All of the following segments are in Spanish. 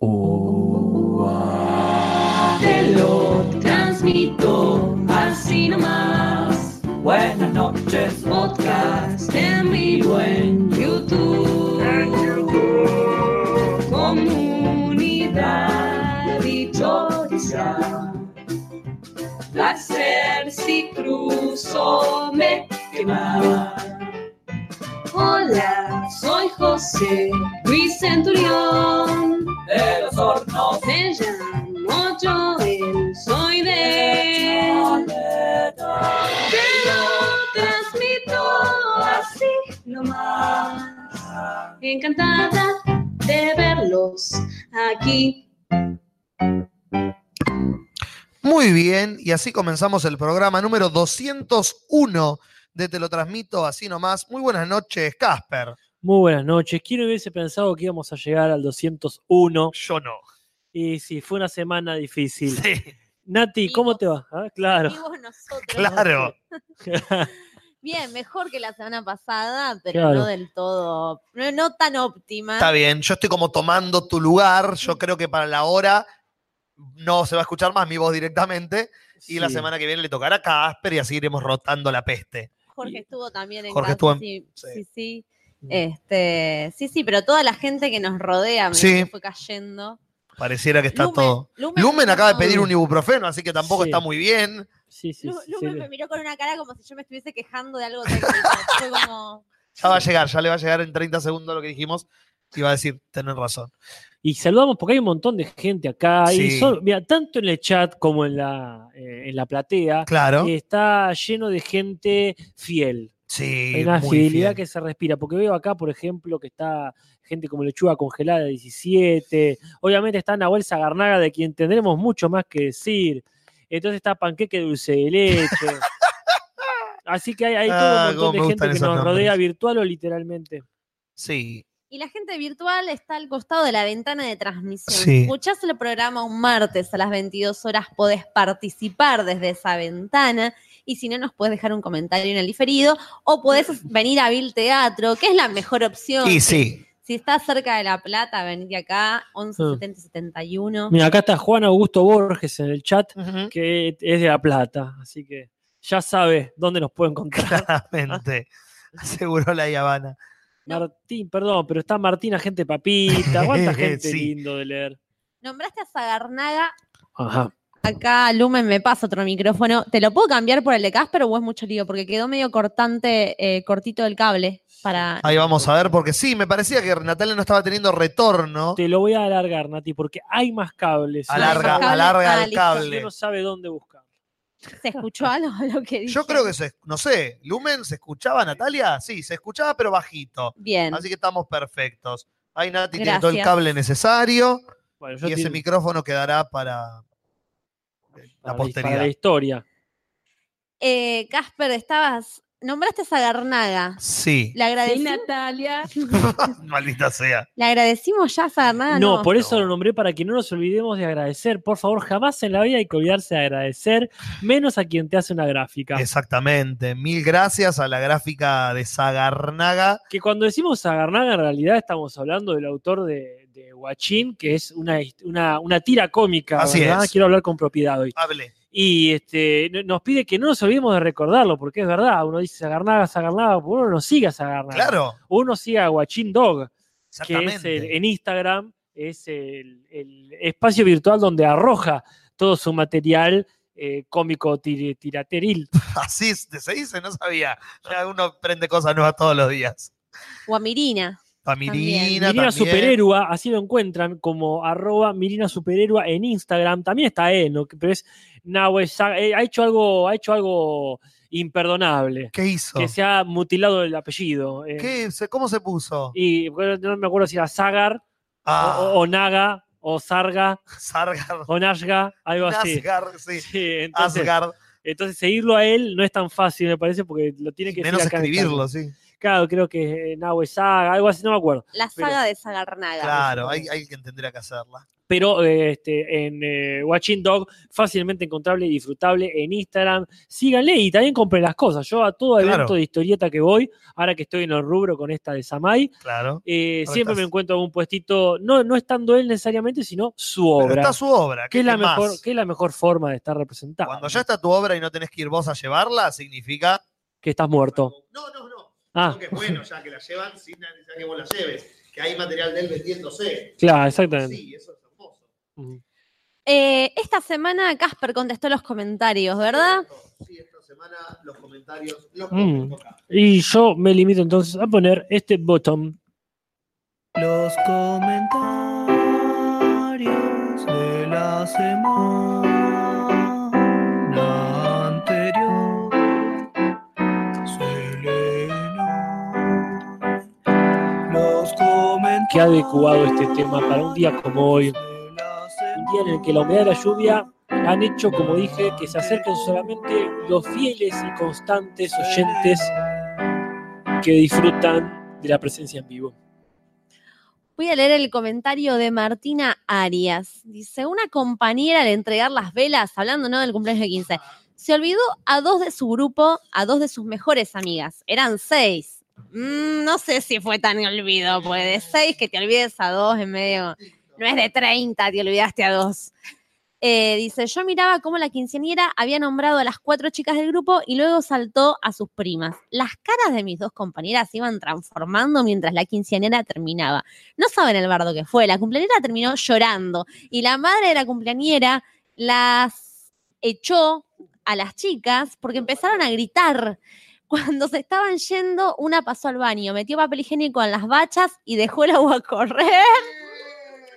Te lo transmito así nomás. Buenas noches, podcast en vivo en YouTube. Comunidad dichosa. Placer si cruzo me quema. Hola, soy José Luis Centurión. De los hornos me llamo Joel, soy de Te lo transmito así nomás. Encantada de verlos aquí. Muy bien, y así comenzamos el programa número 201 de Te lo transmito así nomás. Muy buenas noches, Casper. Muy buenas noches. ¿Quién hubiese pensado que íbamos a llegar al 201? Yo no. Y sí, fue una semana difícil. Sí, Nati, ¿cómo te va? Ah, claro. Nosotros. claro. Bien, mejor que la semana pasada, pero Claro. no del todo, no, no tan óptima. Está bien, yo estoy como tomando tu lugar. Yo creo que para la hora no se va a escuchar más mi voz directamente. Y la Sí. semana que viene le tocará a Casper y así iremos rotando la peste. Jorge estuvo también en Jorge casa, estuvo en- sí, sí. sí, sí. Este, sí, sí, pero toda la gente que nos rodea me Sí. fue cayendo. Pareciera que está Lumen, todo. Lumen, Lumen acaba de pedir un ibuprofeno, así que tampoco Sí. está muy bien. Sí, sí, Lu- sí, Lumen sí. me miró con una cara como si yo me estuviese quejando de algo técnico. Fue como, Ya va a llegar, ya le va a llegar en 30 segundos lo que dijimos. Y va a decir, tenés razón. Y saludamos porque hay un montón de gente acá. Y son- mira, tanto en el chat como en la, eh, en la platea, Claro. está lleno de gente fiel. Sí. Hay una fiel. que se respira. Porque veo acá, por ejemplo, que está gente como Lechuga Congelada de 17. Obviamente está Nahuel Zagarnaga, de quien tendremos mucho más que decir. Entonces está Panqueque Dulce de Leche. Así que hay, hay todo Ah, un cómo montón de gente que nos rodea virtual o literalmente. Sí. Y la gente virtual está al costado de la ventana de transmisión. Sí. Si escuchás el programa un martes a las 22 horas, podés participar desde esa ventana. Y si no, nos puedes dejar un comentario en el diferido. O podés venir a Vil Teatro, que es la mejor opción. Y sí. Si estás cerca de La Plata, venite acá, 11 Ah. 70 71. Mira, acá está Juan Augusto Borges en el chat, que es de La Plata. Así que ya sabe dónde nos puede encontrar. Claramente. Aseguró la Habana. Martín, perdón, pero está Martín, agente papita. ¿Cuánta gente Sí. lindo de leer? Nombraste a Zagarnaga. Ajá. Acá Lumen me pasa otro micrófono. ¿Te lo puedo cambiar por el de Casper o es mucho lío? Porque quedó medio cortante, eh, cortito el cable. Para... Ahí vamos a ver, porque sí, me parecía que Natalia no estaba teniendo retorno. Te lo voy a alargar, Nati, porque hay más cables. Alarga, cable. alarga Ah, el listo. cable. Uno sabe dónde buscar. ¿Se escuchó algo lo que dije? Yo creo que se, no sé, Lumen, ¿se escuchaba Natalia? Sí, se escuchaba, pero bajito. Bien. Así que estamos perfectos. Ahí Nati tiene todo el cable necesario Bueno, yo y ese micrófono quedará para la posteridad. para la historia. Eh, Casper, estabas. Nombraste a Zagarnaga. Sí, ¿Le, Sí, agradeci- Natalia. maldita sea. ¿Le agradecimos ya a Zagarnaga? no, No, por eso lo nombré para que no nos olvidemos de agradecer. Por favor, jamás en la vida hay que olvidarse de agradecer, menos a quien te hace una gráfica. Exactamente. Mil gracias a la gráfica de Zagarnaga. Que cuando decimos Zagarnaga, en realidad estamos hablando del autor de, de Guachín, que es una, una tira cómica. Así ¿verdad? es. Quiero hablar con propiedad hoy. Hable. Y este, no- nos pide que no nos olvidemos de recordarlo, porque es verdad, uno dice Zagarnaga, pues uno no sigue a Zagarnaga. Claro, Uno sigue a Guachín Dog, que es exactamente. el- en Instagram, es el, el espacio virtual donde arroja todo su material eh, cómico tir- tirateril. Así es- se dice, no sabía. Ya uno prende cosas nuevas todos los días. O a Mirina. Pamirina, Mirina también. Superhéroe, así lo encuentran como arroba Mirina Superhéroe en Instagram. También está él, ¿no? pero es Nahue eh, ha hecho algo, ha hecho algo imperdonable. ¿Qué hizo? Que se ha mutilado el apellido. eh, ¿Qué? ¿Cómo se puso? Y bueno, no me acuerdo si era Sagar, Ah, o, o Naga, o Sarga, Sargar. o Nashga, algo así. Asgard, sí. Sí, entonces, Asgard. entonces seguirlo a él no es tan fácil, me parece, porque lo tiene que Menos escribirlo, sí. Claro, creo que eh, Nahue Saga, algo así, no me acuerdo. La Pero- saga de Zagarnaga. Claro, hay, hay quien tendría que hacerla. pero eh, este, en eh, Watching Dog, fácilmente encontrable y disfrutable en Instagram. Síganle y también compren las cosas. Yo a todo evento Claro. de historieta que voy, ahora que estoy en el rubro con esta de Samai, Claro. eh, siempre estás- me encuentro algún puestito, no, no estando él necesariamente, sino su Pero obra. está su obra. que es, la mejor, que es la mejor forma de estar representado. Cuando ya está tu obra y no tenés que ir vos a llevarla, significa. Que estás muerto. No, no, no. Ah, que es bueno ya que la llevan sin necesidad que vos la lleves. Que hay material de él vendiéndose. claro, exactamente. Sí, eso es hermoso. Ujú. Eh, esta semana Casper contestó los comentarios, ¿verdad? Sí, esta semana los comentarios los Mm. Y yo me limito entonces a poner este botón. Los comentarios de la semana comentarios Qué adecuado este tema para un día como hoy. de Un día en el que la humedad y la lluvia han hecho, como dije, que se acerquen solamente los fieles y constantes oyentes que disfrutan de la presencia en vivo. Voy a leer el comentario de Martina Arias. Dice, una compañera al entregar las velas, hablando ¿no? del cumpleaños de 15, se olvidó a dos de su grupo, a dos de sus mejores amigas. Eran seis. Mm, no sé si fue tan olvido, pues de seis que te olvides a dos en medio. No es de 30, te olvidaste a dos. Eh, dice, yo miraba cómo la quinceañera había nombrado a las cuatro chicas del grupo y luego saltó a sus primas. Las caras de mis dos compañeras se iban transformando mientras la quinceañera terminaba. No saben el bardo que fue. La cumpleañera terminó llorando y la madre de la cumpleañera las echó a las chicas porque empezaron a gritar. Cuando se estaban yendo, una pasó al baño, metió papel higiénico en las bachas y dejó el agua correr.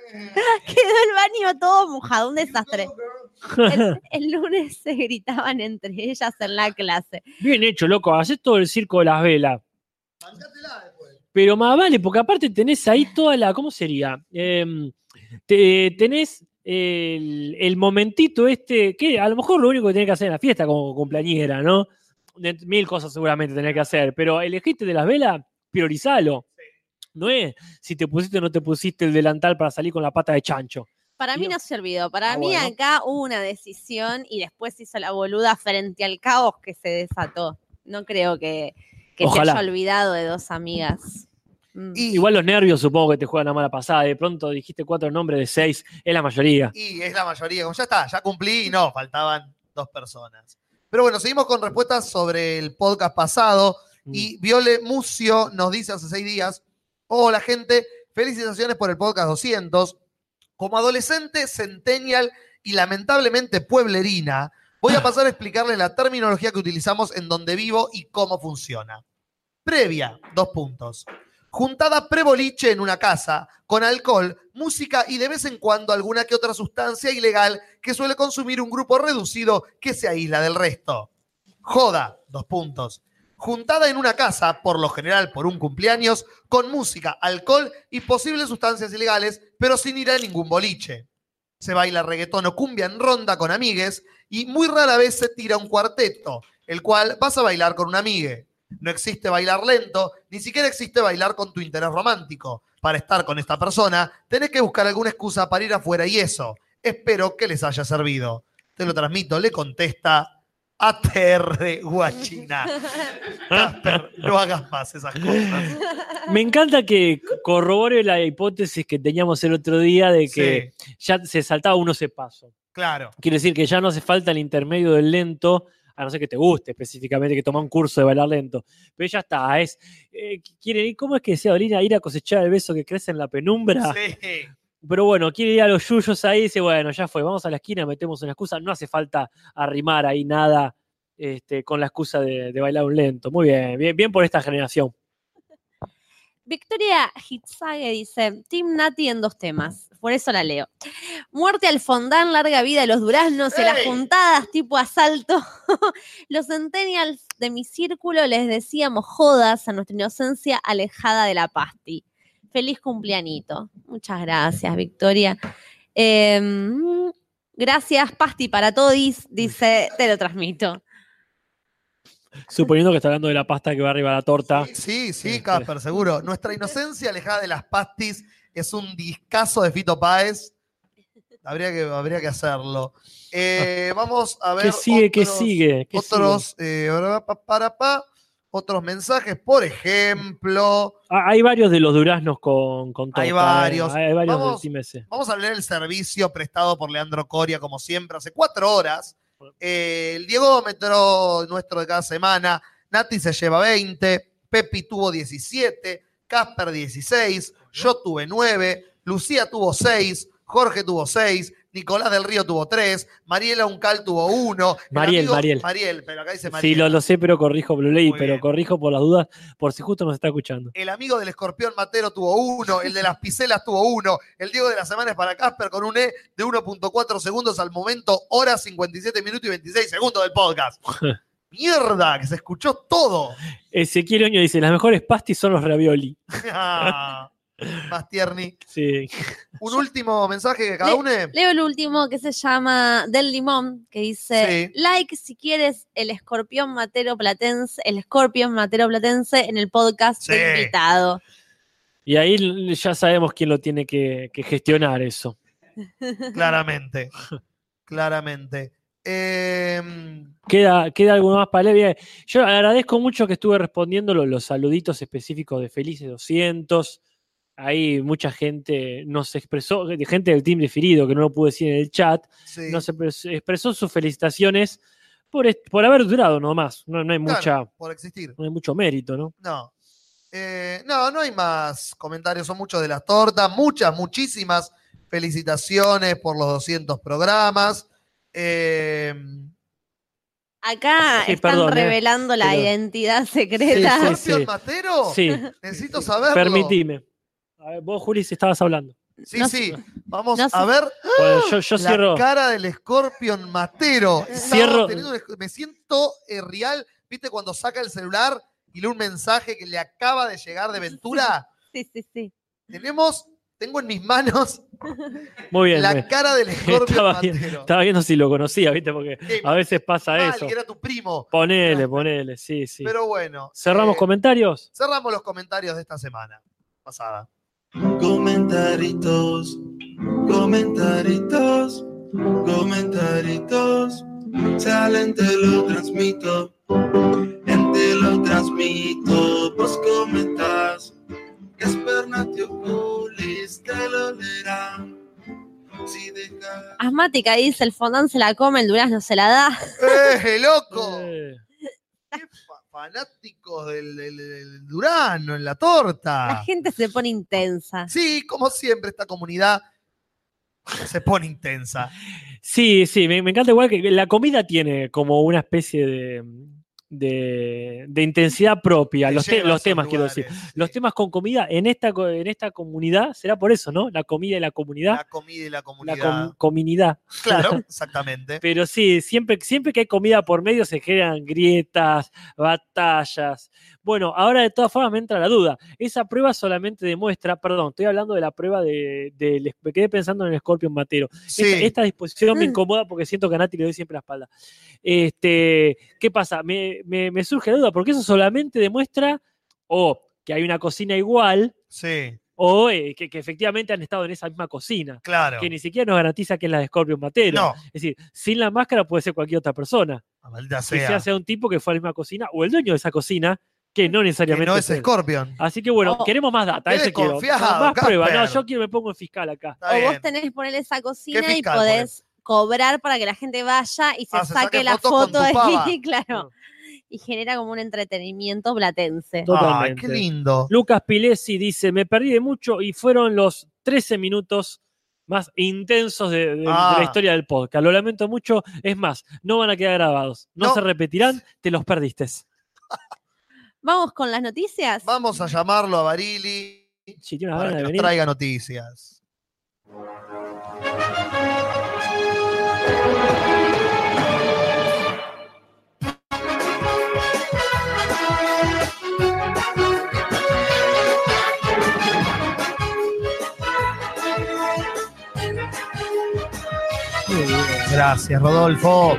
Quedó el baño todo mojado, un desastre. El, el lunes se gritaban entre ellas en la clase. Bien hecho, loco, haces todo el circo de las velas. Pero más vale, porque aparte tenés ahí toda la. ¿Cómo sería? Em, te- tenés el, el momentito este, que a lo mejor lo único que tenés que hacer en la fiesta como cumpleañera, ¿no? De- Mil cosas seguramente tenés que hacer, pero elegiste de las velas, priorizalo. No es si te pusiste o no te pusiste el delantal para salir con la pata de chancho. Para mí no se olvidó. Para Ah, mí bueno. acá hubo una decisión y después hizo la boluda frente al caos que se desató. No creo que, que se haya olvidado de dos amigas. Mm. Y, Igual los nervios supongo que te juegan una mala pasada. De pronto dijiste cuatro nombres de seis, es la mayoría. y es la mayoría. Como ya está, ya cumplí y no, faltaban dos personas. Pero bueno, seguimos con respuestas sobre el podcast pasado. Mm. Y Viole Mucio nos dice hace seis días: Hola, gente, felicitaciones por el podcast 200. Como adolescente, centennial y lamentablemente pueblerina, voy a pasar a explicarles la terminología que utilizamos en donde vivo y cómo funciona. Previa, dos puntos. Juntada preboliche en una casa, con alcohol, música y de vez en cuando alguna que otra sustancia ilegal que suele consumir un grupo reducido que se aísla del resto. Joda, dos puntos. Juntada en una casa, por lo general por un cumpleaños, con música, alcohol y posibles sustancias ilegales, pero sin ir a ningún boliche. Se baila reggaetón o cumbia en ronda con amigues y muy rara vez se tira un cuarteto, el cual vas a bailar con un amigue. No existe bailar lento, ni siquiera existe bailar con tu interés romántico. Para estar con esta persona, tenés que buscar alguna excusa para ir afuera y eso. Espero que les haya servido. Te lo transmito, le contesta ATR Guachina. Casper, no hagas más esas cosas. Me encanta que corrobore la hipótesis que teníamos el otro día de que Sí, ya se saltaba uno ese paso. claro. Quiere decir que ya no hace falta el intermedio del lento, a no ser que te guste específicamente, que toma un curso de bailar lento. Pero ya está, es. eh, quiere ir, ¿Cómo es que decía Dolina? Ir a cosechar el beso que crece en la penumbra. Sí. Pero bueno, quiere ir a los yuyos ahí y dice, bueno, ya fue, vamos a la esquina, metemos una excusa. No hace falta arrimar ahí nada este, con la excusa de, de bailar un lento. Muy bien, bien, bien por esta generación. Victoria Hitzage dice, Team Nati en dos temas, por eso la leo. Muerte al fondán, larga vida a los duraznos y a las juntadas tipo asalto. los centennials de mi círculo les decíamos jodas a nuestra inocencia alejada de la pasti. Feliz cumpleañito. Muchas gracias, Victoria. Em, gracias, Pasti, para todis, dice, te lo transmito. Suponiendo que está hablando de la pasta que va arriba de la torta. Sí, sí, Este. Casper, seguro. Nuestra inocencia alejada de las pastis es un discazo de Fito Páez. Habría que, habría que hacerlo. Eh, vamos a ver. ¿Qué sigue? ¿Qué otros- sigue? ¿Qué Otros, eh, ahora pa- para, pa, otros mensajes. Por ejemplo, Ah, hay varios de los duraznos con, con Hay eh. varios. Hay varios Vamos. S. vamos a leer el servicio prestado por Leandro Coria, como siempre, hace cuatro horas. Eh, el Diegómetro nuestro de cada semana. Nati se lleva 20, Pepi tuvo 17, Casper 16, yo tuve 9, Lucía tuvo 6, Jorge tuvo 6, Nicolás del Río tuvo 3, Mariela Uncal tuvo 1. Mariel, Mariel. Mariel, pero acá dice Mariel. Sí, lo, lo sé, pero corrijo, leí, Muy pero bien. corrijo por las dudas, por si justo nos está escuchando. El amigo del escorpión Matero tuvo uno, el de las piselas tuvo uno, el Diego de la semana es para Casper con un E de 1.4 segundos al momento, hora 57 minutos y 26 segundos del podcast. Mierda, que se escuchó todo. Ezequiel Oño dice, las mejores pastis son los ravioli. Ah, Más tierni. Sí. Un último mensaje que cada uno. Leo el último que se llama Del Limón, que dice, Sí. like si quieres el escorpión matero platense, el escorpión matero platense en el podcast Sí. de invitado. Y ahí ya sabemos quién lo tiene que, que gestionar eso. Claramente. Claramente. Em, ¿Queda, queda algo más para leer? Yo agradezco mucho que estuve respondiendo lo- los saluditos específicos de Felices 200. Ahí mucha gente nos expresó, gente del team referido, que no lo pude decir en el chat, sí. nos expres- expresó sus felicitaciones por, por haber durado nomás. No, no hay Claro, mucha, por existir. no hay mucho mérito, ¿no? No. Eh, no, no hay más comentarios, son muchos de las tortas, muchas, muchísimas felicitaciones por los 200 programas. Eh, Acá Sí, están perdón, eh, revelando la pero- identidad secreta. Sí, sí, ¿Escorpión sí. Matero? Sí, Necesito saberlo. permitime. A ver, vos, Juli, si estabas hablando. Sí, No sí. Vamos No a ver Bueno, yo, yo la cierro. cara del Scorpion Matero. Cierro- un- me siento eh, real. ¿Viste cuando saca el celular y lee un mensaje que le acaba de llegar de Ventura? Sí, sí, sí. Tenemos, tengo en mis manos Muy bien. la bien. cara del Scorpion Estaba Matero. Estaba viendo si lo conocía, ¿viste? Porque Qué a veces pasa mal, eso. que era tu primo. Ponele, ponele, sí, sí. Pero bueno. ¿Cerramos eh, comentarios? Cerramos los comentarios de esta semana pasada. Comentaritos, comentaritos, comentaritos. Salen, te lo transmito. Te lo transmito. Vos comentas. Te lo leerá. Si dejas. Asmática dice, el fondant se la come, el durazno se la da. ¡Eh, loco! Eh, ¡Qué fa- fanáticos del, del- del Durano en la torta! La gente se pone intensa. Sí, como siempre, esta comunidad se pone intensa. Sí, sí, me, me encanta igual que la comida tiene como una especie de, de, de intensidad propia. Te Los, te- temas, quiero decir. sí. Los temas con comida en esta, en esta comunidad, será por eso, ¿no? La comida y la comunidad. La comida y la La, comunidad. com- comunidad. Claro, exactamente. Pero sí, siempre, siempre que hay comida por medio se generan grietas, batallas. Bueno, ahora de todas formas me entra la duda. Esa prueba solamente demuestra, perdón, estoy hablando de la prueba de, de- me quedé pensando en el Scorpion Matero. Sí, Esta, esta disposición me Mm. incomoda porque siento que a Nati le doy siempre la espalda. Este, ¿Qué pasa? Me, me- me surge la duda, porque eso solamente demuestra o que hay una cocina igual sí, o eh, que, que efectivamente han estado en esa misma cocina. claro. Que ni siquiera nos garantiza que es la de Scorpion Matero. No, Es decir, sin la máscara puede ser cualquier otra persona. maldita Que sea. sea, sea un tipo que fue a la misma cocina o el dueño de esa cocina, que no Que necesariamente. no es él. Scorpion. Así que bueno, Oh. queremos más data. Eso quiero. Más pruebas. No, yo quiero me pongo en fiscal acá. Está o bien. vos tenés que poner esa cocina y podés cobrar para que la gente vaya y se Ah, se saque la foto ahí, claro. Y genera como un entretenimiento platense. Ay, Totalmente. qué lindo. Lucas Pilesi dice: Me perdí de mucho y fueron los 13 minutos más intensos de, de- de Ah. la historia del podcast. Lo lamento mucho. Es más, no van a quedar grabados. No, No. se repetirán, te los perdiste. Vamos con las noticias. Vamos a llamarlo a Barili Si tiene una para gana que de nos venir. traiga noticias. Gracias, Rodolfo.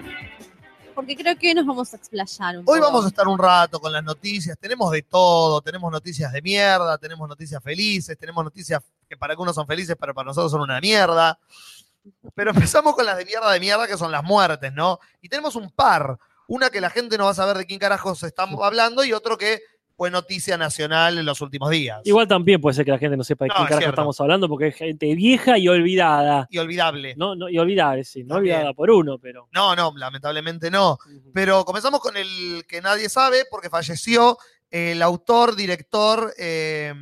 Porque creo que hoy nos vamos a explayar un Hoy poco. vamos a estar un rato con las noticias. Tenemos de todo. Tenemos noticias de mierda, tenemos noticias felices, tenemos noticias que para algunos son felices, pero para nosotros son una mierda. Pero empezamos con las de mierda de mierda, que son las muertes, ¿no? Y tenemos un par. Una que la gente no va a saber de quién carajos estamos hablando y otro que fue noticia nacional en los últimos días. Igual también puede ser que la gente no sepa de No, quién es carajo cierto. estamos hablando, porque es gente vieja y olvidada. Y olvidable. No, no, y olvidada, sí, no También. olvidada por uno, pero. No, no, lamentablemente no. Pero comenzamos con el que nadie sabe, porque falleció el autor, director eh,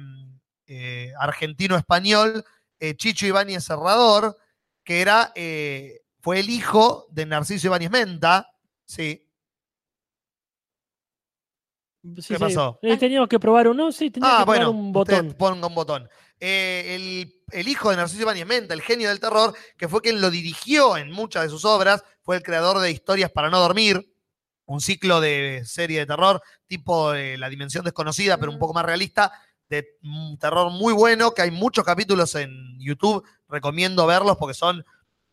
eh, argentino-español eh, Chicho Ibáñez Serrador, que era, eh, fue el hijo de Narciso Ibáñez Menta. Sí, Sí, ¿Qué pasó? Eh, teníamos que probar uno, sí, teníamos Ah, que probar bueno, un botón. ponga un botón. Eh, el, el hijo de Narciso Ibáñez Menta, el genio del terror, que fue quien lo dirigió en muchas de sus obras, fue el creador de Historias para no dormir, un ciclo de serie de terror tipo eh, La Dimensión Desconocida, pero un poco más realista, de un terror muy bueno, que hay muchos capítulos en YouTube, recomiendo verlos porque son...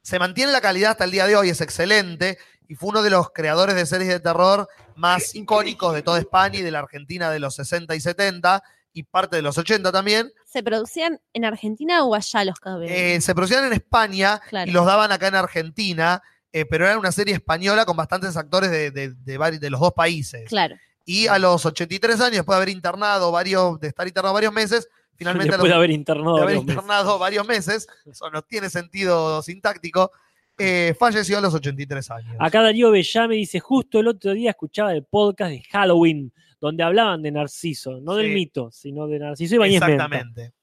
Se mantiene la calidad hasta el día de hoy, es excelente, y fue uno de los creadores de series de terror más icónicos de toda España y de la Argentina de los 60 y 70 y parte de los 80 también. ¿Se producían en Argentina o allá los cabellos? Eh, se producían en España Claro. y los daban acá en Argentina, eh, pero era una serie española con bastantes actores de, de- de vari- de los dos países. Claro. Y a los 83 años, después de haber internado varios, de estar internado varios meses, finalmente a Después de haber internado. de haber varios meses. internado varios meses, eso no tiene sentido sintáctico, eh, falleció a los 83 años. Acá Darío Bellame dice, justo el otro día escuchaba el podcast de Halloween, donde hablaban de Narciso, no del mito, sino de Narciso y Menta. Exactamente.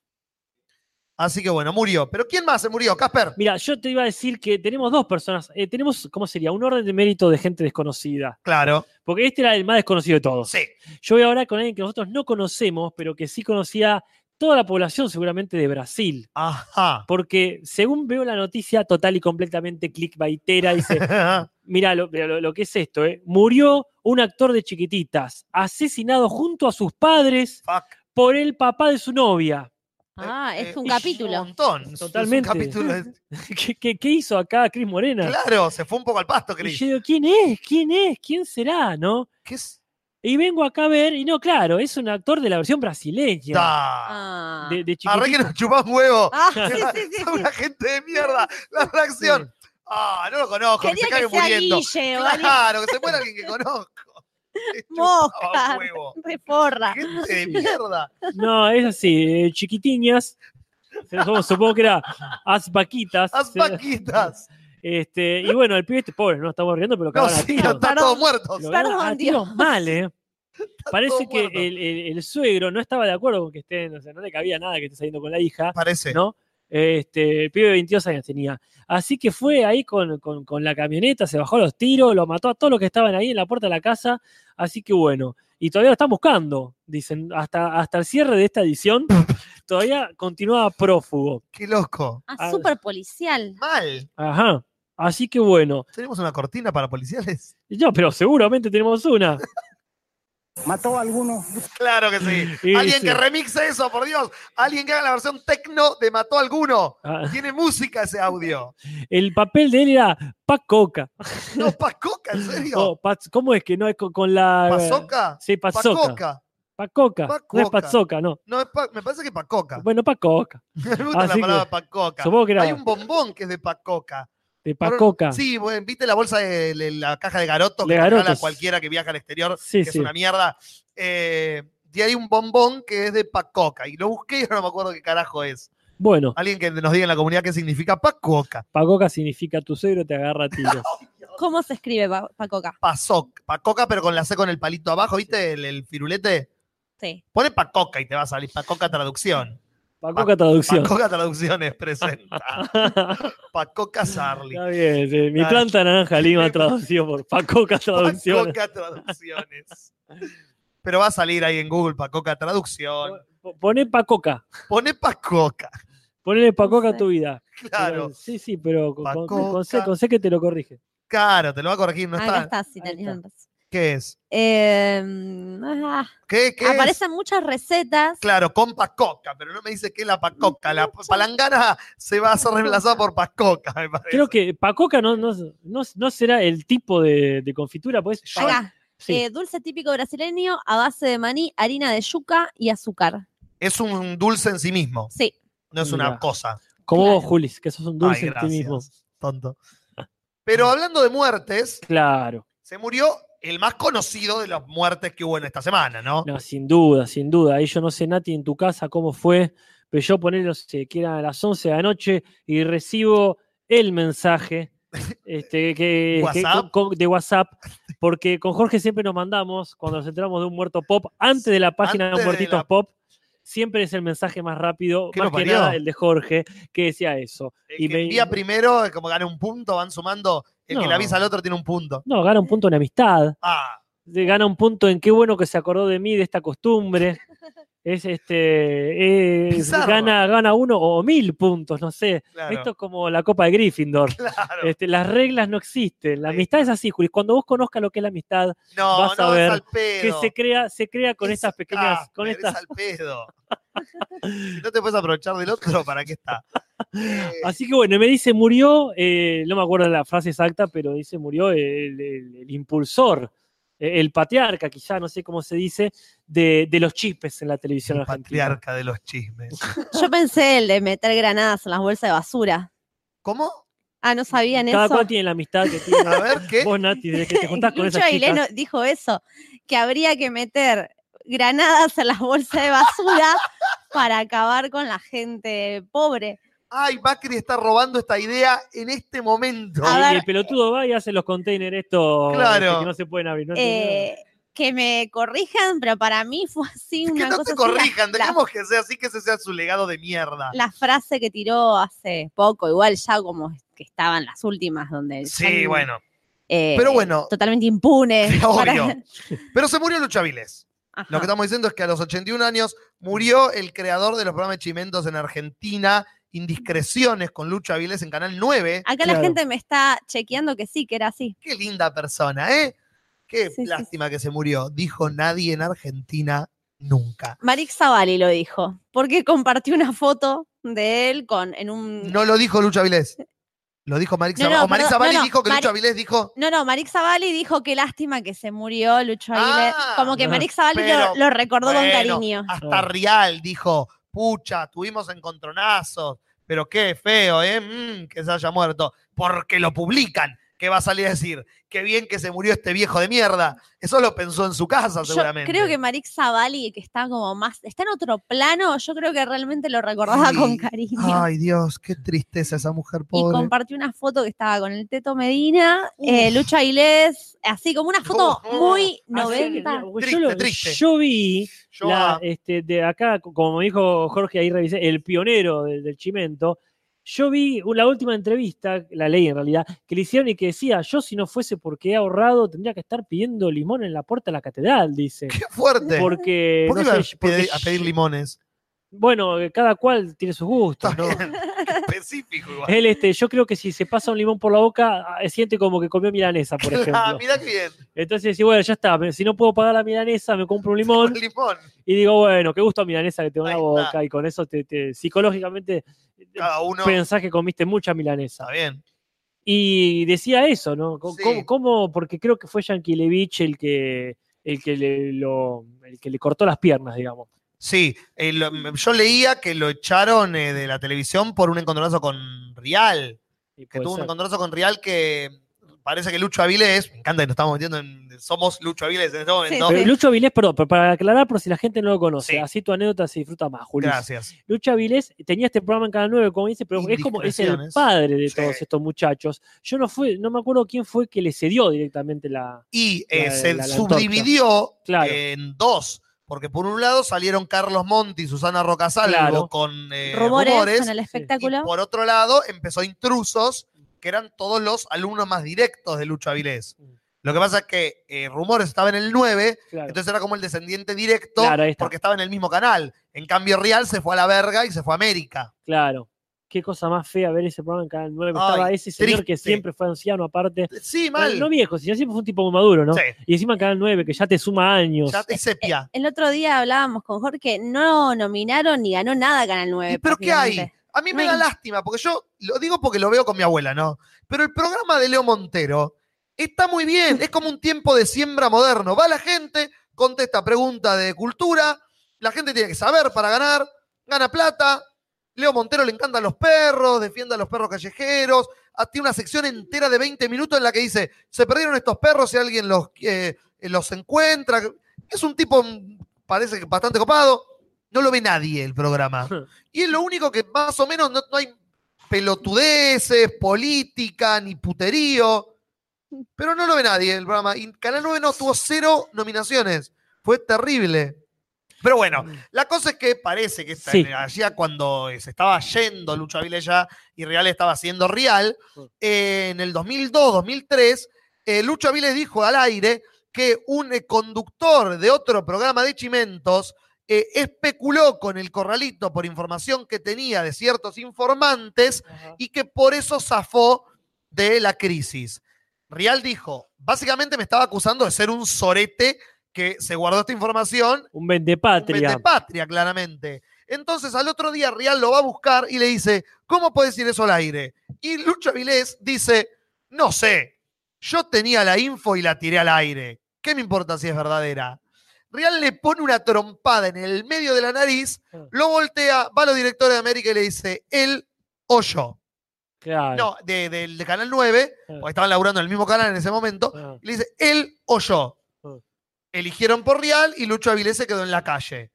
Así que bueno, murió. ¿Pero quién más se murió? Casper. Mira, yo te iba a decir que tenemos dos personas, eh, tenemos, ¿cómo sería? Un orden de mérito de gente desconocida, Claro. porque este era el más desconocido de todos. Sí. Yo voy a hablar con alguien que nosotros no conocemos, pero que sí conocía toda la población seguramente de Brasil. Ajá. Porque según veo la noticia total y completamente clickbaitera, dice, mira lo, lo- lo que es esto, ¿eh? murió un actor de chiquititas, asesinado junto a sus padres Fuck. por el papá de su novia. Ah, Eh, es un y capítulo. Un montón. Es un Totalmente. capítulo de- ¿Qué, qué- qué hizo acá Cris Morena? Claro, se fue un poco al pasto, y Cris. yo digo, ¿quién es? ¿Quién es? ¿Quién será? ¿No? ¿Qué es? Y vengo acá a ver, y no, claro, es un actor de la versión brasileña. Ah. De, de Arre que nos chupás huevo. Ah, sí, sí, sí, Son una gente de mierda. La reacción. Ah, no lo conozco. Quería que se que cague sea muriendo. Guille Claro, que se muera alguien que conozco. Mosca. chupaba huevo. de porra. Gente de mierda. No, es así, eh, chiquitiñas. Supongo, que era Aspaquitas. Haz paquitas. Este, y bueno, el pibe este pobre, no estamos riendo, pero No, a sí, tiros. están Perdón. todos muertos. Lo a mal, ¿eh? Parece todo que muerto. el, el- el suegro no estaba de acuerdo con que estén, o sea, no le cabía nada que esté saliendo con la hija, Parece. ¿no? Este, el pibe de 22 años tenía. Así que fue ahí con, con- con la camioneta, se bajó a los tiros, lo mató a todos los que estaban ahí en la puerta de la casa. Así que bueno, y todavía lo están buscando, dicen, hasta, hasta el cierre de esta edición, todavía continúa prófugo. Qué loco. Ah, Ah. súper policial. Mal. Ajá. Así que bueno, ¿Tenemos una cortina para policiales? no, pero seguramente tenemos una. ¿Mató a alguno? Claro que sí. Alguien sí. que remixe eso, por Dios. Alguien que haga la versión tecno de Mató a Alguno. Ah, Tiene música ese audio. el papel de él era Pacoca. No, Pacoca, ¿en serio? Oh, ¿Cómo es que no es con, con la. ¿Pazoca? Sí, Pazoca. Pacoca. Pacoca. No es Pacoca. Pazoca, no. No, es pa- me parece que Pacoca. Bueno, Pacoca. Me gusta así la que- palabra Pacoca. Supongo que era Hay un bombón que es de Pacoca. De Pacoca. Sí, bueno, ¿viste la bolsa de, de la caja de garoto De que regala cualquiera que viaja al exterior? Sí, que sí. es una mierda. Eh, y hay un bombón que es de Pacoca. Y lo busqué y no me acuerdo qué carajo es. Bueno, Alguien que nos diga en la comunidad qué significa Pacoca. Pacoca significa tu suegro te agarra a tiros. ¿Cómo se escribe Pa- Pacoca? Pasoc. Pacoca, pero con la C con el palito abajo, ¿viste? El, el firulete. Sí. Pone Pacoca y te va a salir. Pacoca traducción. Pacoca traducción. Pacoca traducciones presenta. Pacoca Sarli. Está bien, sí. mi planta naranja lima traducido por Pacoca traducción. Pacoca traducciones. Pero va a salir ahí en Google Pacoca traducción. Poné Pacoca. Pone Pacoca. Ponele Pacoca a sé. tu vida. Claro, Pero- sí, sí, pero con, con- C que te lo corrige. claro, te lo va a corregir. No Acá está. está, sí, ¿Qué es? Eh, ah, ¿Qué, qué es? aparecen muchas recetas. Claro, con Pacoca, pero no me dice qué es la Pacoca. La palangana se va a ser reemplazada por Pacoca, me parece. Creo que Pacoca no, no, no, no será el tipo de, de confitura, pues. Acá, Sí. eh, dulce típico brasileño a base de maní, harina de yuca y azúcar. Es un dulce en sí mismo, Sí. no es una cosa. Como claro. vos, Julis, que sos un dulce Ay, en ti mismo. tonto. Pero hablando de muertes, Claro. se murió el más conocido de las muertes que hubo en esta semana, ¿no? No, sin duda, sin duda. Ahí yo no sé, Nati, en tu casa cómo fue, pero yo poner, no sé, que eran a las 11 de la noche y recibo el mensaje este, que, de WhatsApp, porque con Jorge siempre nos mandamos, cuando nos enteramos de un muerto pop, antes de la página Antes de de Muertitos la- Pop, siempre es el mensaje más rápido, ¿Qué más que nada el de Jorge, que decía eso. El Y que me- envía primero, como gana un punto, van sumando. El que le avisa al otro tiene un punto. No, gana un punto en amistad. Ah, gana un punto en qué bueno que se acordó de mí, de esta costumbre. Es este. es- gana, gana uno o mil puntos, no sé. claro. Esto es como la Copa de Gryffindor. claro. Este, las reglas no existen. La amistad es así, Juli. Cuando vos conozcas lo que es la amistad, no, vas a no, ver que se crea, se crea con Es- estas pequeñas. ah, con estas, Es al pedo. si no te puedes aprovechar del otro, ¿para qué está? Así que bueno, me dice murió, eh, no me acuerdo la frase exacta, pero dice murió el, el- el impulsor, eh, el patriarca, quizá, no sé cómo se dice, de, de los chismes en la televisión el argentina. patriarca de los chismes. Yo pensé el de meter granadas en las bolsas de basura. ¿Cómo? Ah, ¿no sabían Cada eso? cual tiene la amistad que tiene. A ver, ¿qué? Vos, Nati, desde que te juntás con esas chicas. dijo eso, que habría que meter granadas en las bolsas de basura para acabar con la gente pobre. Ay, Macri está robando esta idea en este momento. Y ver. el pelotudo va y hace los containers estos Claro. este, que no se pueden abrir. ¿no? Eh, que me corrijan, pero para mí fue así que una no cosa te corrijan, la, dejemos que sea así, que ese sea su legado de mierda. la frase que tiró hace poco, igual ya como que estaban las últimas donde Sí, bueno. eh, Pero bueno. totalmente impunes. Obvio. Pero se murió Lucha Vilés. Ajá. Lo que estamos diciendo es que a los 81 años murió el creador de los programas de Chimentos en Argentina, Indiscreciones con Lucha Vilés en Canal 9. Acá Claro. la gente me está chequeando que sí, que era así. Qué linda persona, ¿eh? Qué Sí, sí, lástima que se murió. Dijo nadie en Argentina nunca. Marix Zavali lo dijo, porque compartió una foto de él con en un No lo dijo Lucha Vilés. Lo dijo Marix No, no, Zavalli. O Marix Zavalli no, no, dijo que Mari- Lucha Vilés dijo. No, no, Marix Zavali dijo que lástima que se murió Lucho Aguilé. Ah, Como que no, Marix Zavali pero, lo, lo recordó con cariño. Hasta. Rial dijo, pucha, tuvimos encontronazos, pero qué feo, ¿eh? Mm, que se haya muerto. Porque lo publican. ¿Qué va a salir a decir? Qué bien que se murió este viejo de mierda. Eso lo pensó en su casa, Yo seguramente. creo que Marix Zavali, que está como más, está en otro plano, yo creo que realmente lo recordaba con cariño. Ay, Dios, qué tristeza esa mujer y pobre. compartió una foto que estaba con el Teto Medina, eh, Lucho Aguilés, así como una foto Uf, muy Así que, 90. yo, Triste, lo- triste. yo vi Yo, la, ah, este, de acá, como dijo Jorge, ahí revisé, el pionero del, del Chimento. Yo vi la última entrevista, la ley en realidad, que le hicieron y que decía, yo si no fuese porque he ahorrado, tendría que estar pidiendo limón en la puerta de la catedral, dice. qué fuerte. Porque, ¿Por qué no iba sé, a porque- pedir, a pedir limones? Bueno, cada cual tiene sus gustos, ¿no? específico igual. Él, este, yo creo que si se pasa un limón por la boca, ah, siente como que comió milanesa, por Ah, ejemplo. mirá qué bien. Entonces, sí, bueno, ya está. Si no puedo pagar la milanesa, me compro un limón Un limón. y digo, bueno, qué gusto milanesa que tengo en la boca. está. Y con eso te, te- psicológicamente Cada uno. pensás que comiste mucha milanesa. Está bien. Y decía eso, ¿no? Sí. ¿Cómo, cómo? Porque creo que fue Yankelevich el que, el que le, lo, el que le cortó las piernas, digamos. Sí, eh, lo- yo leía que lo echaron eh, de la televisión por un encontronazo con Rial. Y Que tuvo un encontronazo con Rial que parece que Lucho Avilés, me encanta que nos estamos metiendo en. Somos Lucho Avilés en este momento. Sí, Lucho Avilés, perdón, pero para aclarar por si la gente no lo conoce, Sí. así tu anécdota se disfruta más, Julio. Gracias. Lucha Avilés tenía este programa en Canal 9, como dice, pero es como es el padre de Sí. todos estos muchachos. Yo no fui, no me acuerdo quién fue que le cedió directamente la. Y eh, La- se la- la subdividió Claro. en dos. Porque por un lado salieron Carlos Monti y Susana Rocasalvo Claro. con eh, rumores, rumores. en el y espectáculo. por otro lado empezó Intrusos, que eran todos los alumnos más directos de Lucho Avilés. Lo que pasa es que eh, Rumores estaba en el 9, Claro. entonces era como el descendiente directo Claro, porque estaba en el mismo canal. En cambio, Real se fue a la verga y se fue a América. Claro. Qué cosa más fea ver ese programa en Canal 9. Ay, Estaba ese señor que siempre fue anciano, aparte. Sí, mal. No viejo, sino siempre fue un tipo muy maduro, ¿no? Sí, Y encima en Canal 9, que ya te suma años. ya es sepia. El otro día hablábamos con Jorge, no nominaron ni ganó nada Canal 9. ¿Y ¿Pero qué hay? A mí me No da hay- lástima, porque yo lo digo porque lo veo con mi abuela, ¿no? Pero el programa de Leo Montero está muy bien, es como un tiempo de siembra moderno. Va la gente, contesta preguntas de cultura, la gente tiene que saber para ganar, gana plata, Leo Montero le encantan los perros, defiende a los perros callejeros. ah, Tiene una sección entera de 20 minutos en la que dice, se perdieron estos perros si alguien los, eh, los encuentra. Es un tipo, mm, parece que bastante copado. No lo ve nadie el programa. Y es lo único que más o menos no, no hay pelotudeces, política, ni puterío. Pero no lo ve nadie el programa. Y Canal 9 no tuvo cero nominaciones. Fue terrible. Pero bueno, la cosa es que parece que Sí. allá cuando eh, se estaba yendo Lucho Avilella y Real estaba haciendo Real, eh, en el 2002, 2003, eh, Lucho Avilés dijo al aire que un eh, conductor de otro programa de Chimentos eh, especuló con el corralito por información que tenía de ciertos informantes y que por eso zafó de la crisis. Real dijo, básicamente me estaba acusando de ser un sorete que se guardó esta información Un vendepatria. de patria, claramente. Entonces, al otro día, Real lo va a buscar y le dice: ¿Cómo puedes decir eso al aire? Y Lucho Avilés dice: No sé, yo tenía la info y la tiré al aire. ¿Qué me importa si es verdadera? Real le pone una trompada en el medio de la nariz, lo voltea, va a los directores de América y le dice: Él o yo. Claro. No, de, del de Canal 9, porque estaban laburando en el mismo canal en ese momento, Ah. y le dice, él o yo. Eligieron por Real y Lucho Avilés se quedó en la calle.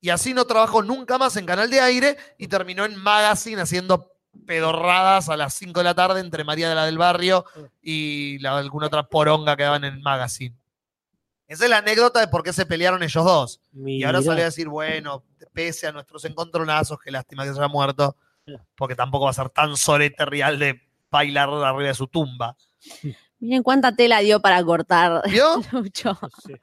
Y así no trabajó nunca más en Canal de Aire y terminó en Magazine haciendo pedorradas a las 5 de la tarde entre María de la del Barrio y la- alguna otra poronga que daban en Magazine. Esa es la anécdota de por qué se pelearon ellos dos. Y ahora salió a decir, bueno, pese a nuestros encontronazos, qué lástima que se haya muerto, porque tampoco va a ser tan sorete real de bailar arriba de su tumba. Miren cuánta tela dio para cortar, ¿Vio? Lucho. Sí.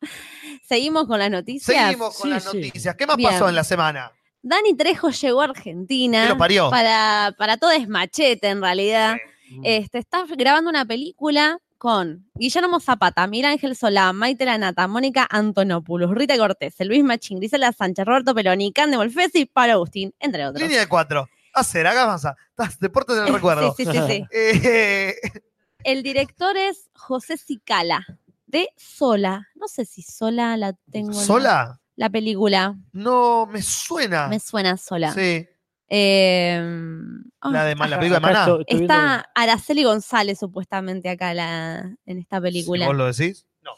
Seguimos con las noticias. Seguimos con Sí, las sí. noticias. ¿Qué más Bien. pasó en la semana? Dani Trejo llegó a ¿Qué Argentina. lo parió? Para, para todo es machete, en realidad. Mm. Este, está grabando una película con Guillermo Zapata, Mira Ángel Solá, Maite Lanata, Mónica Antonopoulos, Rita Cortés, Luis Machín, Grisela Sánchez, Roberto Peloni, Cande Molfesi y Pablo Agustín, entre otros. Línea de cuatro. Hacer, haga masa. Estás- Deportes en el recuerdo. Sí, sí, sí, sí. Eh, El director es José Cicala, de Sola. No sé si Sola la tengo. en la- ¿Sola? La película. No, me suena. Me suena Sola. Sí, Eh, oh, la de la Acá- película de Maná. estoy- estoy viendo- Está Araceli González supuestamente acá la, en esta Si película. vos lo decís. No.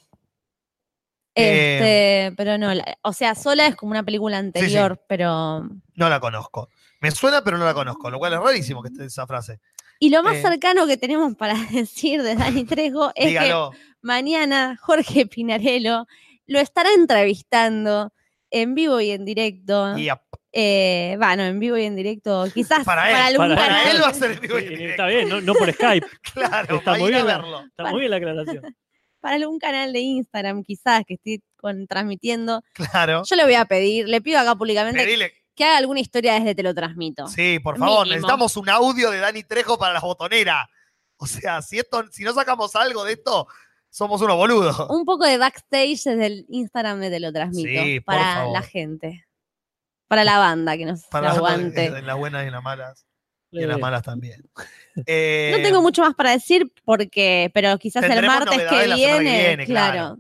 Este, pero no, la- o sea, Sola es como una película anterior, pero... No la conozco. Me suena, pero no la conozco, lo cual es rarísimo que esté esa frase. Y lo más Eh. cercano que tenemos para decir de Dani Trejo es Dígalo. que mañana Jorge Pinarello lo estará entrevistando en vivo y en directo. Y a- Eh, bueno, en vivo y en directo, quizás Para para, él, algún para canal. él va a ser en vivo y en Sí, directo. Está bien, no, no por Skype. Claro, Está para muy bien la- verlo. Está muy bien la aclaración. para algún canal de Instagram, quizás, que esté con- transmitiendo. Claro. Yo le voy a pedir, le pido acá públicamente Pedile. que haga alguna historia desde Te lo transmito. Sí, por favor, Mínimo. necesitamos un audio de Dani Trejo para la botonera. O sea, si, esto, si no sacamos algo de esto, somos unos boludos. Un poco de backstage desde el Instagram de Te lo transmito. Sí, por para favor. la gente. Para la banda que nos Para aguante. en las buenas y en las malas. Y en las malas también. Eh, No tengo mucho más para decir porque, pero quizás el martes que semana que viene, viene, claro.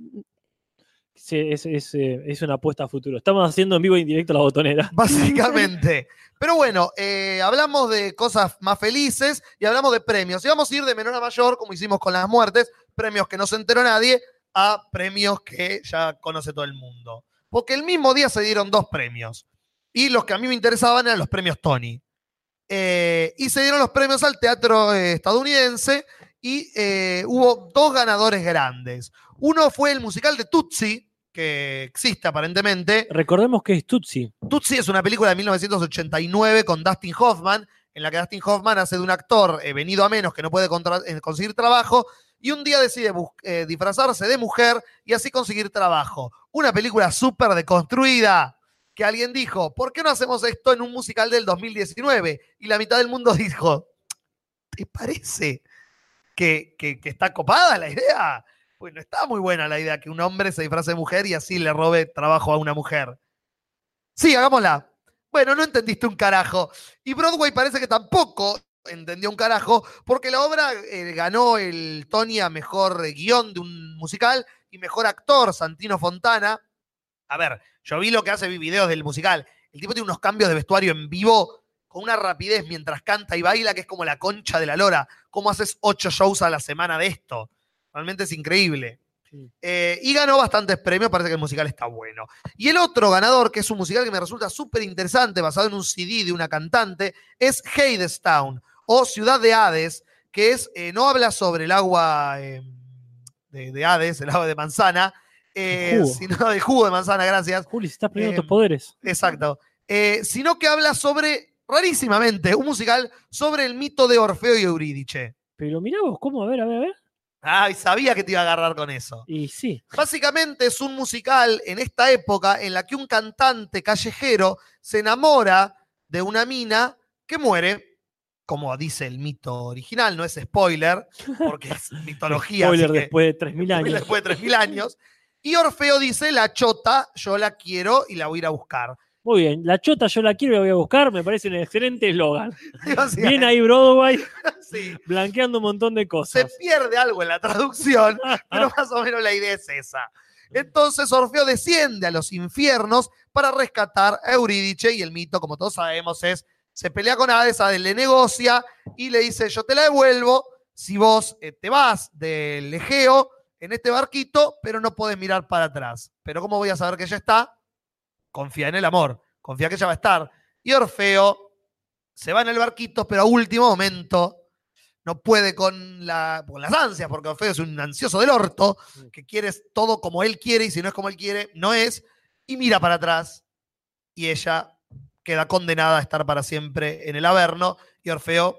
sí, es, es, eh, es una apuesta a futuro. Estamos haciendo en vivo e indirecto la botonera. Básicamente. Pero bueno, eh, hablamos de cosas más felices y hablamos de premios. Y vamos a ir de menor a mayor, como hicimos con las muertes, premios que no se enteró nadie, a premios que ya conoce todo el mundo. Porque el mismo día se dieron dos premios. Y los que a mí me interesaban eran los premios Tony. Eh, y se dieron los premios al teatro eh, estadounidense y eh, hubo dos ganadores grandes. Uno fue el musical de Tutsi, que existe aparentemente, Recordemos que es Tutsi. Tutsi es una película de 1989 con Dustin Hoffman, en la que Dustin Hoffman hace de un actor eh, venido a menos que no puede conseguir trabajo y un día decide eh, disfrazarse de mujer y así conseguir trabajo. Una película súper deconstruida que alguien dijo, ¿por qué no hacemos esto en un musical del 2019? Y la mitad del mundo dijo, ¿te parece que, que- que está copada la idea? Pues no está muy buena la idea que un hombre se disfrace de mujer y así le robe trabajo a una mujer. Sí, hagámosla. Bueno, no entendiste un carajo. Y Broadway parece que tampoco entendió un carajo, porque la obra eh, ganó el Tony a mejor eh, guion de un musical y mejor actor, Santino Fontana. A ver, yo vi lo que hace, vi videos del musical. El tipo tiene unos cambios de vestuario en vivo con una rapidez mientras canta y baila que es como la concha de la lora. ¿Cómo haces ocho shows a la semana de esto? Realmente es increíble. Sí. Eh, y ganó bastantes premios, parece que el musical está bueno. Y el otro ganador, que es un musical que me resulta súper interesante, basado en un CD de una cantante, es Hadestown, o Ciudad de Hades, que es, eh, no habla sobre el agua eh, de, de Hades, el agua de manzana, eh, jugo. sino de jugo de manzana, gracias. Juli, si estás perdiendo Eh, tus poderes. Exacto. Eh, sino que habla sobre, rarísimamente, un musical sobre el mito de Orfeo y Eurídice. Pero mirá vos, ¿cómo? A ver, a ver, a ver. Ay, sabía que te iba a agarrar con eso. Y sí. Básicamente es un musical en esta época en la que un cantante callejero se enamora de una mina que muere, como dice el mito original, no es spoiler, porque es mitología. Spoiler después de 3.000 años. Después de 3.000 años. Y Orfeo dice, la chota, yo la quiero y la voy a ir a buscar. Muy bien, la chota yo la quiero y la voy a buscar, me parece un excelente eslogan. Bien ahí Broadway, sí. blanqueando un montón de Se cosas. pierde algo en la traducción, pero más o menos la idea es esa. Entonces Orfeo desciende a los infiernos para rescatar a Eurídice y el mito, como todos sabemos, es, se pelea con Hades, le negocia y le dice, yo te la devuelvo si vos eh, te vas del Egeo en este barquito, pero no podés mirar para atrás. Pero ¿cómo voy a saber que ella está? Confía en el amor, confía que ella va a estar. Y Orfeo se va en el barquito, pero a último momento no puede con, la, con las ansias, porque Orfeo es un ansioso del orto, que quiere todo como él quiere y si no es como él quiere, no es, y mira para atrás y ella queda condenada a estar para siempre en el Averno y Orfeo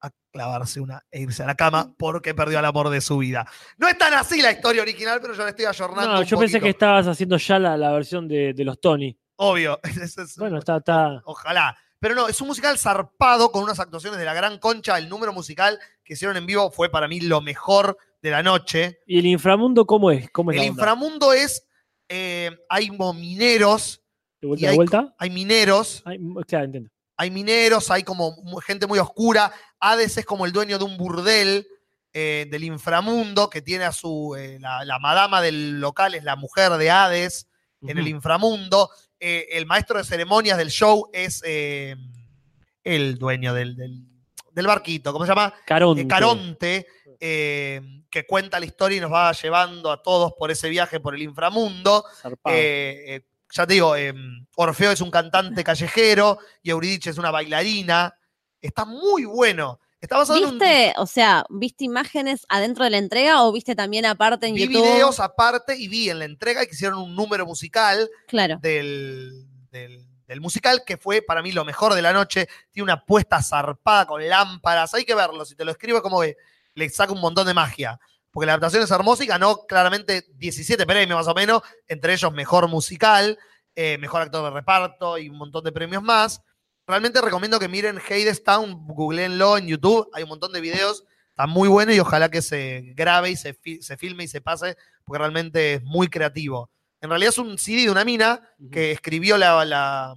a clavarse una e irse a la cama porque perdió el amor de su vida. No es tan así la historia original, pero yo la estoy ayornando. No, un yo pensé que estabas haciendo ya la, la versión de, de los Tony. Obvio. Es- Bueno, está, está. Ojalá. Pero no, es un musical zarpado con unas actuaciones de la gran concha. El número musical que hicieron en vivo fue para mí lo mejor de la noche. ¿Y el inframundo cómo es? ¿Cómo es El inframundo es. eh, hay mineros, ¿De vuelta, y de hay- vuelta? hay mineros, Ay, claro, entiendo. hay mineros, hay como gente muy oscura. Hades es como el dueño de un burdel eh, del inframundo que tiene a su. eh, la, la madama del local es la mujer de Hades en el inframundo. Eh, el maestro de ceremonias del show es el dueño del, del- del barquito, ¿cómo se llama? Caronte. Caronte, que cuenta la historia y nos va llevando a todos por ese viaje por el inframundo. Eh, eh, ya te digo, eh, Orfeo es un cantante callejero y Euridice es una bailarina. Está muy bueno. Está basado en un- ¿Viste, o sea, viste imágenes adentro de la entrega o viste también aparte en Vi YouTube? videos aparte y vi en la entrega que hicieron un número musical Claro. del, del- del musical, que fue para mí lo mejor de la noche. Tiene una puesta zarpada con lámparas. Hay que verlo. Si te lo escribo, como que le saca un montón de magia. Porque la adaptación es hermosa y ganó claramente 17 premios más o menos, entre ellos mejor musical, eh, mejor actor de reparto y un montón de premios más. Realmente recomiendo que miren Hadestown, googleenlo en YouTube, hay un montón de videos, está muy bueno y ojalá que se grabe y se, fi- se filme y se pase, porque realmente es muy creativo. En realidad es un CD de una mina que escribió la, la-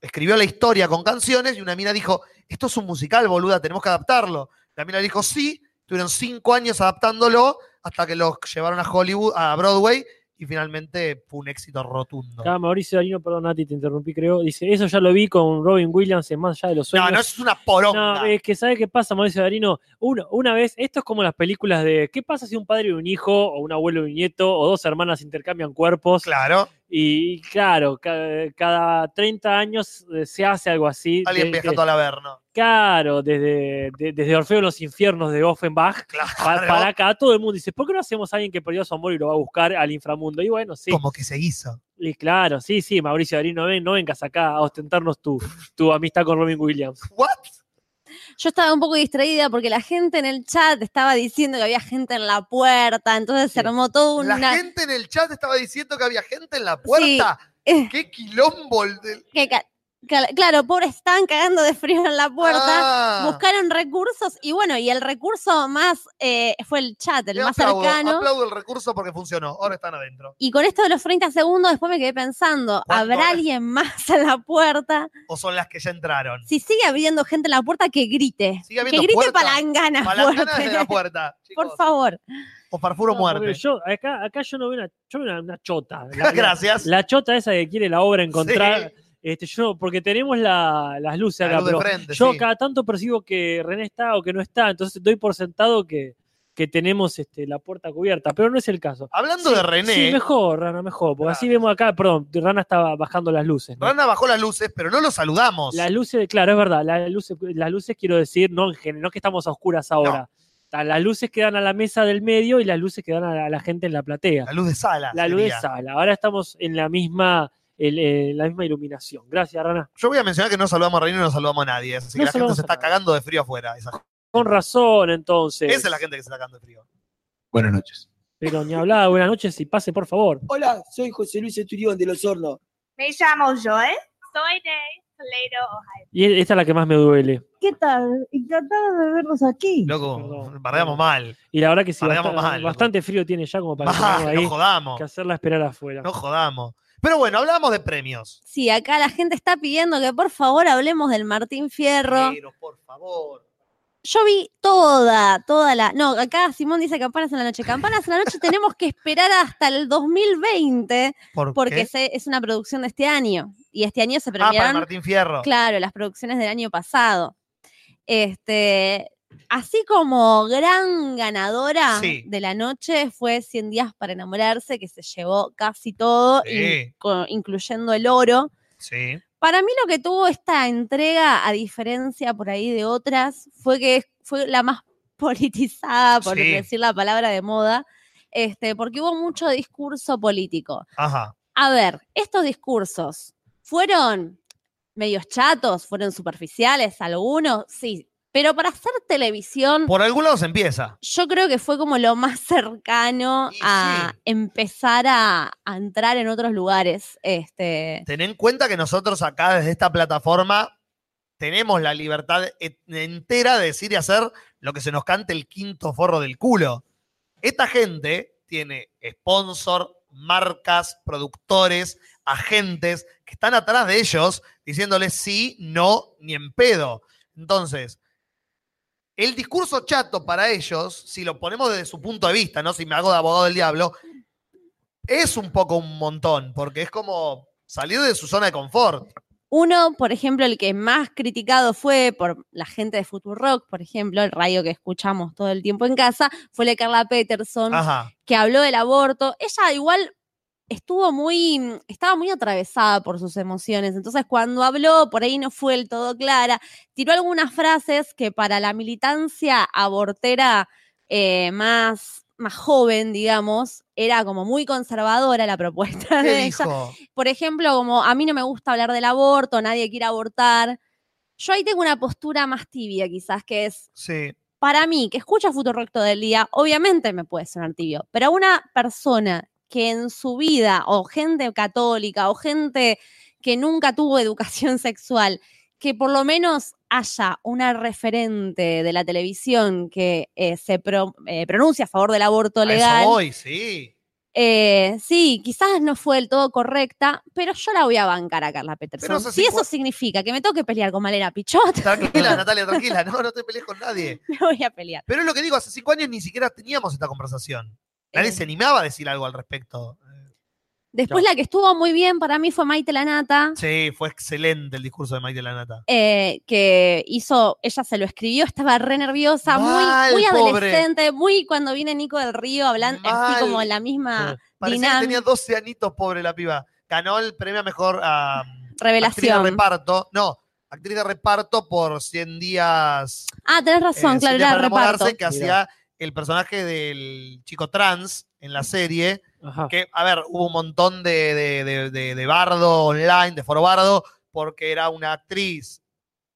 escribió la historia con canciones y una mina dijo, esto es un musical, boluda, tenemos que adaptarlo. La mina dijo, sí, tuvieron cinco años adaptándolo hasta que lo llevaron a Hollywood, a Broadway, y finalmente fue un éxito rotundo. Acá Mauricio Darino, perdón, Nati, te interrumpí, creo. Dice, eso ya lo vi con Robin Williams en Más allá de los No, sueños. no, eso es una poronga. No, es que ¿sabe qué pasa, Mauricio Darino? Una, una vez, esto es como las películas de ¿qué pasa si un padre y un hijo, o un abuelo y un nieto, o dos hermanas intercambian cuerpos? Claro, Y claro, ca- cada 30 años eh, se hace algo así. alguien de- viajando al Averno. Claro, desde, de- desde Orfeo en los infiernos de Offenbach Claro. pa- para acá, todo el mundo dice, ¿por qué no hacemos a alguien que perdió su amor y lo va a buscar al inframundo? Y bueno, sí. Como que se hizo. Y claro, sí, sí, Mauricio Darino, no, ven- no vengas acá a ostentarnos tu, tu amistad con Robin Williams. ¿What? Yo estaba un poco distraída porque la gente en el chat estaba diciendo que había gente en la puerta, entonces se armó todo una... La gente en el chat estaba diciendo que había gente en la puerta. ¡Qué quilombo! el del- ca- claro, pobres estaban cagando de frío en la puerta. Ah. Buscaron recursos y bueno, y el recurso más eh, fue el chat, el Yo más aplaudo, cercano. aplaudo el recurso porque funcionó. Ahora están adentro. Y con esto de los 30 segundos, después me quedé pensando, ¿Cuánto ¿habrá es? alguien más en la puerta? O son las que ya entraron. Si sigue habiendo gente en la puerta, que grite. Sigue Que grite puerta. palangana de la puerta. chicos. Por favor. O farfuro No, muerte. Yo, acá, acá yo no veo una, yo veo una, una chota. La, la- Gracias. La, chota esa que quiere la obra encontrar. Sí. Este, yo, porque tenemos la- las luces La acá, luz de pero frente, yo sí. cada tanto percibo que René está o que no está, entonces doy por sentado que, que tenemos este, la puerta cubierta, pero no es el caso. Hablando Sí, de René, Sí, mejor, Rana, mejor, porque así vemos acá, perdón, Rana estaba bajando las luces. ¿no? Rana bajó las luces, pero no lo saludamos. Las luces, claro, es verdad, las luces, las luces quiero decir, no, no que estamos a oscuras ahora. Las luces que dan a la mesa del medio y las luces que dan a la, a la gente en la platea. La luz de sala. La luz de sala. Ahora estamos en la misma, el- eh, la misma iluminación. Gracias, Rana. Yo voy a mencionar que no saludamos a René y no saludamos a nadie. Así que No la gente se está cagando de frío afuera. Esa, Con razón, entonces. esa es la gente que se está cagando de frío. Buenas noches. Pero ni hablaba, buenas noches y pase, por favor. Hola, soy José Luis Esturión de Los Hornos. Me llamo Joel. Soy de Toledo, Ohio. Y esta es la que más me duele. ¿Qué tal? Encantado de verlos aquí. Loco, bardeamos mal. Y la verdad que sí, bastante, mal, bastante frío tiene ya como para tenerlo ahí, no jodamos. que hacerla esperar afuera. No jodamos. Pero bueno, hablamos de premios. Sí, acá la gente está pidiendo que por favor hablemos del Martín Fierro. Pero, por favor. Yo vi toda, toda la. No, acá Simón dice campanas en la noche. Campanas en la noche tenemos que esperar hasta el 2020 ¿Por porque se- es una producción de este año. Y este año se Ah, para premiaron, Martín Fierro. claro, las producciones del año pasado. Este, así como gran ganadora Sí. de la noche fue 100 días para enamorarse, que se llevó casi todo, Sí. incluyendo el oro. Sí. Para mí lo que tuvo esta entrega, a diferencia por ahí de otras, fue que fue la más politizada, por decir la palabra de moda, este, porque hubo mucho discurso político. Ajá. A ver, estos discursos fueron medios chatos, fueron superficiales, algunos, sí, pero para hacer televisión, Por algún lado se empieza. yo creo que fue como lo más cercano a sí. empezar a, a entrar en otros lugares. Este, Ten en cuenta que nosotros acá desde esta plataforma tenemos la libertad et- entera de decir y hacer lo que se nos cante el quinto forro del culo. Esta gente tiene sponsor, marcas, productores, agentes que están atrás de ellos diciéndoles sí, no, ni en pedo. Entonces, el discurso chato para ellos, si lo ponemos desde su punto de vista, ¿no? Si me hago de abogado del diablo, es un poco un montón, porque es como salir de su zona de confort. Uno, por ejemplo, el que más criticado fue por la gente de Futurock, por ejemplo, el radio que escuchamos todo el tiempo en casa, fue el de Carla Peterson, Ajá. que habló del aborto. Ella igual estuvo muy, estaba muy atravesada por sus emociones, entonces cuando habló, por ahí no fue el todo clara, tiró algunas frases que para la militancia abortera eh, más, más joven, digamos, era como muy conservadora la propuesta ¿Qué de ella dijo? por ejemplo, como a mí no me gusta hablar del aborto, nadie quiere abortar. Yo ahí tengo una postura más tibia, quizás, que es, Sí. para mí, que escucha Futurock todo el día, obviamente me puede sonar tibio, pero a una persona que en su vida, o gente católica, o gente que nunca tuvo educación sexual, que por lo menos haya una referente de la televisión que eh, se pro- eh, pronuncia a favor del aborto A legal. eso voy, sí. Eh, sí, quizás no fue del todo correcta, pero yo la voy a bancar a Carla Peterson. Eso si sí, eso significa que me tengo que pelear con Malena Pichot, Tranquila, Natalia, tranquila. No, no te pelees con nadie. me voy a pelear. Pero es lo que digo, hace cinco años ni siquiera teníamos esta conversación. Nadie Eh, se animaba a decir algo al respecto. Después la que estuvo muy bien para mí fue Maite Lanata, Sí, fue excelente el discurso de Maite Lanata. eh, que hizo, ella se lo escribió, estaba re nerviosa, Mal, muy, muy pobre. adolescente, muy cuando viene Nico del Río hablando, así Mal. como la misma Parecía que dinámica, tenía 12 anitos, pobre la piba. Ganó el premio a mejor ah, actriz de revelación. reparto. No, actriz de reparto por 100 días. Ah, tenés razón, eh, 100 claro, era reparto. que hacía el personaje del chico trans en la serie. Ajá. Que, a ver, hubo un montón de, de, de- de- de bardo online, de foro bardo, porque era una actriz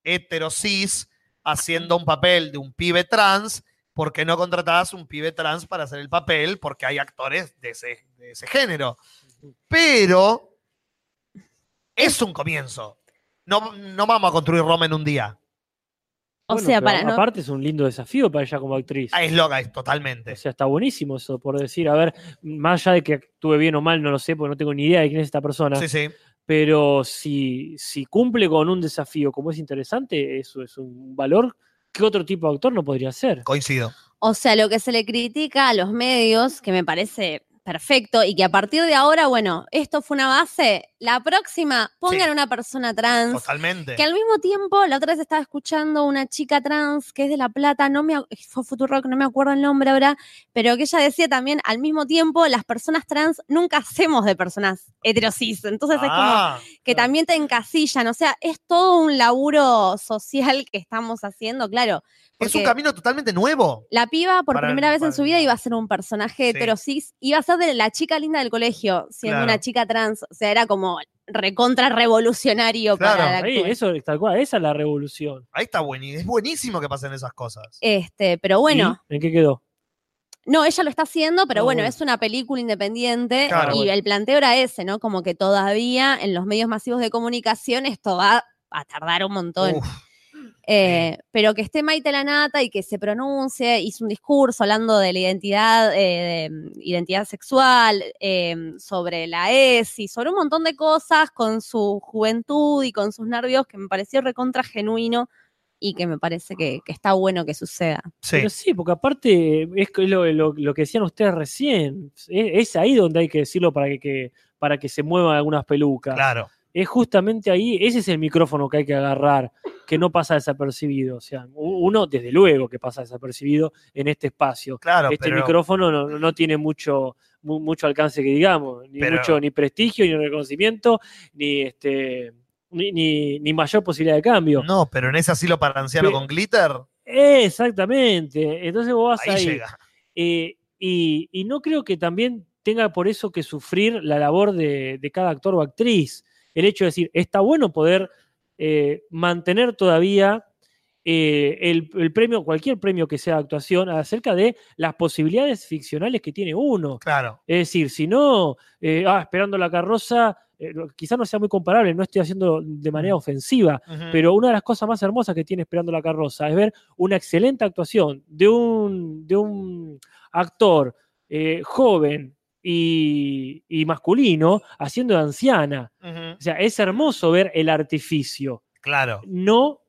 heterosis haciendo un papel de un pibe trans, porque no contratabas un pibe trans para hacer el papel, porque hay actores de ese, de ese género. Pero es un comienzo. No, no vamos a construir Roma en un día. O Bueno, sea, pero para no, Aparte es un lindo desafío para ella como actriz. Ah, es loca, es totalmente. O sea, está buenísimo eso, por decir, a ver, más allá de que actúe bien o mal, no lo sé, porque no tengo ni idea de quién es esta persona. Sí, sí. Pero si, si cumple con un desafío como es interesante, eso es un valor que otro tipo de actor no podría hacer. Coincido. O sea, lo que se le critica a los medios, que me parece perfecto y que a partir de ahora, bueno, esto fue una base, la próxima pongan Sí. una persona trans. Totalmente. Que al mismo tiempo, la otra vez estaba escuchando una chica trans que es de La Plata, no me, fue Futurock, no me acuerdo el nombre ahora, pero que ella decía también, al mismo tiempo, las personas trans nunca hacemos de personas heterosis. Entonces es como Ah, que también te encasillan. O sea, es todo un laburo social que estamos haciendo, claro. es un camino totalmente nuevo. La piba, por Para- primera vez en su vida, iba a ser un personaje Sí. heterosis, iba a ser de la chica linda del colegio, siendo Claro. una chica trans. O sea, era como recontra revolucionario Claro, para la Ahí, eso, tal cual, esa es la revolución. Ahí está buenísimo. Es buenísimo que pasen esas cosas. Este, pero bueno, ¿Y ¿En qué quedó? no, ella lo está haciendo, pero Ah, bueno, bueno. es una película independiente Claro. y Bueno. el planteo era ese, ¿no? Como que todavía en los medios masivos de comunicación esto va a tardar un montón. Uf, Eh, pero que esté Maite Lanata y que se pronuncie, hizo un discurso hablando de la identidad, eh, de, mm, identidad sexual, eh, sobre la ESI, sobre un montón de cosas con su juventud y con sus nervios que me pareció recontra genuino y que me parece que, que está bueno que suceda. sí. Pero sí, porque aparte es que lo, lo- lo que decían ustedes recién. Es, es ahí donde hay que decirlo para que, que- para que se muevan algunas pelucas. Claro. Es justamente ahí, ese es el micrófono que hay que agarrar, que no pasa desapercibido. O sea, uno desde luego que pasa desapercibido en este espacio. Claro, este pero micrófono no, no tiene mucho, mu- mucho alcance que digamos, ni Pero- mucho ni prestigio, ni reconocimiento, ni este ni, ni- ni mayor posibilidad de cambio. no, pero en ese asilo para anciano con glitter, Exactamente. Entonces vos vas ahí, ahí. llega. Eh, y, y no creo que también tenga por eso que sufrir la labor de, de cada actor o actriz. El hecho de decir, está bueno poder eh, mantener todavía eh, el, el premio, cualquier premio que sea de actuación, acerca de las posibilidades ficcionales que tiene uno. Claro. Es decir, si no, eh, ah, esperando la carroza, eh, quizás no sea muy comparable, no estoy haciendo de manera ofensiva, pero una de las cosas más hermosas que tiene Esperando la carroza es ver una excelente actuación de un, de un actor joven y, y masculino haciendo de anciana. O sea, es hermoso ver el artificio, Claro. no,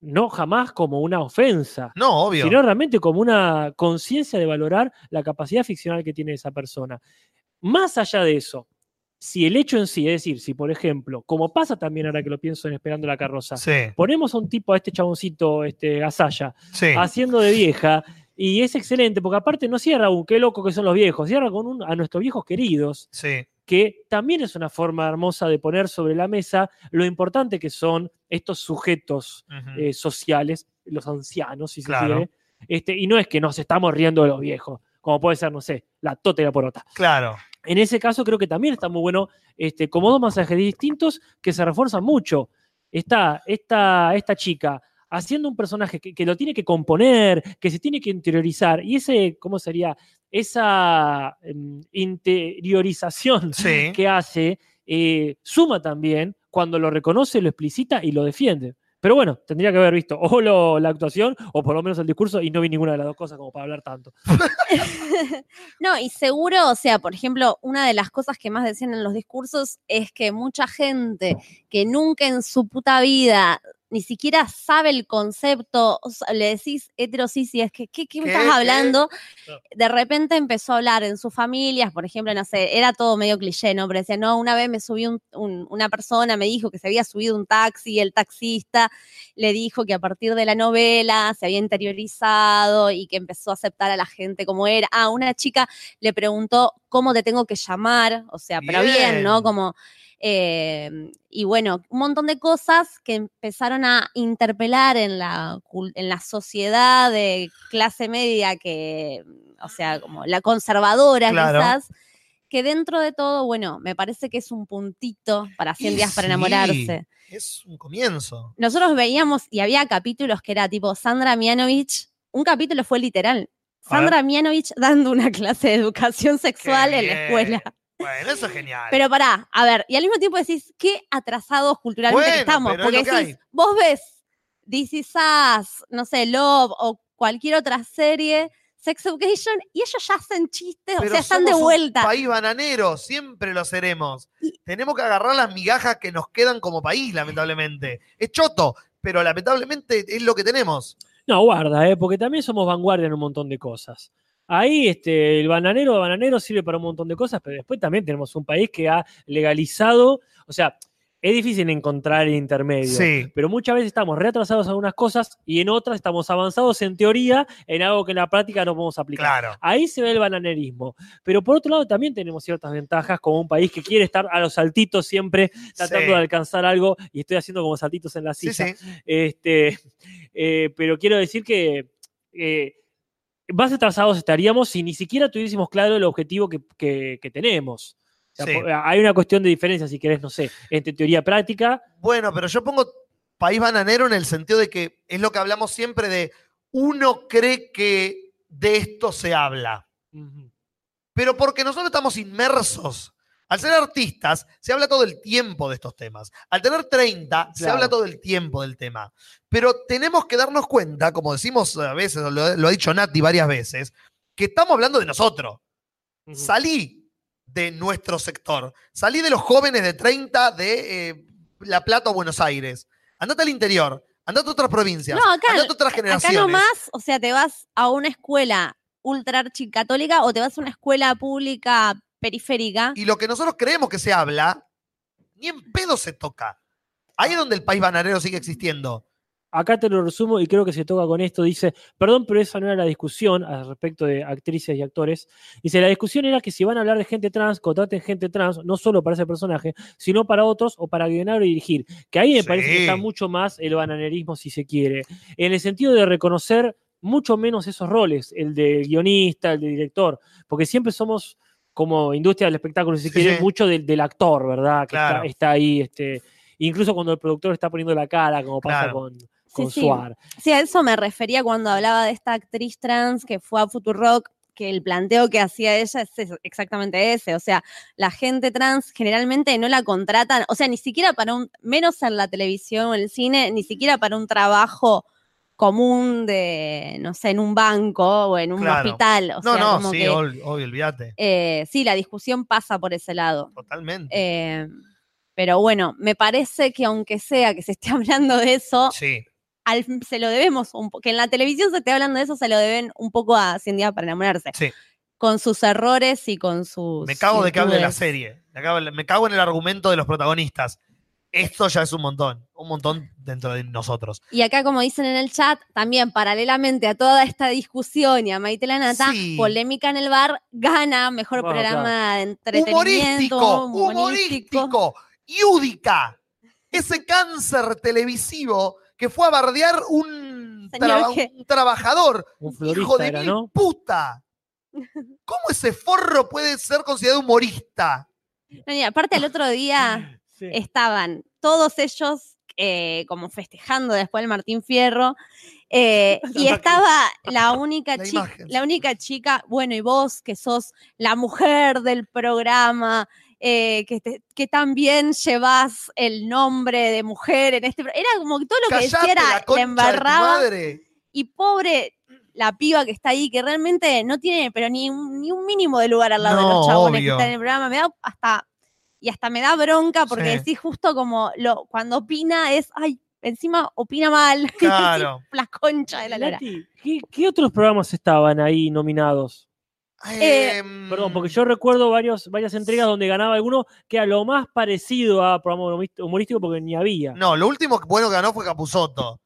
no jamás como una ofensa, No, obvio. sino realmente como una conciencia de valorar la capacidad ficcional que tiene esa persona. Más allá de eso, si el hecho en sí, es decir, si por ejemplo, como pasa también ahora que lo pienso en Esperando la carroza, Sí, ponemos a un tipo, a este chaboncito, este Gasalla, sí. haciendo de vieja, y es excelente, porque aparte no cierra un qué loco que son los viejos, cierra con un, a nuestros viejos queridos, Sí, que también es una forma hermosa de poner sobre la mesa lo importante que son estos sujetos eh, sociales, los ancianos, si se quiere, este, y no es que nos estamos riendo de los viejos, como puede ser, no sé, la tota y la porota. claro. En ese caso creo que también está muy bueno, este, como dos mensajes distintos que se refuerzan mucho. Está esta, esta chica haciendo un personaje que, que lo tiene que componer, que se tiene que interiorizar, y ese, ¿cómo sería? Esa em, interiorización Sí. que hace eh, suma también cuando lo reconoce, lo explicita y lo defiende. Pero bueno, tendría que haber visto o lo- la actuación o por lo menos el discurso y no vi ninguna de las dos cosas como para hablar tanto. No, y seguro, o sea, por ejemplo, una de las cosas que más decían en los discursos es que mucha gente que nunca en su puta vida ni siquiera sabe el concepto, o sea, le decís heterosis y es que, ¿qué, qué me ¿Qué? estás hablando? De repente empezó a hablar en sus familias, por ejemplo, no sé, era todo medio cliché, ¿no? Pero decía, no, una vez me subió un- un- una persona, me dijo que se había subido un taxi, el taxista le dijo que a partir de la novela se había interiorizado y que empezó a aceptar a la gente como era. Ah, una chica le preguntó cómo te tengo que llamar, o sea, pero bien, Bien. ¿no? Como, eh, y bueno, un montón de cosas que empezaron a interpelar en la, en la sociedad de clase media que, o sea, como la conservadora Claro. quizás, que dentro de todo, bueno, me parece que es un puntito para 100 Y días para sí. enamorarse. Es un comienzo. Nosotros veíamos y había capítulos que era tipo Sandra Mianovich, un capítulo fue literal. Sandra Mianovich dando una clase de educación sexual Qué en la bien. escuela. Bueno, eso es genial. Pero pará, a ver, y al mismo tiempo decís, qué atrasados culturalmente Bueno, estamos. es Porque decís, vos ves This Is Us, no sé, Love o cualquier otra serie, Sex Education, y ellos ya hacen chistes, o Pero sea, están de somos un vuelta. país bananero, siempre lo seremos. Tenemos que agarrar las migajas que nos quedan como país, lamentablemente. Es choto, pero lamentablemente es lo que tenemos. No, guarda, ¿eh? porque también somos vanguardia en un montón de cosas. Ahí este, el bananero bananero sirve para un montón de cosas, pero después también tenemos un país que ha legalizado, o sea, es difícil encontrar el intermedio, Sí. pero muchas veces estamos retrasados en algunas cosas y en otras estamos avanzados en teoría en algo que en la práctica no podemos aplicar. Claro. Ahí se ve el bananerismo. Pero por otro lado también tenemos ciertas ventajas como un país que quiere estar a los saltitos siempre tratando Sí. de alcanzar algo y estoy haciendo como saltitos en la Sí, silla. sí. Este, eh, pero quiero decir que eh, más atrasados estaríamos si ni siquiera tuviésemos claro el objetivo que, que- que tenemos. O sea, Sí. po- hay una cuestión de diferencia, si querés, no sé, entre teoría práctica. Bueno, pero yo pongo país bananero en el sentido de que es lo que hablamos siempre de uno cree que de esto se habla. Pero porque nosotros estamos inmersos. Al ser artistas, se habla todo el tiempo de estos temas. Al tener 30, se habla todo el tiempo del tema. Pero tenemos que darnos cuenta, como decimos a veces, lo, lo ha dicho Nati varias veces, que estamos hablando de nosotros. Salí de nuestro sector. Salí de los jóvenes de 30 de eh, La Plata o Buenos Aires. Andate al interior. Andate a otras provincias. No, acá, andate a otras acá generaciones. nomás, o sea, te vas a una escuela ultra archicatólica o te vas a una escuela pública periférica. Y lo que nosotros creemos que se habla, ni en pedo se toca. Ahí es donde el país bananero sigue existiendo. Acá te lo resumo y creo que se toca con esto. Dice, perdón, pero esa no era la discusión al respecto de actrices y actores. Dice, la discusión era que si van a hablar de gente trans, contraten gente trans, no solo para ese personaje, sino para otros o para guionar o dirigir. Que ahí me Sí. parece que está mucho más el bananerismo, si se quiere. En el sentido de reconocer mucho menos esos roles, el de guionista, el de director, porque siempre somos como industria del espectáculo, si se Sí, quiere, sí. mucho del, del actor, ¿verdad? Que Claro. está, está ahí, este, incluso cuando el productor está poniendo la cara, como pasa Claro. con, con sí. Suar. Sí, a eso me refería cuando hablaba de esta actriz trans que fue a Futurock, que el planteo que hacía ella es exactamente ese. O sea, la gente trans generalmente no la contratan, o sea, ni siquiera para un, menos en la televisión o el cine, ni siquiera para un trabajo común de, no sé, en un banco o en un Claro. hospital. O no, sea, no, como sí, que, obvio, olvídate. eh, sí, la discusión pasa por ese lado. Totalmente. Eh, pero bueno, me parece que aunque sea que se esté hablando de eso, sí. Al- se lo debemos, un que en la televisión se esté hablando de eso, se lo deben un poco a 100 días para enamorarse. Sí. Con sus errores y con sus. Me cago de que hable de la virtudes. serie. Me cago, me cago en el argumento de los protagonistas. Esto ya es un montón. Un montón dentro de nosotros. Y acá, como dicen en el chat, también paralelamente a toda esta discusión y a Maite Lanata, Sí. polémica en el bar gana mejor Bueno, programa de entretenimiento. Humorístico, humorístico. humorístico. Yúdica. Ese cáncer televisivo que fue a bardear un, traba- trabajador. Un Hijo de era, mil ¿no? puta. ¿Cómo ese forro puede ser considerado humorista? No, y aparte, el otro día Sí. estaban todos ellos eh, como festejando después del Martín Fierro. eh, y estaba la única, La chica, imagen. la única chica, bueno, y vos que sos la mujer del programa, eh, que, te- que también llevas el nombre de mujer en este Era como que todo lo que Callate decía era, la la embarraba. Y pobre la piba que está ahí, que realmente no tiene, pero ni un, ni un mínimo de lugar al lado de los chabones obvio. que están en el programa. Me da hasta, y hasta me da bronca porque Sí. decís justo como lo, cuando opina es, ay, encima opina mal. Claro. la concha de la lora. Nati, ¿qué, qué otros programas estaban ahí nominados? Eh, Perdón, porque yo recuerdo varios, varias entregas donde ganaba alguno que era lo más parecido a programa humorístico porque ni había. No, lo último que- bueno que ganó fue Capusotto.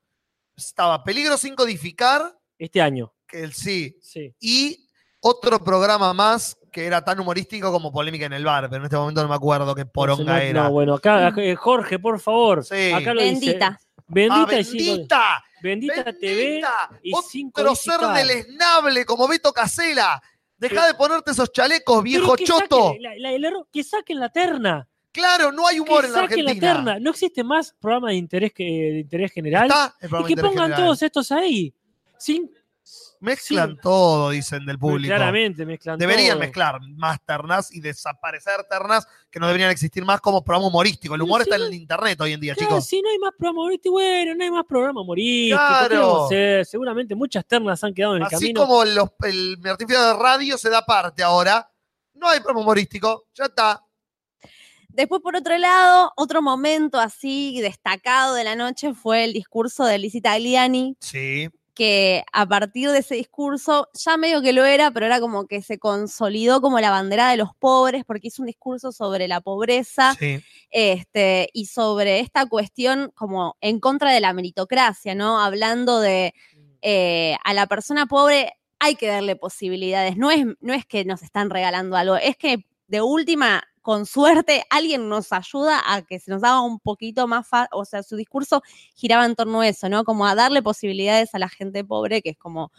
Estaba Peligro sin codificar, Este año, que el sí, sí. y otro programa más que era tan humorístico como Polémica en el Bar, pero en este momento no me acuerdo qué poronga No, era. No, bueno, acá, eh, Jorge, por favor. Sí. Acá lo dice. Bendita. Bendita Ah, y cinco- bendita, Bendita, TV bendita, y otro ser deleznable como Beto Casela. Deja de ponerte esos chalecos, viejo que choto. la- la- el error- que saquen la terna. Claro, no hay humor que en la Argentina. la terna. No existe más programa de interés, que, de interés general. Está el y que pongan general. todos estos ahí. Sin, Mezclan sí. todo, dicen del público. claramente mezclan Deberían todo. mezclar más ternas y desaparecer ternas que no deberían existir más como programa humorístico. El humor está no- en el internet hoy en día, Claro, chicos. si no hay más programa humorístico, bueno, no hay más programa humorístico. Claro. Seguramente muchas ternas han quedado en el Así camino. como los- el Martín Fierro de radio se da parte ahora, no hay programa humorístico. Ya está. Después, por otro lado, otro momento así destacado de la noche fue el discurso de Lizzie Tagliani, Sí. Que a partir de ese discurso, ya medio que lo era, pero era como que se consolidó como la bandera de los pobres, porque hizo un discurso sobre la pobreza Sí. este, y sobre esta cuestión como en contra de la meritocracia, ¿no? Hablando de eh, a la persona pobre hay que darle posibilidades, no es, no es que nos están regalando algo, es que de última, con suerte, alguien nos ayuda a que se nos haga un poquito más fácil, o sea, su discurso giraba en torno a eso, ¿no? Como a darle posibilidades a la gente pobre, que es como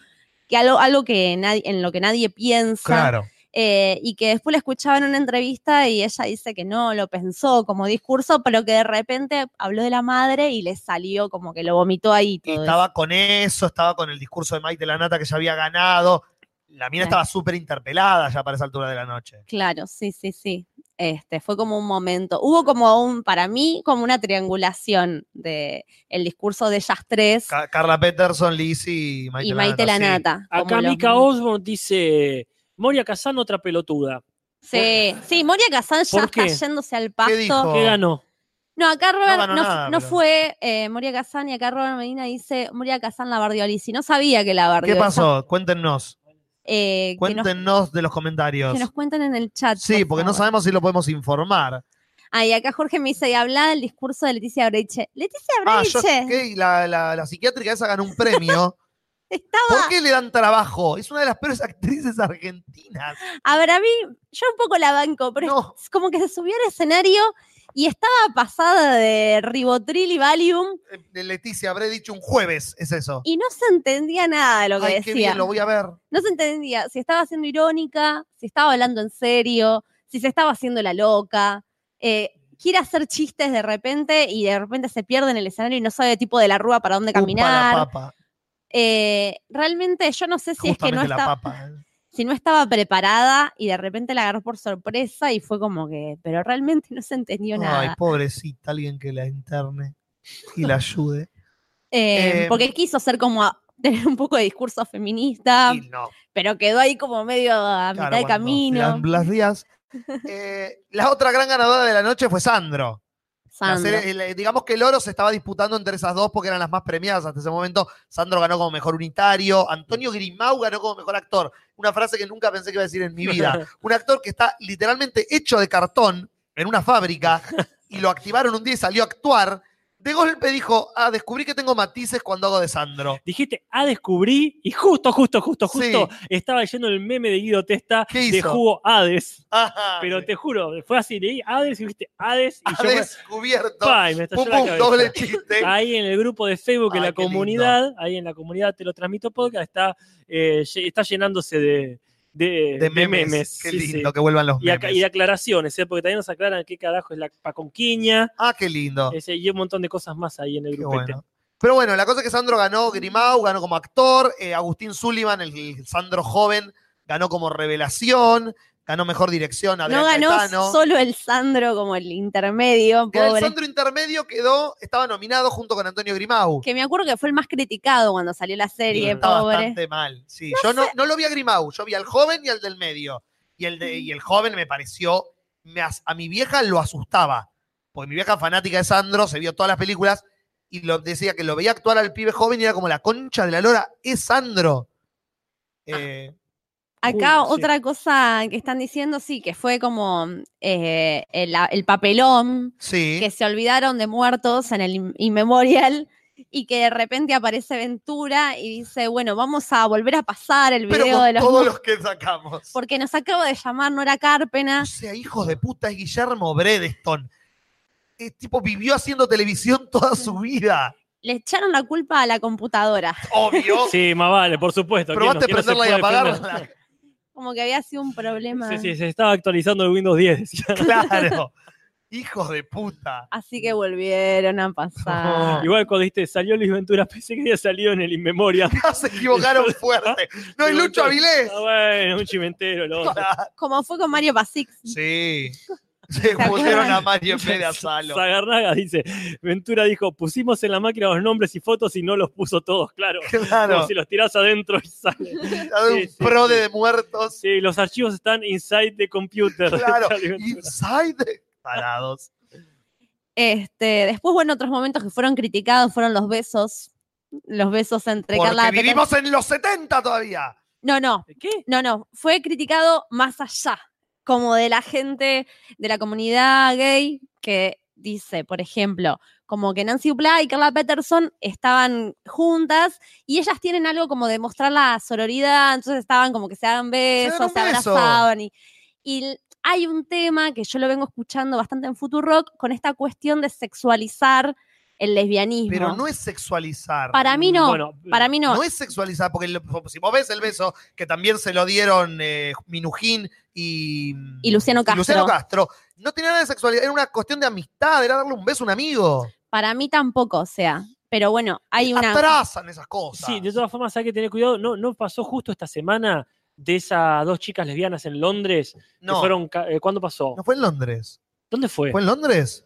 que algo, algo que nadie, en lo que nadie piensa. Claro. Eh, y que después la escuchaba en una entrevista y ella dice que no, lo pensó como discurso, pero que de repente habló de la madre y le salió como que lo vomitó ahí. Y Todo eso. estaba con eso, estaba con el discurso de Maite Lanata que ya había ganado. La mina Claro. estaba súper interpelada ya para esa altura de la noche. Claro, sí, sí, sí. Este, fue como un momento. Hubo como un, para mí, como una triangulación de el discurso de ellas tres Ca- Carla Peterson, Lizzy y Maite y Maite Lanata, Acá los- Mika Osborne dice, Moria Kazan otra pelotuda. Sí, sí, Moria Kazan ya ¿Por está yéndose al ¿Qué pasto. dijo? ¿Qué ganó? No, acá Robert no, nada, no pero- fue eh, Moria Kazan y acá Robert Medina dice Moria Kazan la bardió a Lizzy. No sabía que la bardió. ¿Qué esa- pasó? Cuéntenos. Eh, nos, Cuéntenos de los comentarios. que nos cuenten en el chat. Sí, por porque no sabemos si lo podemos informar. Ah, y acá Jorge me dice, y habla del discurso de Leticia Breiche. Leticia Ah, yo. La, la- la psiquiátrica esa ganó un premio. estaba... ¿Por qué le dan trabajo? Es una de las peores actrices argentinas. A ver, a mí, yo un poco la banco, pero No. es como que se subió al escenario y estaba pasada de Ribotril y Valium Eh, De Leticia, habré dicho un jueves, es eso. y no se entendía nada de lo que Ay, qué decía. bien, lo voy a ver. No se entendía si estaba siendo irónica, si estaba hablando en serio, si se estaba haciendo la loca. eh, quiere hacer chistes de repente y de repente se pierde en el escenario y no sabe tipo de la rúa para dónde Upa, la caminar. papa. Eh, realmente yo no sé si es que no la está, papa. Si no estaba preparada y de repente la agarró por sorpresa y fue como que, pero realmente no se entendió Ay, nada. pobrecita, alguien que la interne y la ayude. Eh, eh, porque quiso ser como a- tener un poco de discurso feminista, no. pero quedó ahí como medio a Claro, mitad de camino. Las Rías. Eh, la otra gran ganadora de la noche fue Sandro. Sandro. el- digamos que el oro se estaba disputando entre esas dos porque eran las más premiadas hasta ese momento. Sandro ganó como mejor unitario, Antonio Grimau ganó como mejor actor. Una frase que nunca pensé que iba a decir en mi vida. Un actor que está literalmente hecho de cartón en una fábrica y lo activaron un día y salió a actuar. De golpe dijo, ah, descubrí que tengo matices cuando hago de Sandro. Dijiste, ah, descubrí, y justo, justo, justo, Sí. justo, estaba leyendo el meme de Guido Testa ¿Qué de jugo Hades. Ajá, Pero sí. te juro, fue así, leí Hades y viste Hades y Ha yo me, descubierto. ¡pah! y me Pum, pum, doble chiste. Ahí en el grupo de Facebook, en la lindo. comunidad, ahí en la comunidad Te lo transmito podcast, está, eh, está llenándose de, de, De de memes. Qué sí, sí. lindo que vuelvan los memes. y de aclaraciones, ¿eh? porque también nos aclaran qué carajo es la paconquiña Ah, qué lindo. ese, y un montón de cosas más ahí en el grupo. bueno. Pero bueno, la cosa es que Sandro ganó Grimau, ganó como actor, eh, Agustín Sullivan, el, el Sandro joven, ganó como revelación, ganó mejor dirección, Adrián No ganó Caetano. solo el Sandro como el intermedio, Era el pobre. Sandro intermedio quedó, estaba nominado junto con Antonio Grimau. Que me acuerdo que fue el más criticado cuando salió la Sí, serie, estaba pobre. bastante mal. Sí, yo no, no lo vi a Grimau, yo vi al joven y al del medio. Y el, de- y el joven me pareció, me as- a mi vieja lo asustaba. Porque mi vieja fanática de Sandro, se vio todas las películas y lo, decía que lo veía actuar al pibe joven y era como la concha de la lora, es Sandro. Eh, Acá Uy, sí. otra cosa que están diciendo, sí, que fue como eh, el, el papelón, sí. que se olvidaron de muertos en el in- Inmemorial y que de repente aparece Ventura y dice, bueno, vamos a volver a pasar el video de los... todos los que sacamos. Porque nos acaba de llamar Nora Cárpena. O sea, hijos de puta, es Guillermo Bredeston. Eh, tipo, vivió haciendo televisión toda su vida. Le echaron la culpa a la computadora. Obvio. Sí, más vale, por supuesto. ¿quién no- Probaste no prenderla y puede apagarla. Como que había sido un problema. Sí, sí, se estaba actualizando el Windows 10. decía. Claro. Hijos de puta. Así que volvieron a pasar. Igual cuando dijiste, salió Luis Ventura, pensé que había salido en el Inmemoria. Se equivocaron fuerte. No es Lucho Avilés. Ah, bueno, un chimentero, lo otro. Como fue con Mario Pasic. Sí. Se pusieron a Mario en vez de a Salo. Sagarnaga dice, Ventura dijo, pusimos en la máquina los nombres y fotos y no los puso todos, claro. Claro. Como si los tirás adentro y sale. Un Sí, pro sí. de muertos. Sí, los archivos están inside the computer. Claro. Inside. Parados. Este, después, bueno, otros momentos que fueron criticados fueron los besos los besos entre Porque Carla vivimos en los 70 todavía. No, no, ¿Qué? no, no. Fue criticado más allá, como de la gente de la comunidad gay que dice, por ejemplo, como que Nancy Duplá y Carla Peterson estaban juntas y ellas tienen algo como de mostrar la sororidad, entonces estaban como que se daban besos, se abrazaban y, y hay un tema que yo lo vengo escuchando bastante en Futurock con esta cuestión de sexualizar el lesbianismo. Pero no es sexualizar. Para mí no, Bueno, para mí no. No es sexualizar, porque lo- si vos ves el beso, que también se lo dieron eh, Minujín y, Y Luciano Castro. Castro, no tenía nada de sexualidad, era una cuestión de amistad, era darle un beso a un amigo. Para mí tampoco, o sea, pero bueno, hay una... Atrasan esas cosas. Sí, de todas formas hay que tener cuidado. No, no pasó justo esta semana de esas dos chicas lesbianas en Londres. que no, fueron, eh, ¿Cuándo pasó? no fue en Londres. ¿Dónde fue? ¿Fue en Londres?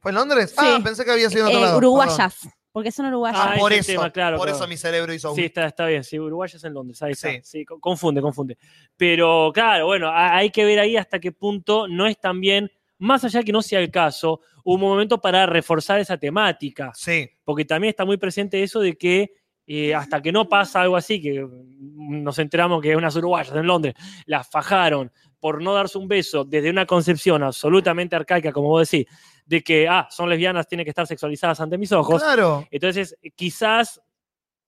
¿Fue en Londres? Ah, Sí. pensé que había sido en otro eh, lado. uruguayas, porque son uruguayas. Ah, Ah, por eso, tema, claro, por claro. eso mi cerebro hizo un... Sí, está, está bien. Sí, Uruguay es en Londres. Ahí está. Sí. Sí, co- confunde, confunde. Pero claro, bueno, hay que ver ahí hasta qué punto no es tan bien, más allá que no sea el caso, un momento para reforzar esa temática. Sí, Porque también está muy presente eso de que eh, hasta que no pasa algo así, que nos enteramos que unas uruguayas en Londres las fajaron por no darse un beso desde una concepción absolutamente arcaica, como vos decís, de que, ah, son lesbianas, tienen que estar sexualizadas ante mis ojos. claro. Entonces, quizás,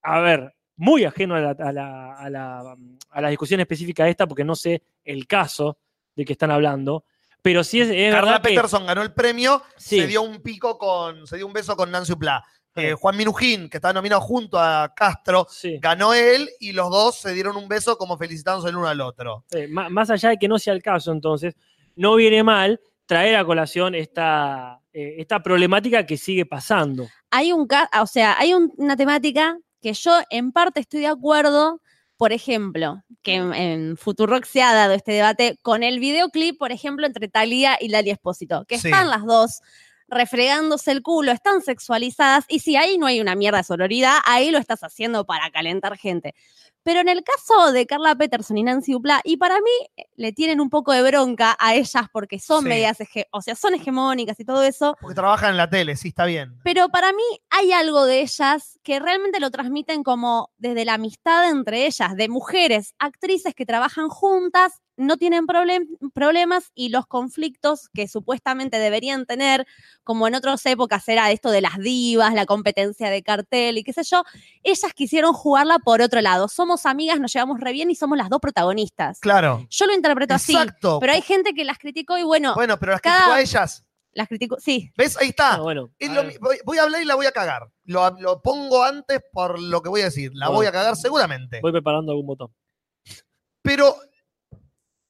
a ver, muy ajeno a la, a la- a la- a la discusión específica esta, porque no sé el caso de que están hablando, pero sí es, es Carla verdad que... Peterson ganó el premio, Sí. se dio un pico con, se dio un beso con Nancy Uplá. Sí. Eh, Juan Minujín, que estaba nominado junto a Castro, sí, ganó él y los dos se dieron un beso como felicitándose el uno al otro. má- más allá de que no sea el caso, entonces, no viene mal traer a colación esta, eh, esta problemática que sigue pasando. Hay un o sea, hay un- una temática que yo en parte estoy de acuerdo, por ejemplo, que en, en Futurock se ha dado este debate con el videoclip, por ejemplo, entre Talía y Lali Espósito, que Sí. están las dos refregándose el culo, están sexualizadas, y si ahí no hay una mierda de sororidad, ahí lo estás haciendo para calentar gente. Pero en el caso de Carla Peterson y Nancy Duplá, y para mí eh, le tienen un poco de bronca a ellas porque son Sí. medias, hege- o sea, son hegemónicas y todo eso, Porque trabajan en la tele, sí, está bien. pero para mí hay algo de ellas que realmente lo transmiten como desde la amistad entre ellas, de mujeres, actrices que trabajan juntas, no tienen problem- problemas y los conflictos que supuestamente deberían tener, como en otras épocas era esto de las divas, la competencia de cartel y qué sé yo, ellas quisieron jugarla por otro lado. Somos amigas, nos llevamos re bien y somos las dos protagonistas. Claro. Yo lo interpreto así, Exacto. pero hay gente que las criticó y bueno, Bueno, pero las cada- criticó a ellas. las criticó, sí, ¿Ves? Ahí está. Ah, bueno, Es a lo voy, voy a hablar y la voy a cagar. Lo, lo pongo antes por lo que voy a decir. La Bueno. voy a cagar seguramente. voy preparando algún botón. Pero,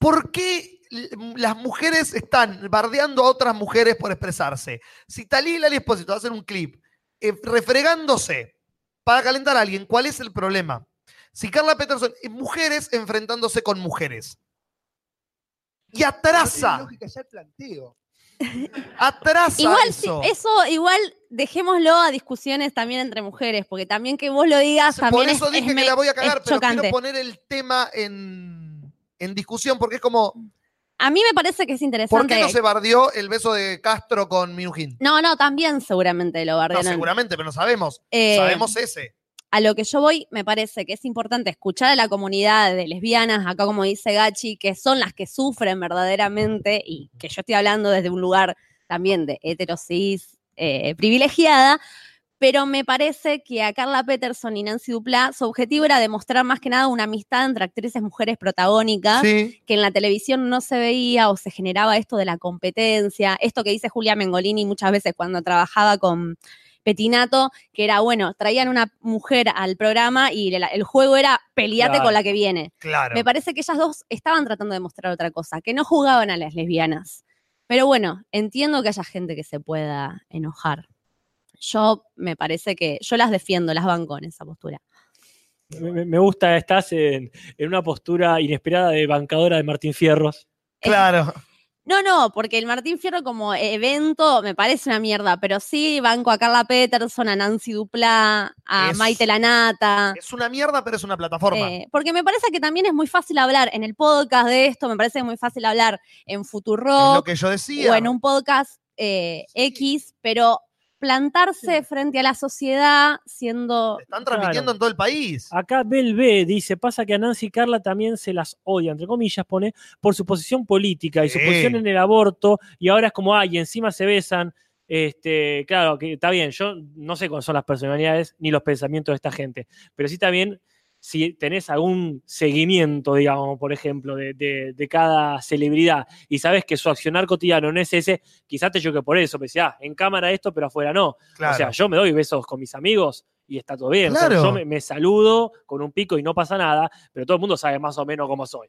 ¿por qué las mujeres están bardeando a otras mujeres por expresarse? Si Talía y Lali Espósito hacen un clip eh, refregándose para calentar a alguien, ¿cuál es el problema? Si Carla Peterson, eh, mujeres enfrentándose con mujeres. Y atrasa, lógica ya el planteo. atrasa Igual, sí, eso. eso igual dejémoslo a discusiones también entre mujeres, porque también que vos lo digas Por también eso es, dije es que me- la voy a cagar, pero quiero poner el tema en, en discusión porque es como, A mí me parece que es ¿por interesante. qué no se bardeó el beso de Castro con Minujín? no, no, también seguramente lo No, bardearon. seguramente, pero no sabemos. Eh, Sabemos ese. a lo que yo voy, me parece que es importante escuchar a la comunidad de lesbianas, acá como dice Gachi, que son las que sufren verdaderamente y que yo estoy hablando desde un lugar también de heterosis eh, privilegiada, pero me parece que a Carla Peterson y Nancy Duplá su objetivo era demostrar más que nada una amistad entre actrices mujeres protagónicas Sí, que en la televisión no se veía o se generaba esto de la competencia, esto que dice Julia Mengolini muchas veces cuando trabajaba con Petinato, que era, bueno, traían una mujer al programa y el, el juego era peleate Claro. con la que viene. claro. Me parece que ellas dos estaban tratando de mostrar otra cosa, que no jugaban a las lesbianas. Pero bueno, entiendo que haya gente que se pueda enojar. Yo me parece que yo las defiendo, las banco en esa postura. Me, gusta, estás en, en una postura inesperada de bancadora de Martín Fierros. Claro. No, no, porque el Martín Fierro como evento me parece una mierda, pero sí banco a Carla Peterson, a Nancy Duplá, a Es- Maite Lanata. Es una mierda, pero es una plataforma. eh, porque me parece que también es muy fácil hablar en el podcast de esto, me parece muy fácil hablar en es lo que yo decía. o en un podcast eh, X, pero plantarse frente a la sociedad siendo... Están transmitiendo en todo el país. Acá Bel B dice, pasa que a Nancy y Carla también se las odia, entre comillas, pone, por su posición política y su posición en el aborto, y ahora es como, ay, encima se besan. Este, claro, que está bien, yo no sé cuáles son las personalidades ni los pensamientos de esta gente, pero sí está bien si tenés algún seguimiento, digamos, por ejemplo, de, de- de cada celebridad y sabes que su accionar cotidiano no es ese, quizás te choque por eso, pensé, ah, en cámara esto, pero afuera no. Claro. O sea, yo me doy besos con mis amigos y está todo bien. O sea, Claro. yo me, me saludo con un pico y no pasa nada, pero todo el mundo sabe más o menos cómo soy.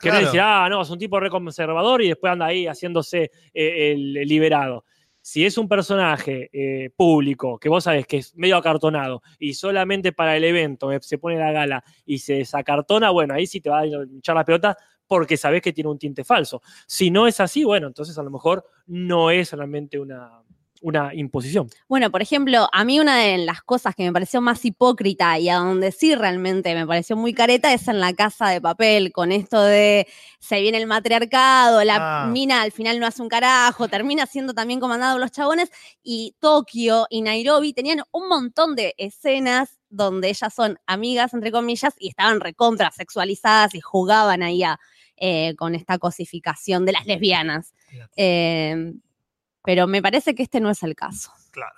Que no Claro. decir, ah, no, es un tipo reconservador y después anda ahí haciéndose eh, el liberado. Si es un personaje eh, público que vos sabés que es medio acartonado y solamente para el evento eh, se pone la gala y se desacartona, bueno, ahí sí te va a echar la pelota porque sabés que tiene un tinte falso. Si no es así, bueno, entonces a lo mejor no es realmente una, una imposición. Bueno, por ejemplo, a mí una de las cosas que me pareció más hipócrita y a donde sí realmente me pareció muy careta es en la casa de papel, con esto de se viene el matriarcado, la Ah. mina al final no hace un carajo, termina siendo también comandado por los chabones, y Tokio y Nairobi tenían un montón de escenas donde ellas son amigas, entre comillas, y estaban recontra sexualizadas y jugaban ahí a, eh, con esta cosificación de las lesbianas. Eh, pero me parece que este no es el caso. Claro.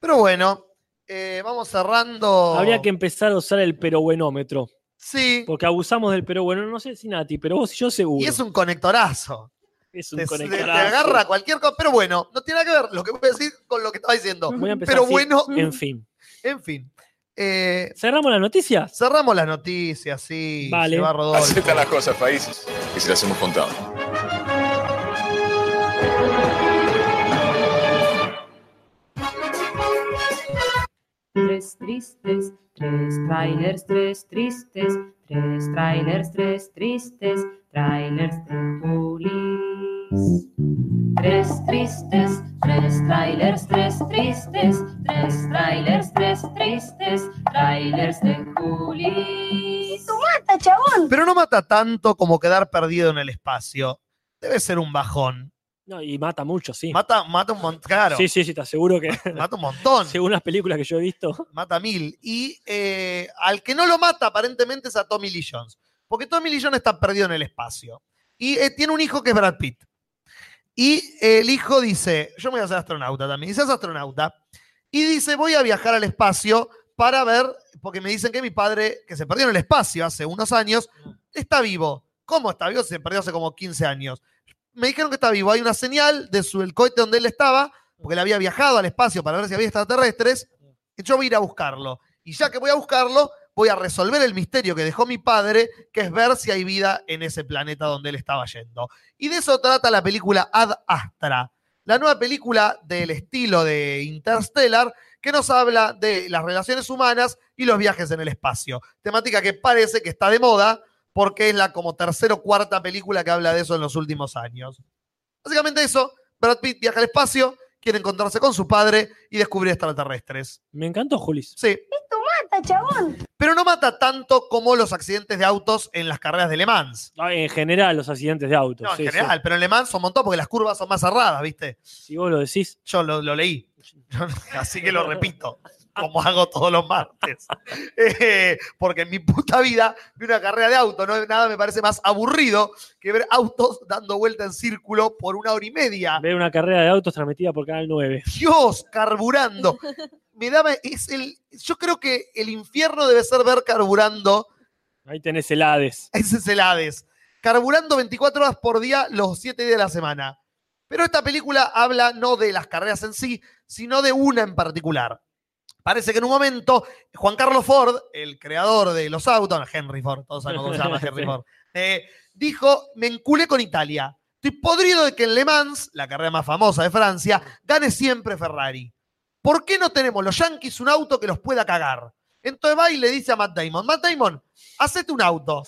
Pero bueno, eh, vamos cerrando. Habría que empezar a usar el perobuenómetro. Sí. Porque abusamos del pero bueno, no sé si Nati, pero vos y yo seguro. Y es un conectorazo. Es un Te, conectorazo. te agarra cualquier cosa. Pero bueno, no tiene nada que ver lo que voy a decir con lo que estaba diciendo. Voy a empezar Pero así. bueno, En fin. en fin. Eh, ¿Cerramos las noticias? cerramos las noticias, sí. Vale. Se va Rodolfo. Están las cosas, países. Y si las hemos contado. Tres tristes, tres trailers, tres tristes, tres trailers, tres tristes, trailers de Julis. Tres tristes, tres trailers, tres tristes, tres trailers, tres tristes, trailers de Julis. ¡Mata, chabón! Pero no mata tanto como quedar perdido en el espacio. Debe ser un bajón. No, y mata mucho, sí. Mata, mata un montón. Claro. Sí, sí, sí, te aseguro que Mata un montón. según las películas que yo he visto. Mata mil. Y eh, al que no lo mata, aparentemente, es a Tommy Lee Jones. Porque Tommy Lee Jones está perdido en el espacio. Y eh, tiene un hijo que es Brad Pitt. Y eh, el hijo dice: Yo me voy a ser astronauta también. Es astronauta. Y dice: Voy a viajar al espacio para ver, porque me dicen que mi padre, que se perdió en el espacio hace unos años, está vivo. ¿Cómo está vivo? Se perdió hace como 15 años. Me dijeron que está vivo. Hay una señal de cohete donde él estaba, porque él había viajado al espacio para ver si había extraterrestres. Y yo voy a ir a buscarlo. Y ya que voy a buscarlo, voy a resolver el misterio que dejó mi padre, que es ver si hay vida en ese planeta donde él estaba yendo. Y de eso trata la película Ad Astra, la nueva película del estilo de Interstellar, que nos habla de las relaciones humanas y los viajes en el espacio. Temática que parece que está de moda, porque es la como tercera o cuarta película que habla de eso en los últimos años. Básicamente eso, Brad Pitt viaja al espacio, quiere encontrarse con su padre y descubrir extraterrestres. Me encantó, Julis. Sí, ¡Mata, chabón! pero no mata tanto como los accidentes de autos en las carreras de Le Mans. No, En general, los accidentes de autos. No, en sí, sí. general, pero en Le Mans son un montón porque las curvas son más cerradas, ¿viste? Si vos lo decís. Yo lo, lo leí, así que lo repito, como hago todos los martes. Eh, porque en mi puta vida vi una carrera de auto, no nada me parece más aburrido que ver autos dando vuelta en círculo por una hora y media. Ver una carrera de autos transmitida por Canal 9. Dios, carburando. Me daba, es el, yo creo que el infierno debe ser ver carburando Ahí tenés el Hades. Ese es el Hades. Carburando 24 horas por día los 7 días de la semana. Pero esta película habla no de las carreras en sí, sino de una en particular. Parece que en un momento Juan Carlos Ford, el creador de los autos, Henry Ford, todos sabemos cómo se llama Henry. Ford, eh, dijo, me enculé con Italia. Estoy podrido de que en Le Mans, la carrera más famosa de Francia, gane siempre Ferrari. ¿Por qué no tenemos los Yankees un auto que los pueda cagar? Entonces va y le dice a Matt Damon, Matt Damon, hacete un auto.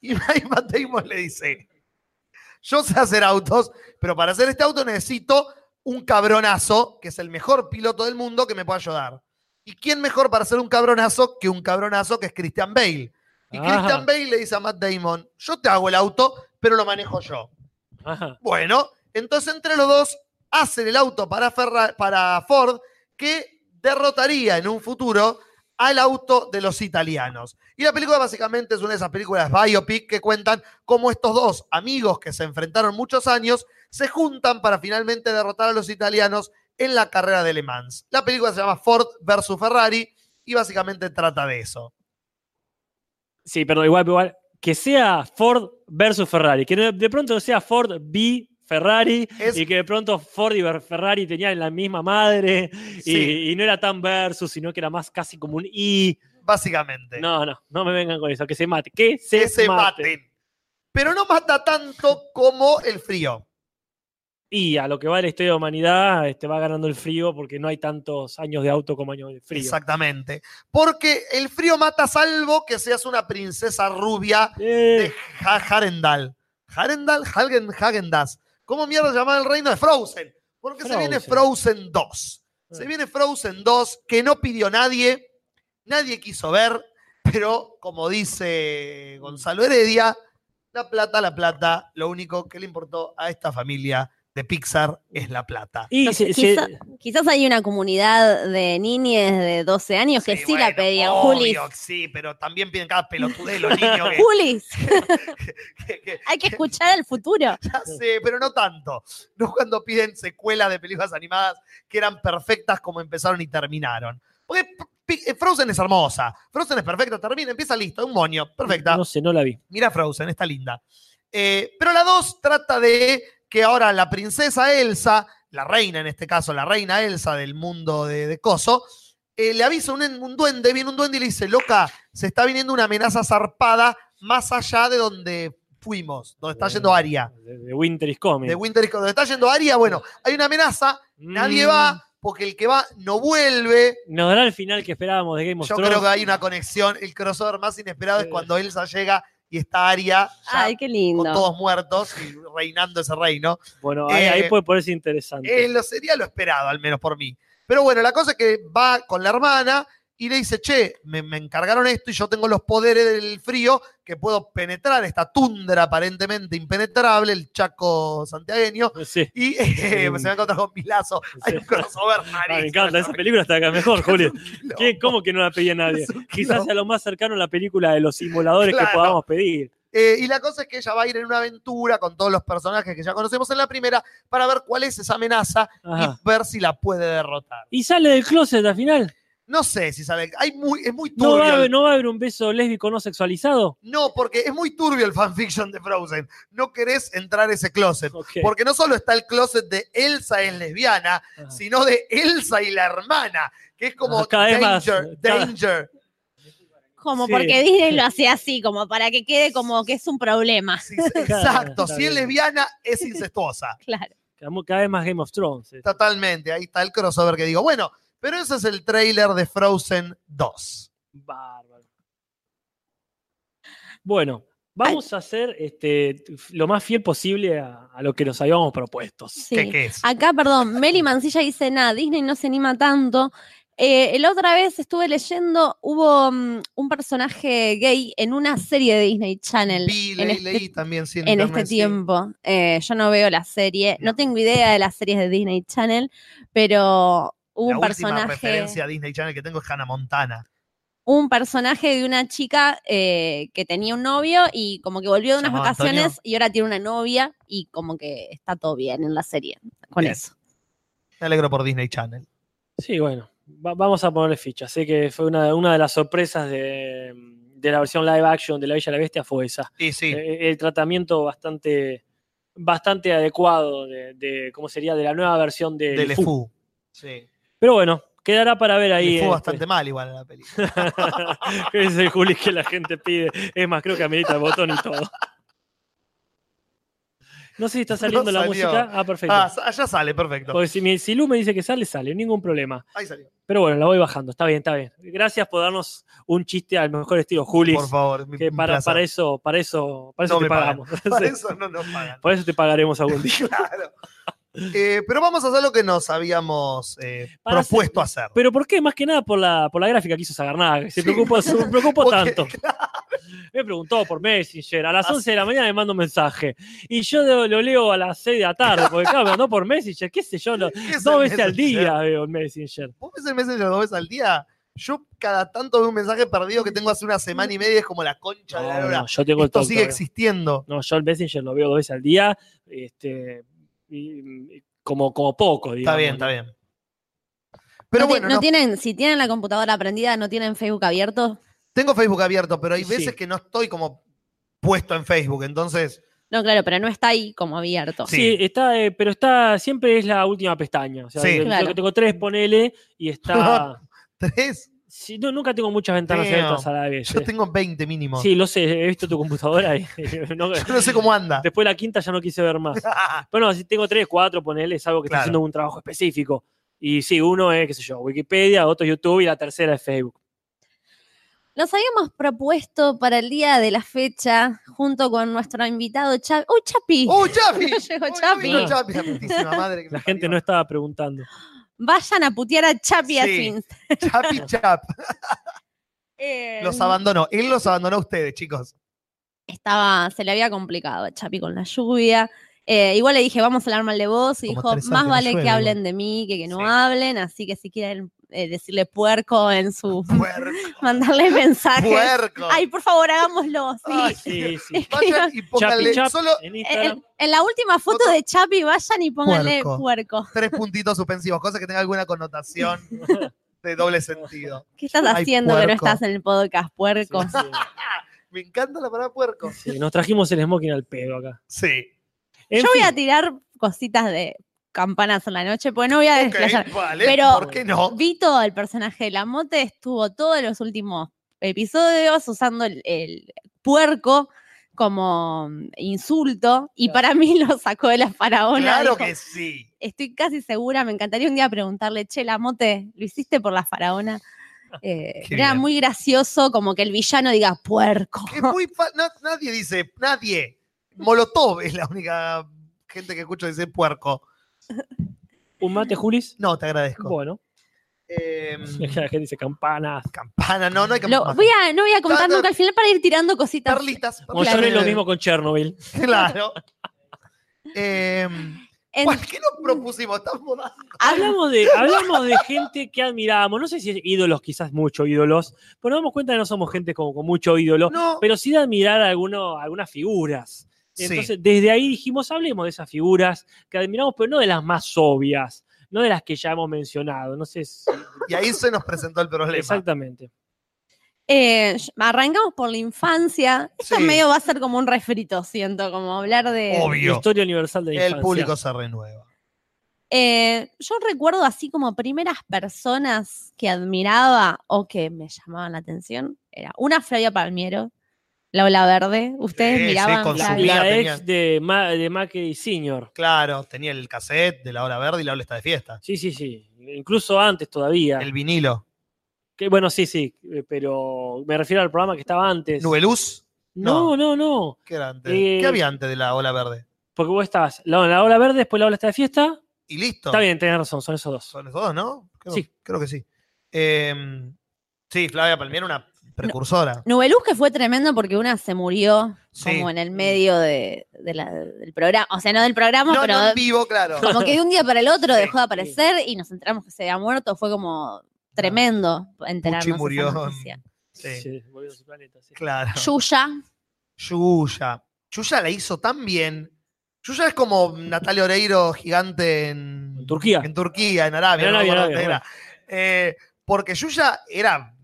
Y Matt Damon le dice, yo sé hacer autos, pero para hacer este auto necesito un cabronazo, que es el mejor piloto del mundo, que me pueda ayudar. ¿Y quién mejor para hacer un cabronazo que un cabronazo que es Christian Bale? Y Ajá. Christian Bale le dice a Matt Damon, yo te hago el auto, pero lo manejo yo. Ajá. Bueno, entonces entre los dos hacen el auto para, Ferra- para Ford, que derrotaría en un futuro al auto de los italianos. Y la película básicamente es una de esas películas biopic que cuentan cómo estos dos amigos que se enfrentaron muchos años se juntan para finalmente derrotar a los italianos en la carrera de Le Mans. La película se llama Ford versus Ferrari y básicamente trata de eso. Sí, pero igual, igual, que sea Ford versus Ferrari, que de pronto sea Ford v Ferrari Es- y que de pronto Ford y Ferrari tenían la misma madre y- Sí. y, no era tan versus, sino que era más casi como un I. Básicamente. No, no, no me vengan con eso, que se mate, que se, que se mate. maten. Pero no mata tanto como el frío. Y a lo que va la historia de la humanidad, este, va ganando el frío porque no hay tantos años de auto como años de frío. Exactamente. Porque el frío mata salvo que seas una princesa rubia Eh, de Ha- Harendal. Harendal, Hagen, Hagendas. ¿Cómo mierda se llama el reino de Frozen? Porque se viene Frozen. Frozen 2. Se Ah. viene Frozen 2 que no pidió nadie, nadie quiso ver, pero como dice Gonzalo Heredia, la plata, la plata, lo único que le importó a esta familia de Pixar es la plata. y Quizá- quizás hay una comunidad de niñes de 12 años que sí, la bueno, pedían. Julis. obvio, Sí, pero también piden cada pelotudez los niños que- Julis, que- que- hay que escuchar al futuro. Ya sé, pero no tanto. No cuando piden secuelas de películas animadas que eran perfectas como empezaron y terminaron. Porque Frozen es hermosa. Frozen es perfecta, termina, empieza listo, un moño, perfecta. no sé, no la vi. Mira Frozen, está linda. Eh, pero la 2 trata de que ahora la princesa Elsa, la reina en este caso, la reina Elsa del mundo de, de Coso, eh, le avisa un, un duende, viene un duende y le dice, loca, se está viniendo una amenaza zarpada más allá de donde fuimos, donde está yendo Aria. De, Winter is Coming. De Winter is Coming. Donde está yendo Aria, bueno, hay una amenaza, nadie Mm, va, porque el que va no vuelve. Nos dará el final que esperábamos de Game of Yo Thrones. creo que hay una conexión. El crossover más inesperado es cuando Elsa llega y está Aria ya Ay, qué con todos muertos y reinando ese reino. Bueno, ahí, ahí Eh, puede ponerse interesante. Eh, lo sería lo esperado, al menos por mí. Pero bueno, la cosa es que va con la hermana y le dice, che, me, me encargaron esto y yo tengo los poderes del frío que puedo penetrar esta tundra aparentemente impenetrable, el Chaco santiagueño. Sí. Y eh, se va a encontrar con Milazo. Hay Sí. un crossover Ah, me encanta, esa película está acá mejor, Julio. ¿Cómo que no la pedía nadie? Quizás sea lo más cercano a la película de los simuladores Claro. que podamos pedir. Eh, y la cosa es que ella va a ir en una aventura con todos los personajes que ya conocemos en la primera para ver cuál es esa amenaza Ajá. y ver si la puede derrotar. ¿Y sale del closet al final? No sé si sale. Hay muy, es muy ¿No turbio. va, a ¿No va a haber un beso lésbico no sexualizado? No, porque es muy turbio el fanfiction de Frozen. No querés entrar a ese closet. Porque no solo está el closet de Elsa es lesbiana, Ajá. sino de Elsa y la hermana, que es como Ah, danger, danger. Como Sí. porque Disney lo hacía así, como para que quede como que es un problema. Sí, exacto, si es lesbiana, es incestuosa. Claro. Cada cada vez más Game of Thrones. eh. Totalmente, ahí está el crossover que digo. Bueno, pero ese es el trailer de Frozen 2. Bárbaro. Bueno, vamos a hacer este, lo más fiel posible a, a lo que nos habíamos propuesto. Sí. ¿Qué, qué es? Acá, perdón, Meli Mancilla dice nada, Disney no se anima tanto. Eh, la otra vez estuve leyendo, hubo mm, un personaje gay en una serie de Disney Channel Vi, leí, este, leí también, sí, en en internet, este sí. tiempo. Eh, yo no veo la serie, no tengo idea de las series de Disney Channel, pero hubo La un personaje, referencia a Disney Channel que tengo es Hannah Montana. un personaje de una chica eh, que tenía un novio y como que volvió de unas ¿Llamado vacaciones Antonio? y ahora tiene una novia y como que está todo bien en la serie con Bien. eso. Me alegro por Disney Channel. Sí, bueno, va- vamos a ponerle ficha. Sé que fue una, una de las sorpresas de, de la versión live action de La Bella y la Bestia fue esa. Y sí, Eh, el tratamiento bastante, bastante adecuado de, de cómo sería de la nueva versión de, de. LeFou. Sí. Pero bueno, quedará para ver ahí. Le fue este, bastante mal igual en la película. es el Juli que la gente pide. Es más, creo que amerita el botón y todo. No sé si está saliendo la música. Ah, perfecto. Ah, allá sale, perfecto. Porque si, mi- si Lu me dice que sale, sale, ningún problema. Ahí salió. Pero bueno, la voy bajando. Está bien, está bien. Gracias por darnos un chiste al mejor estilo, Juli. Por favor, mi- Que para, para eso, para eso, para eso No te pagan. pagamos. Para eso no nos pagan. Por eso te pagaremos algún día. Claro. Eh, pero vamos a hacer lo que nos habíamos eh, propuesto hacer. Pero ¿por qué? Más que nada por la, por la gráfica que hizo Sagarnaga. Se preocupó, se preocupó tanto. claro, me preguntó por Messenger. A las 11 de la mañana me manda un mensaje. Y yo lo, lo leo a las 6 de la tarde, porque claro, me mandó por Messenger, qué sé yo, lo- ¿Qué dos veces al día veo el Messenger. ¿Vos ves el Messenger dos veces al día? Yo cada tanto veo un mensaje perdido que tengo hace una semana y media es como la concha de la No, lora. no, yo tengo el Esto sigue todavía. existiendo. No, yo el Messenger lo veo dos veces al día, este, y- y como, como poco, digamos. Está bien, está bien. Pero no, bueno, no no- tienen, si tienen la computadora prendida, no tienen Facebook abierto. tengo Facebook abierto, pero hay Sí. veces que no estoy como puesto en Facebook, entonces No, claro, pero no está ahí como abierto. Sí. Sí, está, eh, pero está, siempre es la última pestaña. O sea, Sí. yo Claro. que tengo tres, ponele, y está. tres, Sí, no, nunca tengo muchas ventanas Damn. abiertas a la vez. yo eh. tengo 20 mínimo. Sí, lo sé, he visto tu computadora y no- Yo no sé cómo anda. después de la quinta ya no quise ver más. Pero no, si tengo tres, cuatro, ponele, es algo que Claro. está haciendo un trabajo específico. Y sí, uno es, qué sé yo, Wikipedia, otro es YouTube y la tercera es Facebook. Nos habíamos propuesto para el día de la fecha, junto con nuestro invitado Chapi. ¡Uy, Chapi! ¡Oh, Chapi! Llegó ¡Oh, Chapi. La putísima madre que me La gente parió. no estaba preguntando. Vayan a putear a Chapi a Sí. Sins. Chapi Chap. Eh, Los abandonó. Él los abandonó a ustedes, chicos. estaba, se le había complicado a Chapi con la lluvia. Eh, igual le dije, vamos a hablar mal de vos. Y Como dijo, más vale llueve, que hablen de mí que que no Sí. hablen. Así que si quieren eh, decirle puerco en su. Puerco. mandarle mensajes. Puerco. Ay, por favor, hagámoslo. Sí. Ay, Sí, sí. Vayan y pónganle Chapi Chap solo en En, Instagram. en la última foto de Chapi, vayan y pónganle Puerco. puerco. tres puntitos suspensivos, cosa que tenga alguna connotación de doble sentido. ¿Qué estás Ay, haciendo que no estás en el podcast, puerco? Sí, sí. Me encanta la palabra puerco. Sí, nos trajimos el smoking al pedo acá. Sí. En Yo voy a tirar cositas de campanas en la noche, porque no voy a desplayar. vale. Pero- ¿Por qué no? Vito, el personaje de la mote, estuvo todos los últimos episodios usando el, el puerco como mm, insulto y para mí lo sacó de la faraona. Claro Dijo, que sí. Estoy casi segura, me encantaría un día preguntarle, che, la mote, ¿lo hiciste por la faraona? Eh, era bien. muy gracioso como que el villano diga puerco. Es muy fa- no- nadie dice, nadie. Molotov es la única gente que escucho decir puerco. Un mate, Julis. No, te agradezco. Bueno, Eh, la gente dice campanas. campana, no, no hay Lo- campana. voy a, no voy a contar nunca al final para ir tirando cositas. Perlitas. Como Claro. yo haré lo mismo con Chernobyl. Claro. Eh, En- ¿Qué nos propusimos? Estamos dando- Hablamos de, hablamos de gente que admiramos, no sé si es ídolos, quizás mucho ídolos, pero nos damos cuenta que no somos gente como con mucho ídolo, No, pero sí de admirar a alguno- algunas figuras. Sí. Entonces, desde ahí dijimos, hablemos de esas figuras que admiramos, pero no de las más obvias, no de las que ya hemos mencionado. No sé si- y ahí se nos presentó el problema. exactamente. Eh, arrancamos por la infancia. Esto Sí. medio va a ser como un refrito, siento, como hablar de. Obvio. Historia universal de la El infancia. público se renueva. Eh, yo recuerdo así como primeras personas que admiraba o que me llamaban la atención. Era una Flavia Palmiero, la Ola Verde. Ustedes Sí, sí, miraban con su Flavia? vida La tenía- ex de, Ma- de Macri Senior. Claro, tenía el cassette de la hora verde y la ola está de fiesta. Sí, sí, sí. Incluso antes todavía. El vinilo. Que, bueno, sí, sí, eh, pero me refiero al programa que estaba antes. Nubeluz. No, no, no. ¿Qué era antes? Eh, ¿Qué había antes de la ola verde? Porque vos estabas la, la ola verde, después la ola está de fiesta. Y listo. Está bien, tenés razón, son esos dos. Son esos dos, ¿no? Creo, Sí. Creo que sí. Eh, sí, Flavia Palmiero, una precursora. Nubeluz que fue tremendo porque una se murió Sí. como en el medio de, de la- del programa. O sea, no del programa, No, pero no en vivo, claro. como que de un día para el otro Sí, dejó de aparecer y nos enteramos que se había muerto. Fue como tremendo enterarnos Pucci murió. esa noticia. Sí, Sí, volvió a su planeta, sí. claro. Yuya, Yuya. Yuya la hizo tan bien. Yuya es como Natalia Oreiro gigante en, En Turquía. En Turquía, en Arabia. En no me Arabia, acuerdo Arabia, dónde era. Eh, porque Yuya era.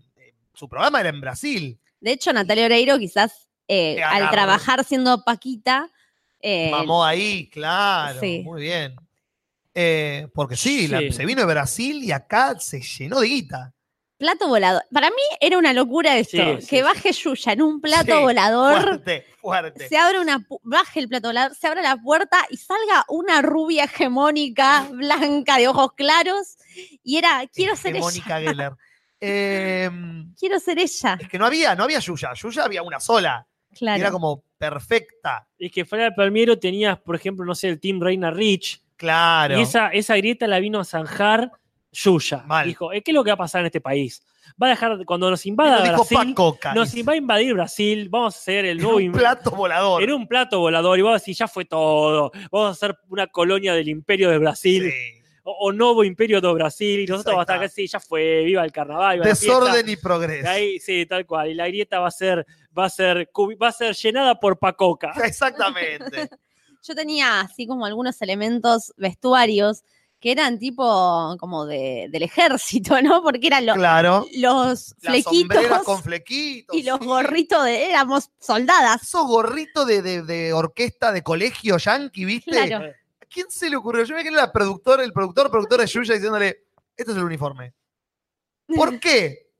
Su programa era en Brasil. de hecho, Natalia Oreiro quizás eh, al trabajar siendo Paquita, eh, Mamó ahí, claro. sí. Muy bien. Eh, porque sí, la- se vino de Brasil y acá se llenó de guita. plato volador. Para mí era una locura esto, Sí, que sí. baje Yuya en un plato Sí, volador. Fuerte, fuerte. Se abre una, baje el plato volador, se abre la puerta y salga una rubia hegemónica, blanca, de ojos claros. Y era, quiero ser ella, Mónica Geller. Eh, quiero ser ella. es que no había, no había Yuya. Yuya había una sola. y Claro. Era como perfecta. Es que fuera de Palmiero tenías, por ejemplo, no sé, el Team Reina Rich. Claro. Y esa, esa grieta la vino a zanjar Yuya. Mal. Dijo, "Eh, ¿qué es lo que va a pasar en este país? Va a dejar, cuando nos invada Brasil, Pacoca. nos va a invadir Brasil, vamos a hacer el En nuevo un in- plato volador. en un plato volador y vamos a decir, ya fue todo, vamos a hacer una colonia del imperio de Brasil. Sí. O, o Novo Imperio do Brasil, y nosotros vamos a estar acá, sí, ya fue, viva el carnaval, viva la. Desorden y progreso. Ahí, sí, tal cual. Y la grieta va a ser, va a ser, va a ser llenada por Pacoca. Exactamente. Yo tenía así como algunos elementos vestuarios que eran tipo como de, del ejército, ¿no? Porque eran lo- Claro. los Las flequitos sombreras con flequitos. y los sí. gorritos de éramos soldadas. Esos gorritos de, de- de orquesta de colegio yankee, ¿viste? Claro. ¿A quién se le ocurrió? Yo me quedé la productora, el productor, productor de Yuya diciéndole, este es el uniforme. ¿Por qué?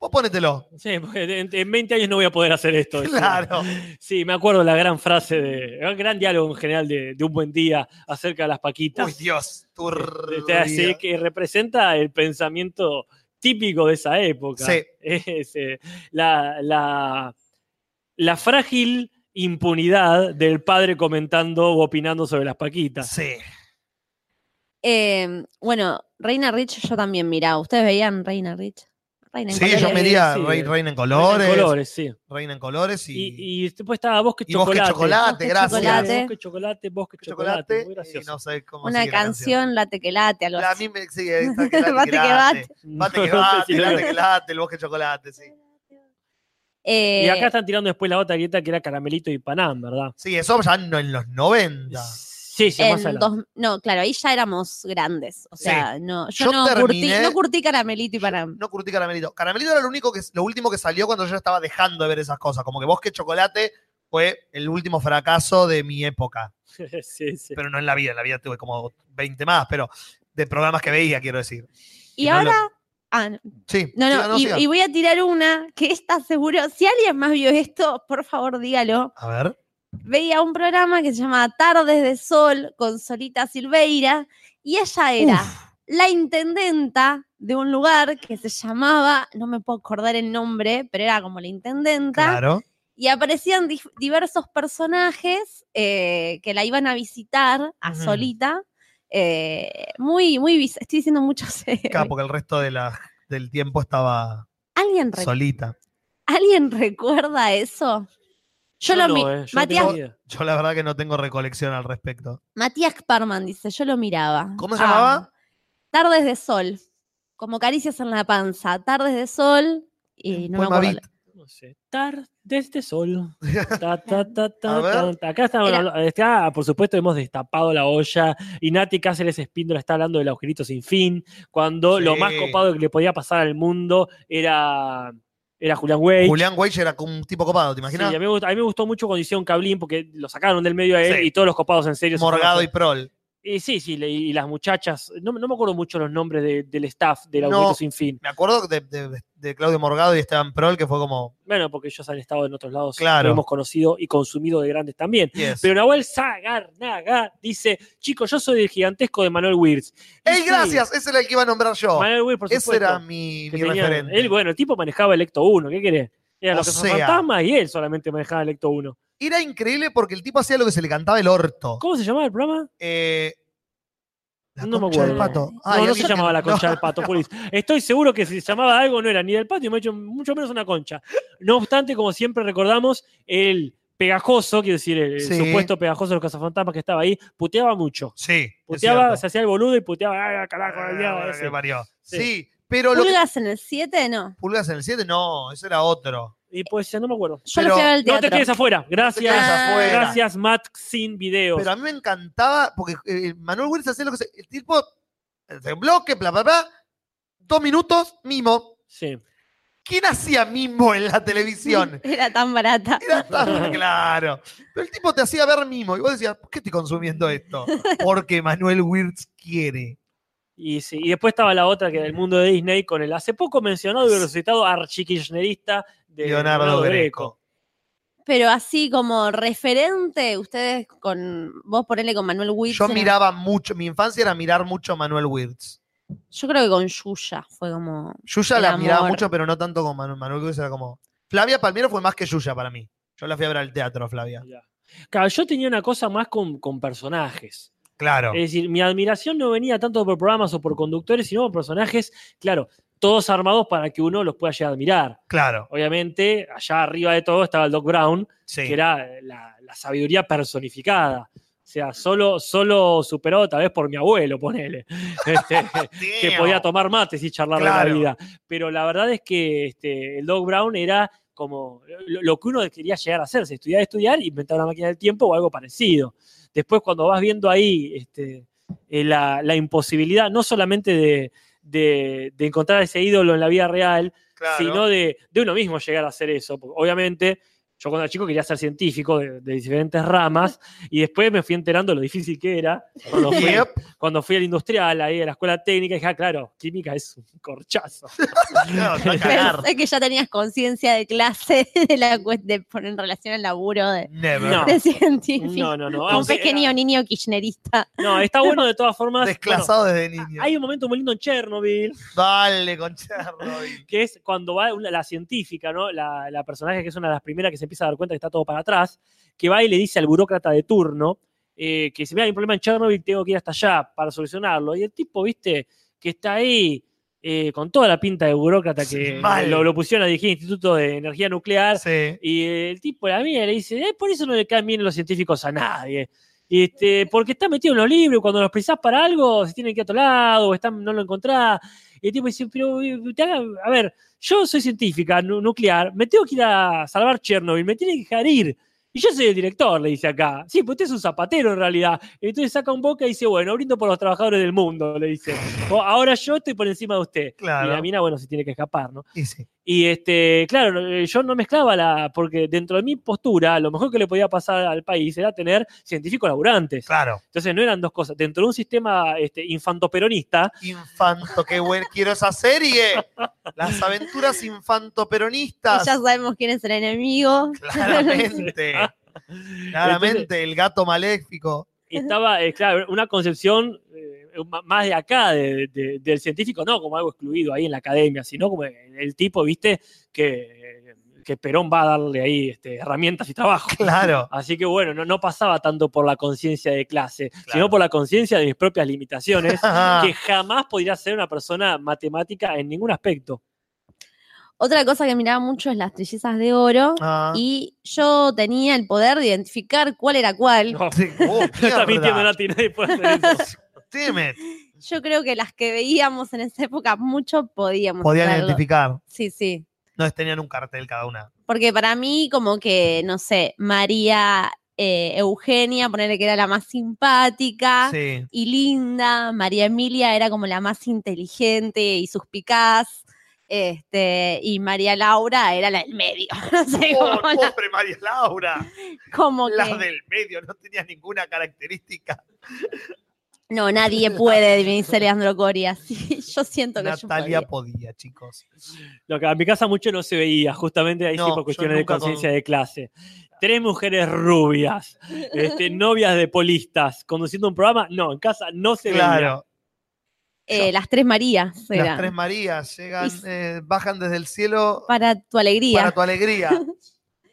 Vos ponételo. Sí, porque en, en 20 años no voy a poder hacer esto. Claro. Sí, me acuerdo la gran frase de, el gran diálogo en general de, de un buen día acerca de las paquitas. Uy, Dios. Este, así turbia. que representa el pensamiento típico de esa época. Sí. Es, eh, la, la, la frágil impunidad del padre comentando o opinando sobre las paquitas. Sí. Eh, bueno, Reina Rich yo también miraba. ¿Ustedes veían Reina Rich? Reina en Sí, yo colores. me diría Sí. Reina, Reina en Reina colores. en colores, sí. Reina en colores y, Y, y después estaba Bosque y Bosque Chocolate. Chocolate, Bosque gracias. Chocolate. Bosque Chocolate, Bosque Chocolate. chocolate. Muy y gracioso. no sé cómo Una canción, late que late, La, a mí me sigue esta que late, Bate que late. bate. Que lo- late que late, el bosque chocolate, sí. Eh, Y acá están tirando después la otra grieta que era Caramelito y Panam, ¿verdad? Sí, eso ya no en los 90. Sí, sí, más en adelante. dos- no, claro, ahí ya éramos grandes. O Sí. sea, no, yo, Yo no, curtí, terminé- no curtí caramelito y para. No curtí Caramelito. Caramelito era lo único que lo último que salió cuando yo estaba dejando de ver esas cosas. Como que Bosque Chocolate fue el último fracaso de mi época. sí, sí. Pero no en la vida, en la vida tuve como 20 más, pero de programas que veía, quiero decir. Y no ahora. Ah, no, Sí. no, no, y, voy a tirar una que está seguro. Si alguien más vio esto, por favor dígalo. A ver. Veía un programa que se llamaba Tardes de Sol con Solita Silveira y ella era Uf. la intendenta de un lugar que se llamaba, no me puedo acordar el nombre, pero era como la intendenta. Claro. y aparecían diversos personajes eh, que la iban a visitar a. Solita. Eh, muy, muy, estoy diciendo muchos. Acá, porque el resto de la, del tiempo estaba ¿Alguien, solita. ¿Alguien recuerda eso? Yo, lo no, mi- eh, yo Matías, tengo idea. Yo la verdad que no tengo recolección al respecto. Matías Parman dice, yo lo miraba. ¿Cómo se Ah, llamaba? Tardes de Sol, como caricias en la panza. Tardes de Sol y no me acuerdo. No sé. Tardes de sol. Ta, ta, ta. Acá estamos hablando- está, por supuesto, hemos destapado la olla. Y Nati Cáceres Espíndola está hablando del agujerito sin fin. Cuando lo Sí. más copado que le podía pasar al mundo era, era Julián Wey. Julián Weich era como un tipo copado, ¿te Sí, imaginas? a, mí me gustó, a mí me gustó mucho cuando hicieron Cablín porque lo sacaron del medio a él Sí. y todos los copados en serio. se Morgado y Prol. Y sí, sí, y las muchachas, no, no me acuerdo mucho los nombres de- del staff del No. Agujerito Sin Fin. Me acuerdo de, de- de Claudio Morgado y Esteban Prol, que fue como. Bueno, porque ellos han estado en otros lados, Claro. lo hemos conocido y consumido de grandes también. yes. Pero Nahuel Zagarnaga dice, chicos, yo soy el gigantesco de Manuel Wirtz. ¡Ey, gracias! Ese era el que iba a nombrar yo. Manuel Wirtz, por Ese supuesto. era mi, que mi tenía- referente. Él, bueno, el tipo manejaba el Ecto 1, ¿qué querés? Era O los sea. fantasmas y él solamente manejaba el Ecto 1. Era increíble porque el tipo hacía lo que se le cantaba el orto. ¿Cómo se llamaba el programa? Eh, la no me concha del acuerdo. pato. No, Ay, no se que- llamaba la concha no. del pato, Julis. Estoy seguro que si se llamaba algo no era ni del pato y me ha hecho mucho menos una concha. No obstante, como siempre recordamos, el pegajoso, quiero decir, el, Sí. supuesto pegajoso de los cazafantasmas que estaba ahí, puteaba mucho. Sí. Puteaba, se hacía el boludo y puteaba, ¡ay, carajo! Ah, el diablo bueno, ese". que parió. Sí. Sí, pero lo que- ¿Pulgas en el 7? No. Pulgas en el 7, no, ese era otro. Y pues ya no me acuerdo. Yo Pero lo fui a ver al No te quedes afuera. Gracias. quedes afuera. Gracias, Matt Sin Videos. Pero a mí me encantaba porque eh, Manuel Wills hacía lo que se. El tipo. El bloque, bla, bla, bla. Dos minutos, mimo. Sí. ¿Quién hacía mimo en la televisión? Era tan barata. Era tan claro. Pero el tipo te hacía ver mimo y vos decías, ¿por qué estoy consumiendo esto? Porque Manuel Wirtz quiere. Y, sí, y después estaba la otra que era el mundo de Disney con el hace poco mencionado y resucitado archikirchnerista de Leonardo Greco. Pero así como referente, ustedes con. Vos ponele con Manuel Witt. Yo miraba mucho, mi infancia era mirar mucho Manuel Wirtz. Yo creo que con Yuya fue como. Yuya la miraba mucho, pero no tanto como Manuel. Manuel Wirtz era como. Flavia Palmiero fue más que Yuya para mí. Yo la fui a ver al teatro, Flavia. Ya. Claro, yo tenía una cosa más con, con personajes. Claro. Es decir, mi admiración no venía tanto por programas o por conductores, sino por personajes. Claro, todos armados para que uno los pueda llegar a admirar. Claro. Obviamente, allá arriba de todo estaba el Doc Brown, Sí. que era la, la sabiduría personificada. O sea, solo, solo superado tal vez por mi abuelo, ponele. Este, que podía tomar mates y charlar de la vida. Pero la verdad es que este, el Doc Brown era como lo, lo que uno quería llegar a hacerse, estudiar, estudiar, inventar una máquina del tiempo o algo parecido. Después, cuando vas viendo ahí este, eh, la, la imposibilidad, no solamente de, de- de encontrar ese ídolo en la vida real, Claro. sino de, de uno mismo llegar a hacer eso. Obviamente, yo cuando era chico quería ser científico de, de diferentes ramas y después me fui enterando lo difícil que era. Cuando fui, Yep. cuando fui al industrial, ahí a la escuela técnica, dije, ah, claro, química es un corchazo. No. Pensé que ya tenías conciencia de clase de, la, de poner en relación al laburo de, Never. No. de científico. No, no, no. Un aunque- pequeño niño kirchnerista. No, está bueno de todas formas. Desclasado desde niño. hay un momento muy lindo en Chernobyl, Dale, con Chernobyl. que es cuando va una- la científica, ¿no? La, la personaje que es una de las primeras que se empieza a dar cuenta que está todo para atrás, que va y le dice al burócrata de turno eh, que si me hay un problema en Chernobyl tengo que ir hasta allá para solucionarlo. Y el tipo, viste, que está ahí eh, con toda la pinta de burócrata que lo, lo pusieron a dirigir el Instituto de Energía Nuclear. Sí. Y el tipo la mía le dice, "Eh, por eso no le caen bien los científicos a nadie. Este, porque está metido en los libros, cuando los precisás para algo, se tienen que ir a otro lado, o están, no lo encontrás. Y el tipo dice, pero eh, a ver, yo soy científica nu- nuclear, me tengo que ir a salvar Chernobyl, me tiene que dejar ir. Y yo soy el director, le dice acá. Sí, pues usted es un zapatero en realidad. Entonces saca un boca y dice, bueno, brindo por los trabajadores del mundo, le dice. O, ahora yo estoy por encima de usted. Claro. Y la mina, bueno, se tiene que escapar, ¿no? Y sí. Y este, claro, eh, yo no mezclaba la, porque dentro de mi postura, lo mejor que le podía pasar al país era tener científicos laburantes. Claro. Entonces no eran dos cosas. Dentro de un sistema este, infantoperonista, Infanto, qué bueno. Quiero esa serie. Las aventuras infantoperonistas. Ya sabemos quién es el enemigo. Claramente. Claramente, el gato maléfico. estaba, eh, claro, una concepción eh, más de acá, de- de- del científico, no como algo excluido ahí en la academia, sino como el tipo, viste, que, que Perón va a darle ahí este, herramientas y trabajo. Claro. Así que bueno, no, no pasaba tanto por la conciencia de clase, Claro. sino por la conciencia de mis propias limitaciones, que jamás podría ser una persona matemática en ningún aspecto. Otra cosa que miraba mucho es las trillizas de oro. Ah. Y yo tenía el poder de identificar cuál era cuál. No, Sí, oh, no está mintiendo. Nati, nadie puede hacer eso. Damn it. Yo creo que las que veíamos en esa época mucho podíamos Podían verlo. identificar. Sí, sí. No tenían un cartel cada una. Porque para mí, como que, no sé, María eh, Eugenia, ponerle que era la más simpática Sí. y linda. María Emilia era como la más inteligente y suspicaz. Este, y María Laura era la del medio. No sé Oh, cómo, la- pobre María Laura. como La que- del medio no tenía ninguna característica. No, nadie puede venirse Leandro Coria. Sí, yo siento que Natalia yo podía. podía, chicos. Lo que a mi casa mucho no se veía, justamente ahí No, sí por cuestiones de con- conciencia de clase. Tres mujeres rubias, este, novias de polistas, conduciendo un programa, no, en casa no se veía. Claro. Eh, las tres Marías Las tres Marías llegan, Y- eh, bajan desde el cielo Para tu alegría. para tu alegría.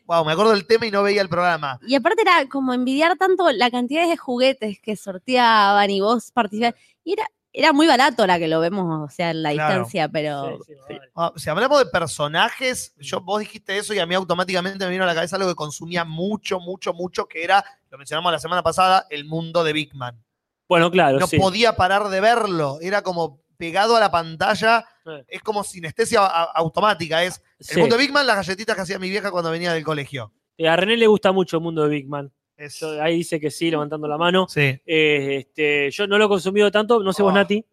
Wow, me acuerdo del tema y no veía el programa. Y aparte era como envidiar tanto la cantidad de juguetes que sorteaban y vos participabas. Y era, era muy barato la que lo vemos, o sea, en la Claro. distancia, pero Sí, sí, vale. Si hablamos de personajes, yo, vos dijiste eso y a mí automáticamente me vino a la cabeza algo que consumía mucho, mucho, mucho, que era, lo mencionamos la semana pasada, el mundo de Big Man. Bueno, claro, No sí. podía parar de verlo, era como pegado a la pantalla, es como sinestesia a- automática, es Sí. el mundo de Big Man, las galletitas que hacía mi vieja cuando venía del colegio. Eh, A René le gusta mucho el mundo de Big Man. Es- Yo- ahí dice que sí, levantando la mano. sí. Eh, este, yo no lo he consumido tanto, no sé vos, Oh. Nati.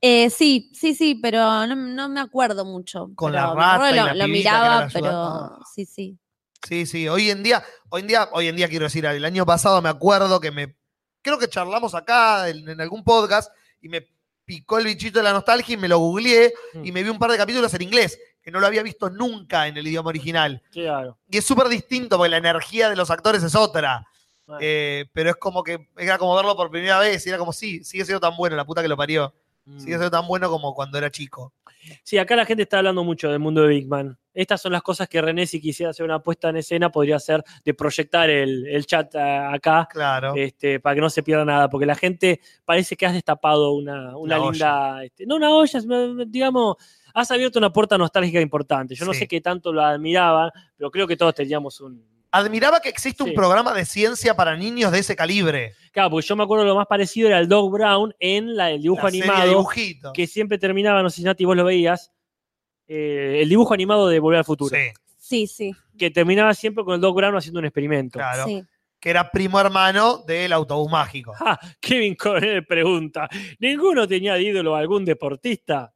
eh, sí, sí, sí, pero no, no me acuerdo mucho. Con la rata y lo, la lo miraba, pero. Ah. sí, sí. Sí, sí, hoy en día, hoy en día, hoy en día quiero decir, el año pasado me acuerdo que me, creo que charlamos acá en, en algún podcast y me picó el bichito de la nostalgia y me lo googleé Mm. y me vi un par de capítulos en inglés, que no lo había visto nunca en el idioma original. Claro. Y es súper distinto porque la energía de los actores es otra. Bueno. Eh, pero es como que era como verlo por primera vez y era como, sí, sigue siendo tan bueno, la puta que lo parió. Mm. Sigue siendo tan bueno como cuando era chico. Sí, acá la gente está hablando mucho del mundo de Big Man. Estas son las cosas que René, si quisiera hacer una puesta en escena, podría hacer de proyectar el, el chat a- acá Claro. este, para que no se pierda nada, porque la gente parece que has destapado una, una linda, este, no una olla, digamos, has abierto una puerta nostálgica importante. Yo no Sí. sé qué tanto lo admiraban, pero creo que todos teníamos un. Admiraba que existe un programa de ciencia para niños de ese calibre. Claro, porque yo me acuerdo lo más parecido era el Dog Brown en la, el dibujo La serie de animado, que siempre terminaba, no sé si Nati vos lo veías, eh, el dibujo animado de Volver al Futuro, Sí, Sí, sí. que terminaba siempre con el Dog Brown haciendo un experimento. claro. sí. Que era primo hermano del autobús mágico. Ja, Kevin Coronel pregunta: ¿Ninguno tenía de ídolo a algún deportista?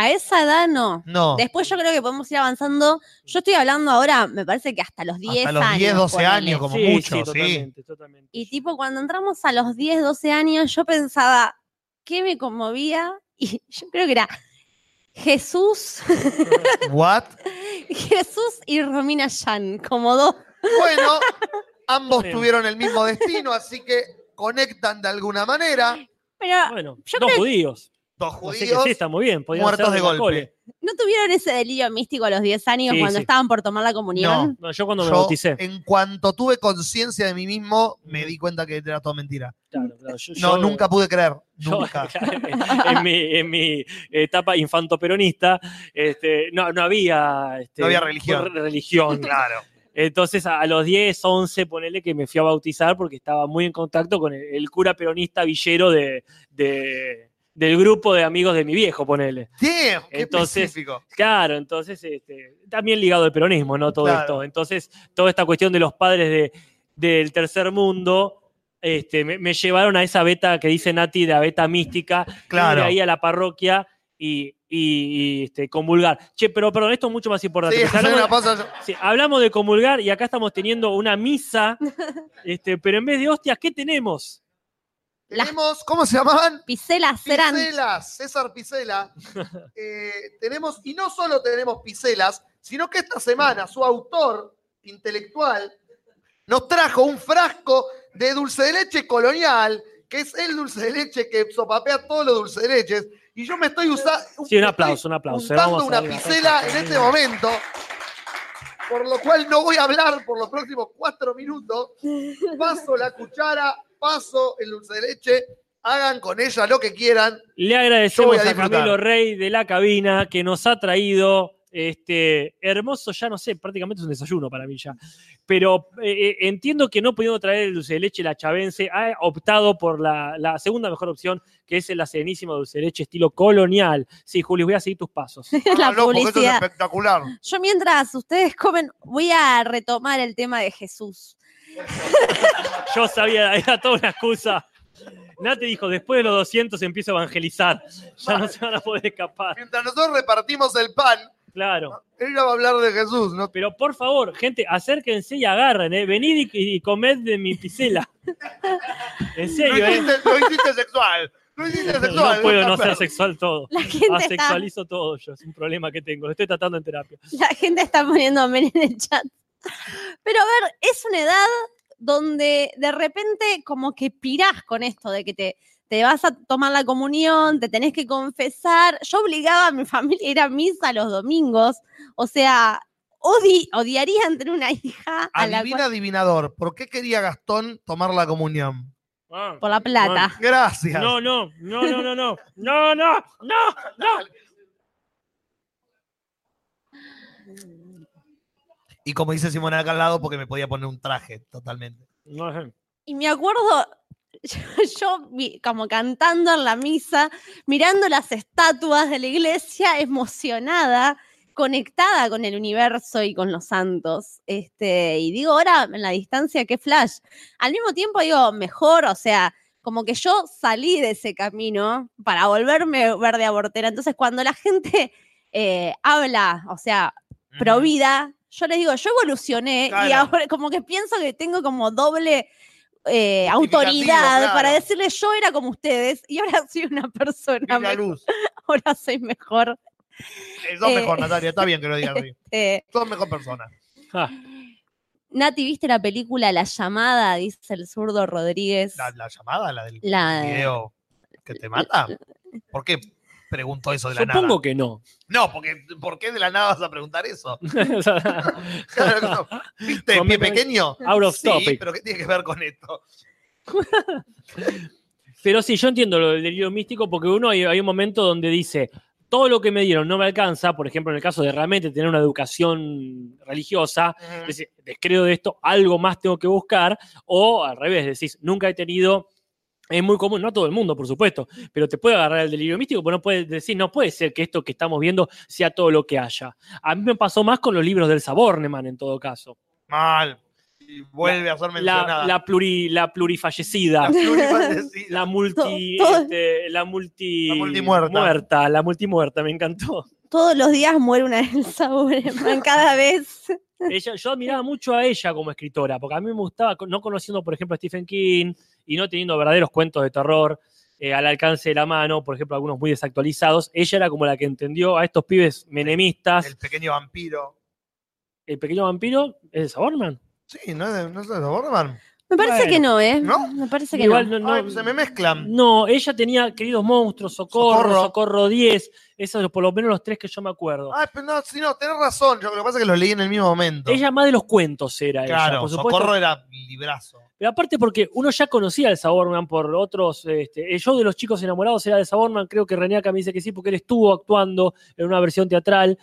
A esa edad no. No. Después yo creo que podemos ir avanzando. Yo estoy hablando ahora, me parece que hasta los 10 Hasta los años. 10, 12 ponele. años, como sí, mucho, sí, sí. totalmente, totalmente. Y tipo, cuando entramos a los 10, 12 años, yo pensaba, ¿qué me conmovía? Y yo creo que era Jesús, What? Jesús y Romina Yan, como dos. Bueno, ambos tuvieron el mismo destino, así que conectan de alguna manera. Pero Bueno, yo dos creo- judíos. Dos judíos. sí, está muy bien. podían muertos de golpe. cole. ¿no tuvieron ese delirio místico a los 10 años Sí, cuando sí. estaban por tomar la comunión? No, yo cuando me Yo, bauticé. en cuanto tuve conciencia de mí mismo, me di cuenta que era todo mentira. Claro, claro, yo- No, yo- nunca pude creer. yo- Nunca. en, mi, en mi etapa infantoperonista, este, no, no había, este, No había religión. re- religión. Claro. Entonces, a, a los 10, 11, ponele que me fui a bautizar porque estaba muy en contacto con el, el cura peronista villero de, de- del grupo de amigos de mi viejo, ponele. Damn, qué Entonces, específico. Claro, entonces, este, también ligado al peronismo, ¿no? Todo Claro. esto. Entonces, toda esta cuestión de los padres de, del tercer mundo. Este, me, me llevaron a esa beta que dice Nati, de la beta mística, Claro. ir ahí a la parroquia y, y- y, este, comulgar. Che, pero perdón, esto es mucho más importante. Sí, hablamos, una pausa. sí, hablamos de comulgar y acá estamos teniendo una misa, este, pero en vez de hostias, ¿qué tenemos? Tenemos, ¿cómo se llamaban? Picelas eran. Picelas, César Picela. Eh, tenemos, y no solo tenemos Picelas, sino que esta semana su autor intelectual nos trajo un frasco de dulce de leche colonial, que es el dulce de leche que sopapea todos los dulces de leches. Y yo me estoy usando. Sí, un aplauso, un aplauso. Vamos una picela en este momento. Por lo cual no voy a hablar por los próximos cuatro minutos. Paso la cuchara, paso el dulce de leche. Hagan con ella lo que quieran. Le agradecemos a. Camilo Rey de la cabina que nos ha traído este hermoso, ya no sé, prácticamente es un desayuno para mí ya. Pero eh, eh, entiendo que no pudiendo traer el dulce de leche la chavense, ha optado por la, la segunda mejor opción, que es la serenísima dulce de leche estilo colonial. Sí, Julio, voy a seguir tus pasos. la Ah, no, porque esto es publicidad. espectacular. Yo mientras ustedes comen, voy a retomar el tema de Jesús. Yo sabía, era toda una excusa. Nate dijo, después de los 200 empiezo a evangelizar. Ya no se van a poder escapar. Mientras nosotros repartimos el pan, Claro. ella va a hablar de Jesús, ¿no? Pero por favor, gente, acérquense y agarren, ¿eh? Venid y, y comed de mi pisela. En Lo serio, ¿eh? hiciste, lo hiciste sexual. Lo hiciste sexual. No puedo no está ser sexual todo. La gente, está, Asexualizo todo yo, es un problema que tengo. Lo estoy tratando en terapia. la gente está poniendo amén en el chat. Pero a ver, es una edad donde de repente como que pirás con esto de que te, te vas a tomar la comunión, te tenés que confesar. Yo obligaba a mi familia a ir a misa los domingos. O sea, odi- odiaría entre una hija a la Adivina, cual- adivinador. ¿Por qué quería Gastón tomar la comunión? Ah, por la plata. Gracias. No, no, no, no, no, no, no, no, no, no. Y como dice Simón acá al lado, porque me podía poner un traje totalmente. No sé. Y me acuerdo, yo, como cantando en la misa, mirando las estatuas de la iglesia, emocionada, conectada con el universo y con los santos. Este, y digo, ahora en la distancia, qué flash. Al mismo tiempo digo, mejor, o sea, como que yo salí de ese camino para volverme verde abortera. Entonces, cuando la gente eh, habla, o sea, pro vida, yo les digo, yo evolucioné y ahora como que pienso que tengo como doble eh, autoridad claro. para decirles yo era como ustedes y ahora soy una persona, mejor, luz. ahora soy mejor. Eh, Sos Eh, mejor, Natalia. Está bien que lo digas así. Eh, Sos mejor persona. Ah, Nati, ¿viste la película La llamada? Dice el zurdo Rodríguez. La, la llamada, la del La- video que te mata. ¿Por qué preguntó eso de la supongo nada? que no. No, porque ¿por qué de la nada vas a preguntar eso? Claro, no. ¿Viste? Pie pequeño. Out of Sí, topic. pero ¿qué tiene que ver con esto? Pero sí, yo entiendo lo del delirio místico porque uno hay, hay un momento donde dice, todo lo que me dieron no me alcanza, por ejemplo, en el caso de realmente tener una educación religiosa, decir, descreo de esto, algo más tengo que buscar, o al revés, decís, nunca he tenido, es muy común, no todo el mundo, por supuesto, pero te puede agarrar el delirio místico, pero no puedes decir, no puede ser que esto que estamos viendo sea todo lo que haya. A mí me pasó más con los libros del Saborneman, en todo caso. Mal. Y vuelve a ser mencionada. La, la, pluri, la plurifallecida. La plurifallecida. La multi, este, la multi, La multimuerta. muerta, la multimuerta, me encantó. Todos los días muere una Elsa Boreman, cada vez. Ella, yo admiraba mucho a ella como escritora, porque a mí me gustaba, no conociendo, por ejemplo, a Stephen King y no teniendo verdaderos cuentos de terror eh, al alcance de la mano, por ejemplo, algunos muy desactualizados, ella era como la que entendió a estos pibes menemistas. El pequeño vampiro. El, pequeño vampiro es de Saborman. Sí, ¿no es de, no es de Borman? Me parece Bueno. que no, ¿eh? ¿No? Me parece que Igual no. no, no- Ay, pues se me mezclan. no, ella tenía Queridos Monstruos, Socorro, Socorro. Socorro, 10, esos son por lo menos los tres que yo me acuerdo. Ay, pero no, sí, no, tenés razón. Yo, lo que pasa es que los leí en el mismo momento. Ella más de los cuentos era ella, claro, por supuesto. Socorro era librazo. Pero aparte porque uno ya conocía el Saborman por otros, este, el show de los chicos enamorados era de Saborman, creo que Reñaca me dice que sí, porque él estuvo actuando en una versión teatral.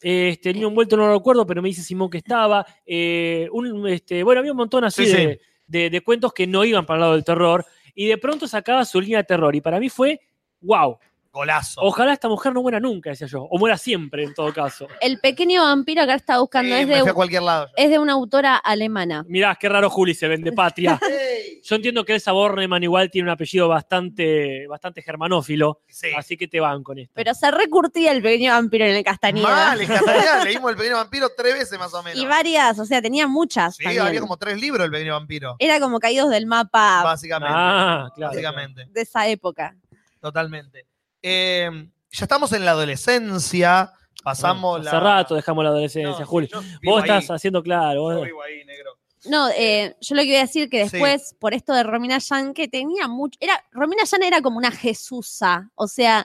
Este, Niño Envuelto no lo recuerdo, pero me dice Simón que estaba. Eh, un, este, bueno, había un montón así Sí, de, de- de cuentos que no iban para el lado del terror. Y de pronto sacaba su línea de terror. Y para mí fue, wow, Golazo. ojalá esta mujer no muera nunca, decía yo. O muera siempre, en todo caso. El pequeño vampiro acá está buscando, Sí, es, de, a cualquier lado. es de una autora alemana. Mirá, qué raro Juli se vende patria. Yo entiendo que Elsa Bornemann igual tiene un apellido bastante, bastante germanófilo, Sí. así que te van con esto. Pero se recurtía el pequeño vampiro en el Castañeda. Mal, en Castañeda leímos El Pequeño Vampiro tres veces más o menos. Y varias, o sea, tenía muchas. Sí, también. había como tres libros del Pequeño Vampiro. Era como caídos del mapa Básicamente. Ah, claro. básicamente. de esa época. Totalmente. Eh, ya estamos en la adolescencia. Pasamos Hace la. rato dejamos la adolescencia, No, Juli. sí, yo vivo Vos ahí. estás haciendo claro. vos- Yo vivo ahí, negro. No, eh, yo lo que iba a decir que Sí. después, por esto de Romina Yan, que tenía mucho. Era, Romina Yan era como una Jesusa. O sea,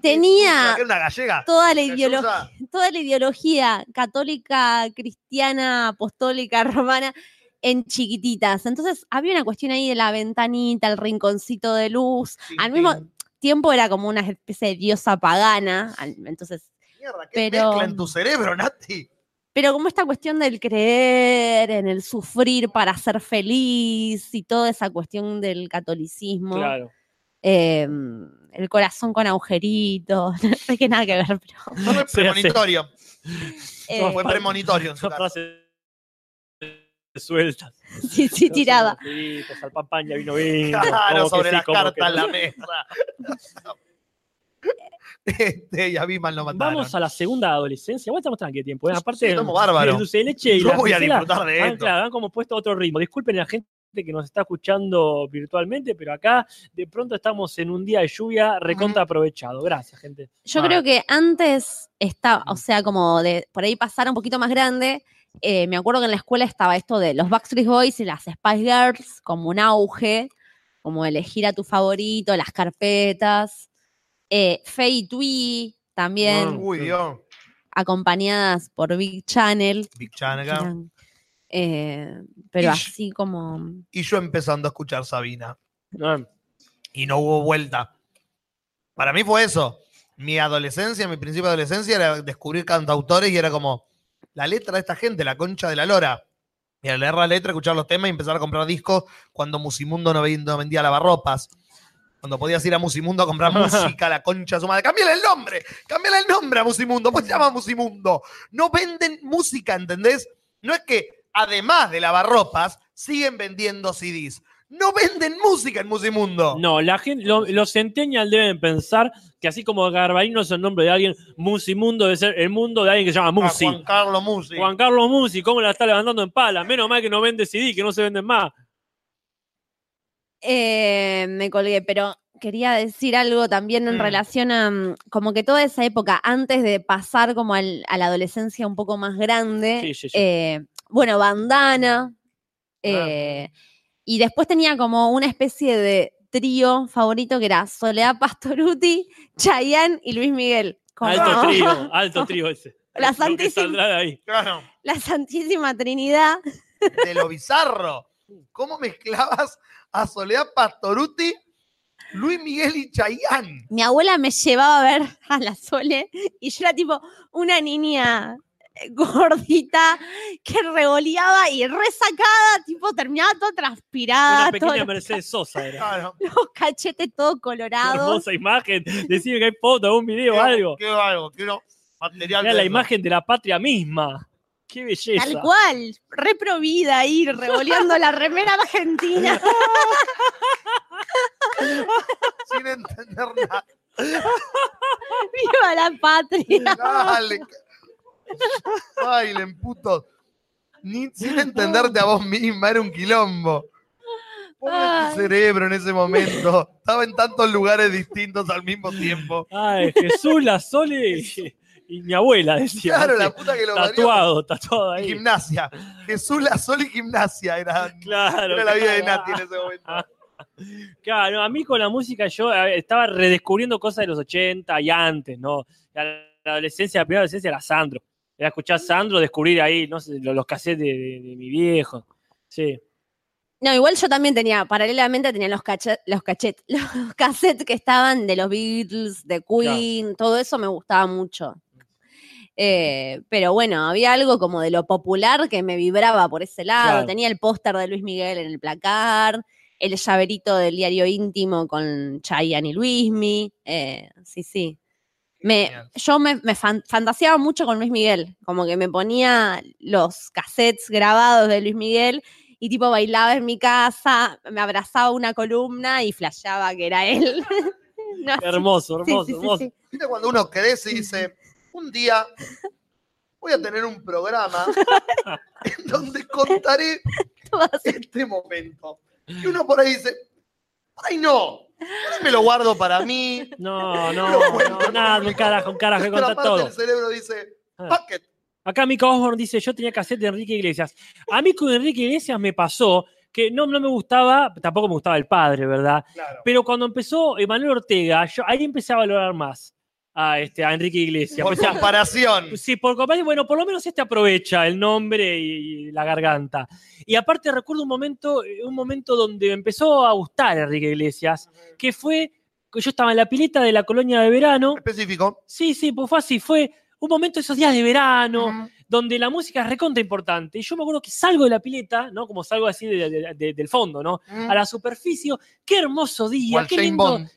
tenía ¿Qué, una gallega? toda la ideología, toda la ideología católica, cristiana, apostólica, romana en chiquititas. Entonces había una cuestión ahí de la ventanita, el rinconcito de luz. Al mismo. Tiempo era como una especie de diosa pagana. Entonces, Mierda, ¿qué pero- mezcla en tu cerebro, Nati? pero como esta cuestión del creer, en el sufrir para ser feliz y toda esa cuestión del catolicismo. Claro. eh, el corazón con agujeritos. No hay que nada que ver, pero. No fue premonitorio. eh, Fue premonitorio en su caso. Sueltas. sí, sí, tiraba. Al pan pan ya vino vino. Claro, sobre sí, las que en no. la mesa. Este, y a Bisman lo mataron. Vamos a la segunda adolescencia. Igual estamos tranqui de tiempo. ¿eh? Aparte, estamos bárbaros. el dulce de leche y Yo la voy a disfrutar de han, esto. claro, han como puesto otro ritmo. Disculpen a la gente que nos está escuchando virtualmente, pero acá de pronto estamos en un día de lluvia recontra aprovechado. Gracias, gente. Yo Ah. creo que antes estaba, o sea, como de por ahí pasar un poquito más grande. Eh, me acuerdo que en la escuela estaba esto de los Backstreet Boys y las Spice Girls como un auge, como elegir a tu favorito, las carpetas. Eh, Faye y Twee también, Uy, Dios. acompañadas por Big Channel. Big Chan que acá. eran, eh, pero Y- así como. Y yo empezando a escuchar Sabina. Ah, Y no hubo vuelta. Para mí fue eso. Mi adolescencia, mi principio de adolescencia era descubrir cantautores y era como la letra de esta gente, la concha de la lora. Y al leer la letra, escuchar los temas y empezar a comprar discos cuando Musimundo no vendía, no vendía lavarropas. Cuando podías ir a Musimundo a comprar música, la concha de su madre. ¡Cámbiale el nombre! ¡Cámbiale el nombre a Musimundo! ¿Cómo se llama Musimundo? No venden música, ¿entendés? No es que, además de lavarropas, siguen vendiendo CDs. No venden música en Musimundo. No, la gente, lo- los centennial deben pensar que así como Garbarino es el nombre de alguien, Musimundo debe ser el mundo de alguien que se llama Ah, Musi. Juan Carlos Musi. Juan Carlos Musi, ¿cómo la está levantando en pala? Menos mal que no vende CD, que no se venden más. Eh, me colgué, pero quería decir algo también en Mm. relación a mm, como que toda esa época, antes de pasar como al- a la adolescencia un poco más grande, Sí, sí, sí. eh, bueno, bandana, eh, y después tenía como una especie de trío favorito que era Soledad Pastoruti, Chayanne y Luis Miguel. Como- Alto trío, alto trío ese. La Santísima- saldrá de ahí. Claro, La Santísima Trinidad. de lo bizarro. ¿Cómo mezclabas a Soledad Pastoruti Luis Miguel y Chayanne. Mi abuela me llevaba a ver a la Sole y yo era tipo una niña gordita que revoleaba y resacada, tipo terminaba toda transpirada, Una pequeña Mercedes Sosa era. Claro. los cachetes todo colorados. hermosa imagen. Decime que hay foto, algún video, algo. Quiero algo, quiero material. Era la eso. imagen de la patria misma. Qué belleza. Tal cual, reprovida ahí, revoleando la remera argentina. Sin entender nada. ¡Viva la patria! Dale. Bailen, putos. Ni sin entenderte a vos misma, era un quilombo. Pobre tu cerebro en ese momento. Estaba en tantos lugares distintos al mismo tiempo. Ay, Jesús, la Sole y, y mi abuela, decía. Claro, la puta que lo parió. Tatuado, tatuado ahí. Gimnasia. Jesús, la Sol y gimnasia. Era, Claro. era la vida de. Nati en ese momento. Claro, a mí con la música yo eh, estaba redescubriendo cosas de los 80 y antes, ¿no? La adolescencia, la primera adolescencia era Sandro. Era escuchar Sandro, descubrir ahí, no sé, los, los cassettes de, de- de mi viejo. Sí. No, igual yo también tenía, paralelamente tenía los cachet, los cachet, los cassettes que estaban de los Beatles, de Queen, todo eso me gustaba mucho. Eh, pero bueno, había algo como de lo popular que me vibraba por ese lado. Claro. Tenía el póster de Luis Miguel en el placar, el llaverito del diario íntimo con Chayanne y Luismi. eh, sí, sí. Me, Genial. yo me, me fan- fantaseaba mucho con Luis Miguel, como que me ponía los cassettes grabados de Luis Miguel y tipo bailaba en mi casa, me abrazaba una columna y flasheaba que era él. No, Hermoso, sí, hermoso, sí, sí, hermoso. sí. ¿Viste cuando uno crece y dice, un día voy a tener un programa en donde contaré este momento? Y uno por ahí dice, ay no, me lo guardo para mí. No, no, no, nada, un carajo, un carajo, contar todo. del cerebro dice, Ah. Acá Mica Osborne dice, yo tenía cassette de Enrique Iglesias. A mí con Enrique Iglesias me pasó que no, no me gustaba, tampoco me gustaba el padre, ¿verdad? Claro. Pero cuando empezó Emanuel Ortega, yo ahí empecé a valorar más a, este, a Enrique Iglesias. Por Empecé a- comparación. Sí, por comparación, bueno, por lo menos este aprovecha el nombre y, y la garganta. Y aparte recuerdo un momento, eh, un momento donde me empezó a gustar Enrique Iglesias, que fue, que yo estaba en la pileta de la colonia de verano. Específico. Sí, sí, pues fue así, fue un momento esos días de verano, donde la música es recontra importante. Y yo me acuerdo que salgo de la pileta, ¿no? Como salgo así de- de- de- del fondo, ¿no? A la superficie. Qué hermoso día, qué lindo. Bond.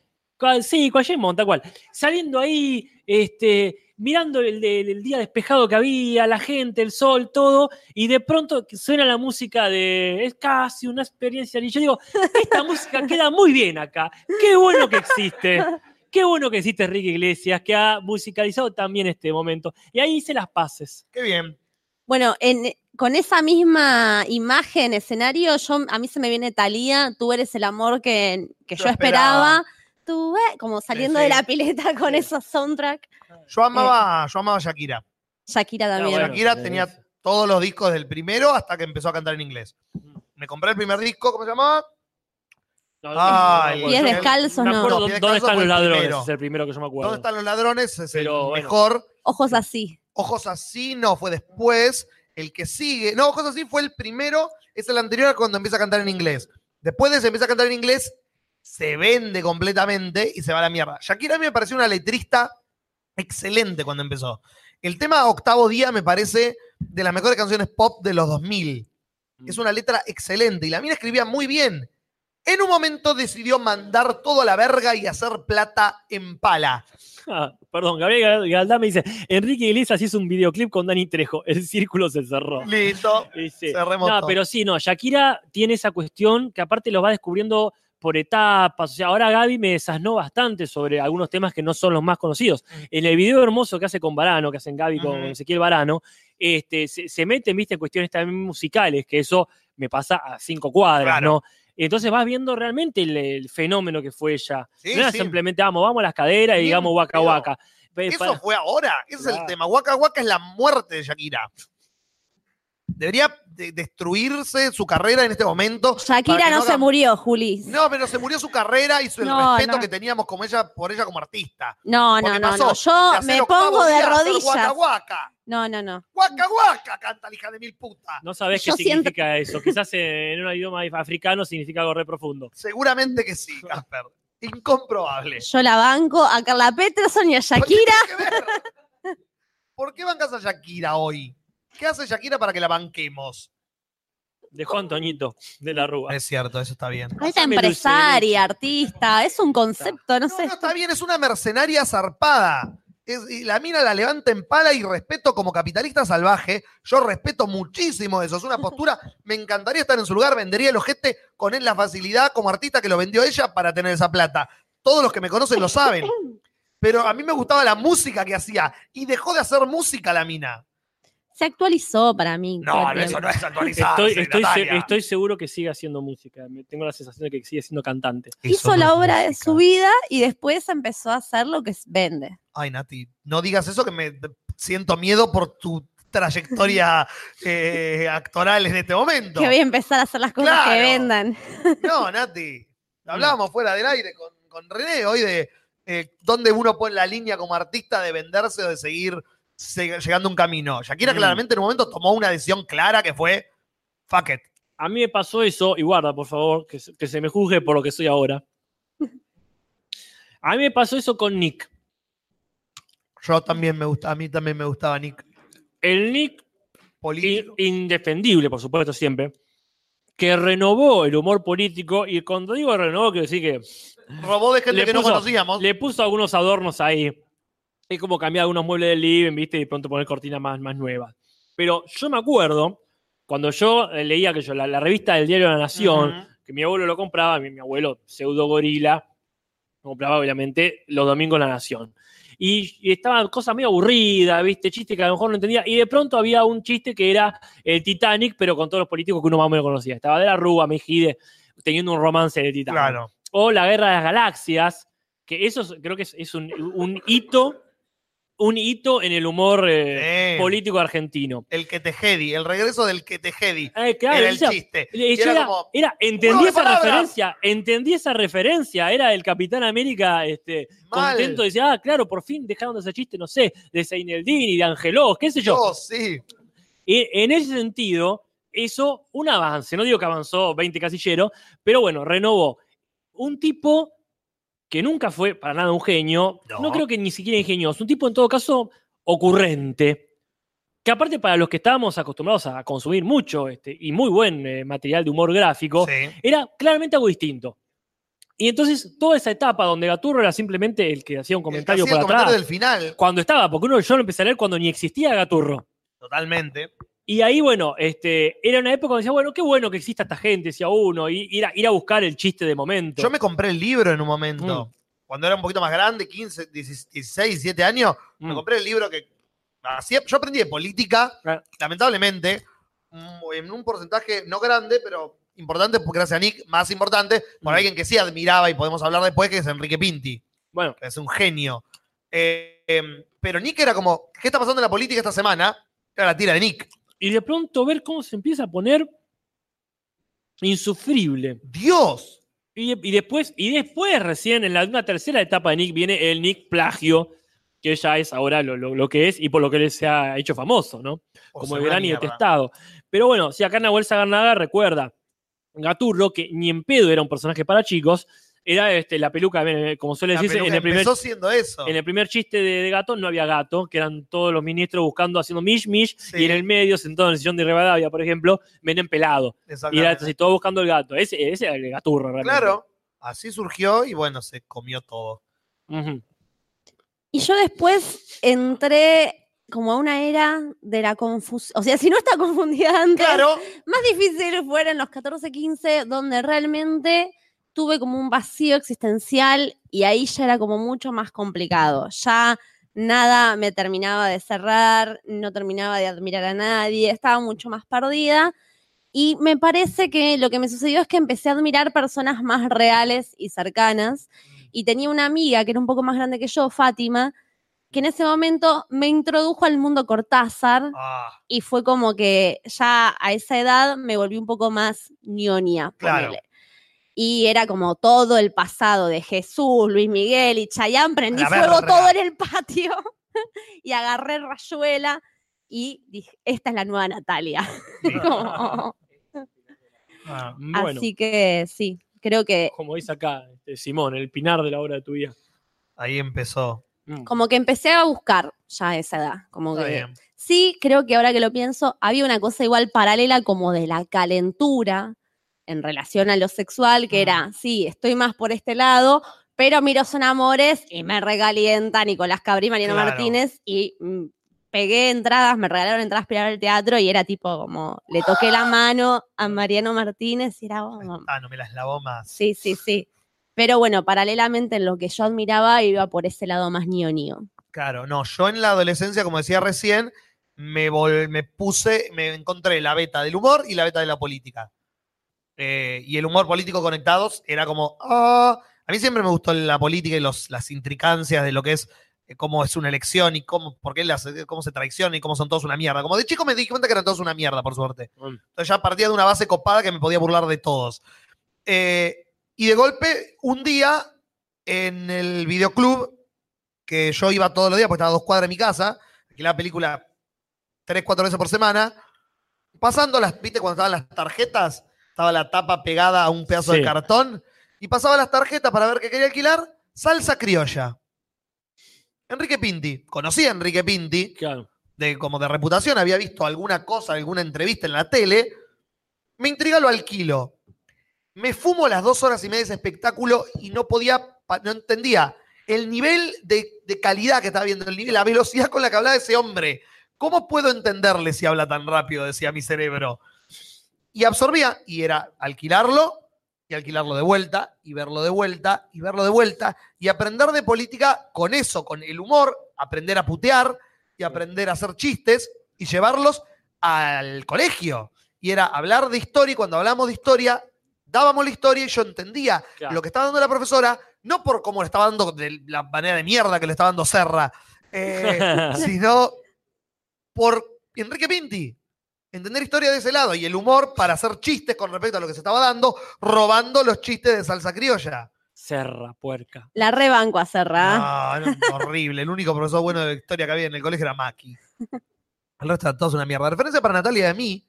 Sí, cual James Bond, tal cual. Saliendo ahí, este, mirando el, el día despejado que había, la gente, el sol, todo, y de pronto suena la música de. Es casi una experiencia. Y yo digo, esta música queda muy bien acá. Qué bueno que existe. Qué bueno que existe Enrique Iglesias, que ha musicalizado también este momento. Y ahí hice las paces. Qué bien. Bueno, en- con esa misma imagen, escenario, yo, a mí se me viene Talía, tú eres el amor que, que yo, Yo esperaba. esperaba. Eh, como saliendo sí. de la pileta con esos soundtrack. Yo amaba, yo amaba a Shakira. Shakira también. Bueno. Shakira sí, tenía sí. todos los discos del primero hasta que empezó a cantar en inglés. Me compré el primer disco, ¿cómo se llamaba? No, Ay, no Pies acuerdo. descalzos, no. No, dónde están los ladrones. primero. Es el primero que yo me acuerdo. ¿Dónde están los ladrones? Es Pero el bueno. mejor. Ojos así. Ojos así no, fue después. El que sigue. No, Ojos así fue el primero. Es el anterior cuando empieza a cantar en inglés. Después de ese empieza a cantar en inglés, se vende completamente y se va a la mierda. Shakira a mí me pareció una letrista excelente cuando empezó. El tema Octavo Día me parece de las mejores canciones pop de los 2000. Es una letra excelente y la mina escribía muy bien. En un momento decidió mandar todo a la verga y hacer plata en pala. Ah, perdón, Gabriel Galdá me dice, Enrique Iglesias hizo un videoclip con Dani Trejo, el círculo se cerró. Listo. Dice, Se no, pero sí, no, Shakira tiene esa cuestión que aparte lo va descubriendo por etapas. O sea, ahora Gaby me desasnó bastante sobre algunos temas que no son los más conocidos. En el video hermoso que hace con Varano, que hacen Gaby con Ujú. Ezequiel Varano, este, se, se meten, viste, en cuestiones también musicales, que eso me pasa a cinco cuadras, Claro. ¿no? Entonces vas viendo realmente el, el fenómeno que fue ella. Sí, no era sí. simplemente, vamos, vamos a las caderas y digamos waka. Pe- Eso fue ahora. Ese es el tema. Waka Waka es la muerte de Shakira. Debería de- destruirse su carrera en este momento. Shakira no, se haga- murió, Juli. No, pero se murió su carrera y su, el No, respeto no. que teníamos como ella, por ella como artista. No, no, Porque no, no. Yo me pongo de rodillas. Waka. No, no, no. Waka Waka, canta la hija de mil putas. No sabés qué Yo siento- significa eso. Quizás en un idioma africano significa algo re profundo. Seguramente que sí, Casper. Incomprobable. Yo la banco a Carla Peterson y a Shakira. ¿Por qué bancas a Shakira hoy? ¿Qué hace Shakira para que la banquemos? Dejó a Antoñito de la Rúa. Es cierto, eso está bien. De empresaria, artista, es un concepto, no No, sé. no, está bien, es una mercenaria zarpada. Es- y la mina la levanta en pala y respeto como capitalista salvaje. Yo respeto muchísimo eso. Es una postura. Me encantaría estar en su lugar. Vendería el ojete con él la facilidad como artista que lo vendió ella para tener esa plata. Todos los que me conocen lo saben. Pero a mí me gustaba la música que hacía. Y dejó de hacer música la mina. Se actualizó para mí. No, eso no es actualizarse, Estoy, estoy, se- estoy seguro que sigue haciendo música. Tengo la sensación de que sigue siendo cantante. Eso Hizo no la obra de su vida y después empezó a hacer lo que vende. Ay, Nati, no digas eso que me siento miedo por tu trayectoria eh, actoral en este momento. Que voy a empezar a hacer las cosas que vendan. No, Nati. Hablábamos fuera del aire con, con René hoy de eh, dónde uno pone la línea como artista de venderse o de seguir se- llegando a un camino. Shakira Mm. claramente en un momento tomó una decisión clara que fue fuck it. A mí me pasó eso, y guarda, por favor, que, se- que se me juzgue por lo que soy ahora. A mí me pasó eso con Nick. Yo también me gusta, a mí también me gustaba Nick. El Nick, Político. indefendible, por supuesto, siempre, que renovó el humor político, y cuando digo renovó, quiero decir que Robó de gente que no conocíamos. le puso algunos adornos ahí. Es como cambiar algunos muebles del living, ¿viste? Y de pronto poner cortinas más, más nuevas. Pero yo me acuerdo, cuando yo eh, leía que yo, la, la revista del diario La Nación, que mi abuelo lo compraba, mi, mi abuelo, pseudo gorila, compraba obviamente los domingos La Nación. Y, y estaba cosa medio aburrida, ¿viste? Chiste que a lo mejor no entendía. Y de pronto había un chiste que era el Titanic, pero con todos los políticos que uno más o menos conocía. Estaba de la Rúa, Mejide, teniendo un romance de Titanic Claro. o la guerra de las galaxias, que eso es- creo que es, es un, un hito, un hito en el humor eh, político argentino. El que te jedi, el regreso del que te jedi. Eh, claro, era el chiste. yo era era, como, era- entendí ¡Juego de esa referencia, entendí esa referencia, era el Capitán América este, Mal. contento, decía, ah, claro, por fin dejaron de hacer chiste, no sé, de Seineldini, de Angelos, qué sé yo. Dios, sí. Y en ese sentido, eso, un avance, no digo que avanzó 20 casilleros, pero bueno, renovó. Un tipo que nunca fue para nada un genio, No. no, creo que ni siquiera ingenioso, un tipo en todo caso ocurrente, que aparte para los que estábamos acostumbrados a consumir mucho este, y muy buen eh, material de humor gráfico, Sí. era claramente algo distinto. Y entonces toda esa etapa donde Gaturro era simplemente el que hacía un comentario por el comentario atrás, del final. cuando estaba, porque uno yo lo empecé a leer cuando ni existía Gaturro. Totalmente. Y ahí, bueno, este, era una época donde decía, bueno, qué bueno que exista esta gente, decía uno, y ir a, ir a buscar el chiste de momento. Yo me compré el libro en un momento. Mm. Cuando era un poquito más grande, 15, 16, 17 años, me Mm. compré el libro que hacía. Yo aprendí de política, Ah. lamentablemente, mm, en un porcentaje no grande, pero importante, porque gracias a Nick, más importante, por Mm. alguien que sí admiraba y podemos hablar después, que es Enrique Pinti, Bueno, que es un genio. Eh, em, pero Nick era como, ¿qué está pasando en la política esta semana? Era la tira de Nick. Y de pronto ver cómo se empieza a poner insufrible. Dios. Y, y después, y después recién en la, una tercera etapa de Nick viene el Nick plagio, que ya es ahora lo, lo- lo que es y por lo que él se ha hecho famoso, ¿no? O Como el gran y detestado. Pero bueno, si acá Nahuel Sagarnaga recuerda, Gaturro, que ni en pedo era un personaje para chicos, era este, la peluca, eh, como suele decirse, en el, primer, empezó siendo eso. en el primer chiste de, de gato no había gato, que eran todos los ministros buscando, haciendo mish mish, Sí. y en el medio, sentado en el sillón de Rivadavia, por ejemplo, Menem pelado. Y era así, todo buscando el gato. Ese, ese era el gaturro, realmente. Claro, así surgió y bueno, se comió todo. Y yo después entré como a una era de la confusión. O sea, si no está confundida antes, Claro, más difícil fueron los 14, 15, donde realmente tuve como un vacío existencial y ahí ya era como mucho más complicado. Ya nada me terminaba de cerrar, no terminaba de admirar a nadie, estaba mucho más perdida. Y me parece que lo que me sucedió es que empecé a admirar personas más reales y cercanas. Y tenía una amiga que era un poco más grande que yo, Fátima, que en ese momento me introdujo al mundo Cortázar ah, y fue como que ya a esa edad me volví un poco más ñoña. Claro. ponele. Y era como todo el pasado de Jesús, Luis Miguel y Chayán, prendí La fuego todo en el patio y agarré rayuela y dije, esta es la nueva Natalia. Como- ah. Bueno, Así que sí, creo que como dice acá, de Simón, el pinar de la obra de tu vida. Ahí empezó. Mm. Como que empecé a buscar ya a esa edad. Como Está que bien. sí, creo que ahora que lo pienso, había una cosa igual paralela como de la calentura en relación a lo sexual, que era, sí, estoy más por este lado, pero miro Son Amores y me regalienta Nicolás Cabrí, Mariano Claro. Martínez y mm, pegué entradas, me regalaron entradas para ir al teatro y era tipo como, le toqué la mano a Mariano Martínez y era como, Ah, no me las lavó más. sí, sí, sí. Pero bueno, paralelamente en lo que yo admiraba iba por ese lado más ñoño. Claro, no, yo en la adolescencia, como decía recién, me, vol- me puse, me encontré la beta del humor y la beta de la política. Eh, y el humor político conectados era como, ah, a mí siempre me gustó la política y los, las intricancias de lo que es, eh, cómo es una elección y cómo, por qué las, cómo se traiciona y cómo son todos una mierda. Como de chico me di cuenta que eran todos una mierda, por suerte. Entonces ya partía de una base copada que me podía burlar de todos. Eh, y de golpe, un día, en el videoclub, que yo iba todos los días, porque estaba a dos cuadras de mi casa, la película tres, cuatro veces por semana, pasando las, viste, cuando estaban las tarjetas, estaba la tapa pegada a un pedazo Sí. de cartón, y pasaba las tarjetas para ver qué quería alquilar, salsa criolla. Enrique Pinti, conocí a Enrique Pinti, Claro. de, como de reputación, había visto alguna cosa, alguna entrevista en la tele, me intriga lo alquilo. Me fumo las dos horas y media de ese espectáculo y no podía, no entendía el nivel de, de calidad que estaba viendo, el nivel, la velocidad con la que hablaba ese hombre. ¿Cómo puedo entenderle si habla tan rápido? Decía mi cerebro. Y absorbía, y era alquilarlo, y alquilarlo de vuelta, y verlo de vuelta, y verlo de vuelta, y aprender de política con eso, con el humor, aprender a putear, y aprender a hacer chistes, y llevarlos al colegio. Y era hablar de historia, y cuando hablamos de historia, dábamos la historia y yo entendía Claro. lo que estaba dando la profesora, no por cómo le estaba dando de la manera de mierda que le estaba dando Serra, eh, sino por Enrique Pinti. Entender historia de ese lado y el humor para hacer chistes con respecto a lo que se estaba dando, robando los chistes de salsa criolla. Serra, puerca. La rebanco a Serra. No, horrible. El único profesor bueno de historia que había en el colegio era Maki. El resto era todos una mierda. Referencia para Natalia de mí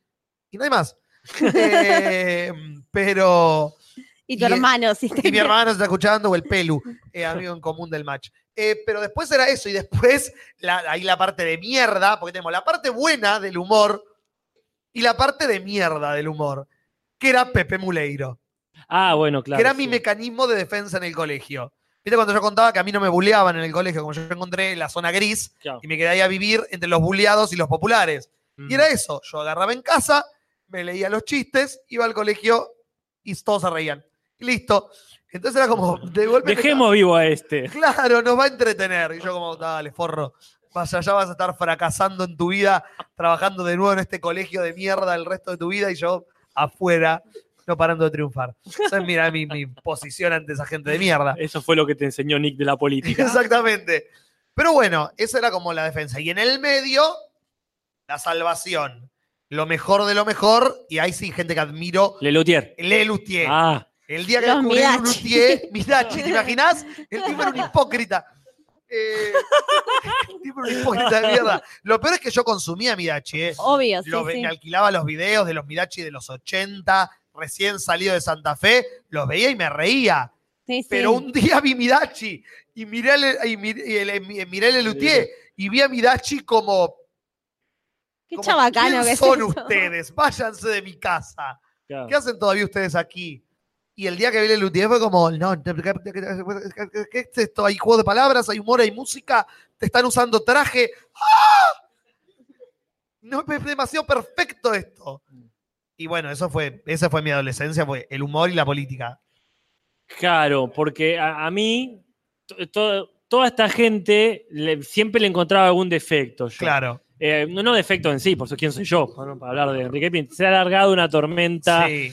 y nadie más. Eh, pero. y tu y- hermano, sí. Y mi hermano se está escuchando, o el Pelu, eh, amigo en común del match. Eh, pero después era eso, y después la, ahí la parte de mierda, porque tenemos la parte buena del humor y la parte de mierda del humor, que era Pepe Muleiro, Ah, bueno, claro. que era mi mecanismo de defensa en el colegio. ¿Viste cuando yo contaba que a mí no me bulleaban en el colegio, como yo encontré la zona gris Claro. y me quedé ahí a vivir entre los bulleados y los populares? Mm. Y era eso, yo agarraba en casa, me leía los chistes, iba al colegio y todos se reían. Y listo. Entonces era como, de golpe... Dejemos vivo a este. Claro, nos va a entretener. Y yo como, dale, forro, vas allá, vas a estar fracasando en tu vida, trabajando de nuevo en este colegio de mierda el resto de tu vida y yo afuera, no parando de triunfar. Esa es mira, mi, mi posición ante esa gente de mierda. Eso fue lo que te enseñó Nick de la política. Exactamente. Pero bueno, esa era como la defensa. Y en el medio, la salvación. Lo mejor de lo mejor, y ahí sí, gente que admiro, Lelutier. Le Luthier. Ah, El día que descubrí. Luthier, Midachi, ¿te imaginas? El tipo era un hipócrita. Eh, el tipo era un hipócrita de mierda. Lo peor es que yo consumía Midachi, ¿eh? Obvio, sí, Lo sí. Me alquilaba los videos de los Midachi de los 80, recién salido de Santa Fe, los veía y me reía. Sí, sí. Pero un día vi Midachi y miré el, y miré, y el- y miré el Luthier y vi a Midachi como, Qué como, chabacano ¿quién que es son eso? ustedes? Váyanse de mi casa. claro. ¿Qué hacen todavía ustedes aquí? Y el día que vi el Luthier fue como, no, ¿qué, es esto? Hay juego de palabras, hay humor, hay música, te están usando traje. ¡Ah! No, es demasiado perfecto esto. Y bueno, eso fue, esa fue mi adolescencia, fue el humor y la política. Claro, porque a, a mí, to- to- toda esta gente le- siempre le encontraba algún defecto. yo. Claro. Eh, no, no defecto en sí, por eso quién soy yo, para, para hablar de Enrique Pinti. Se ha alargado una tormenta. Sí.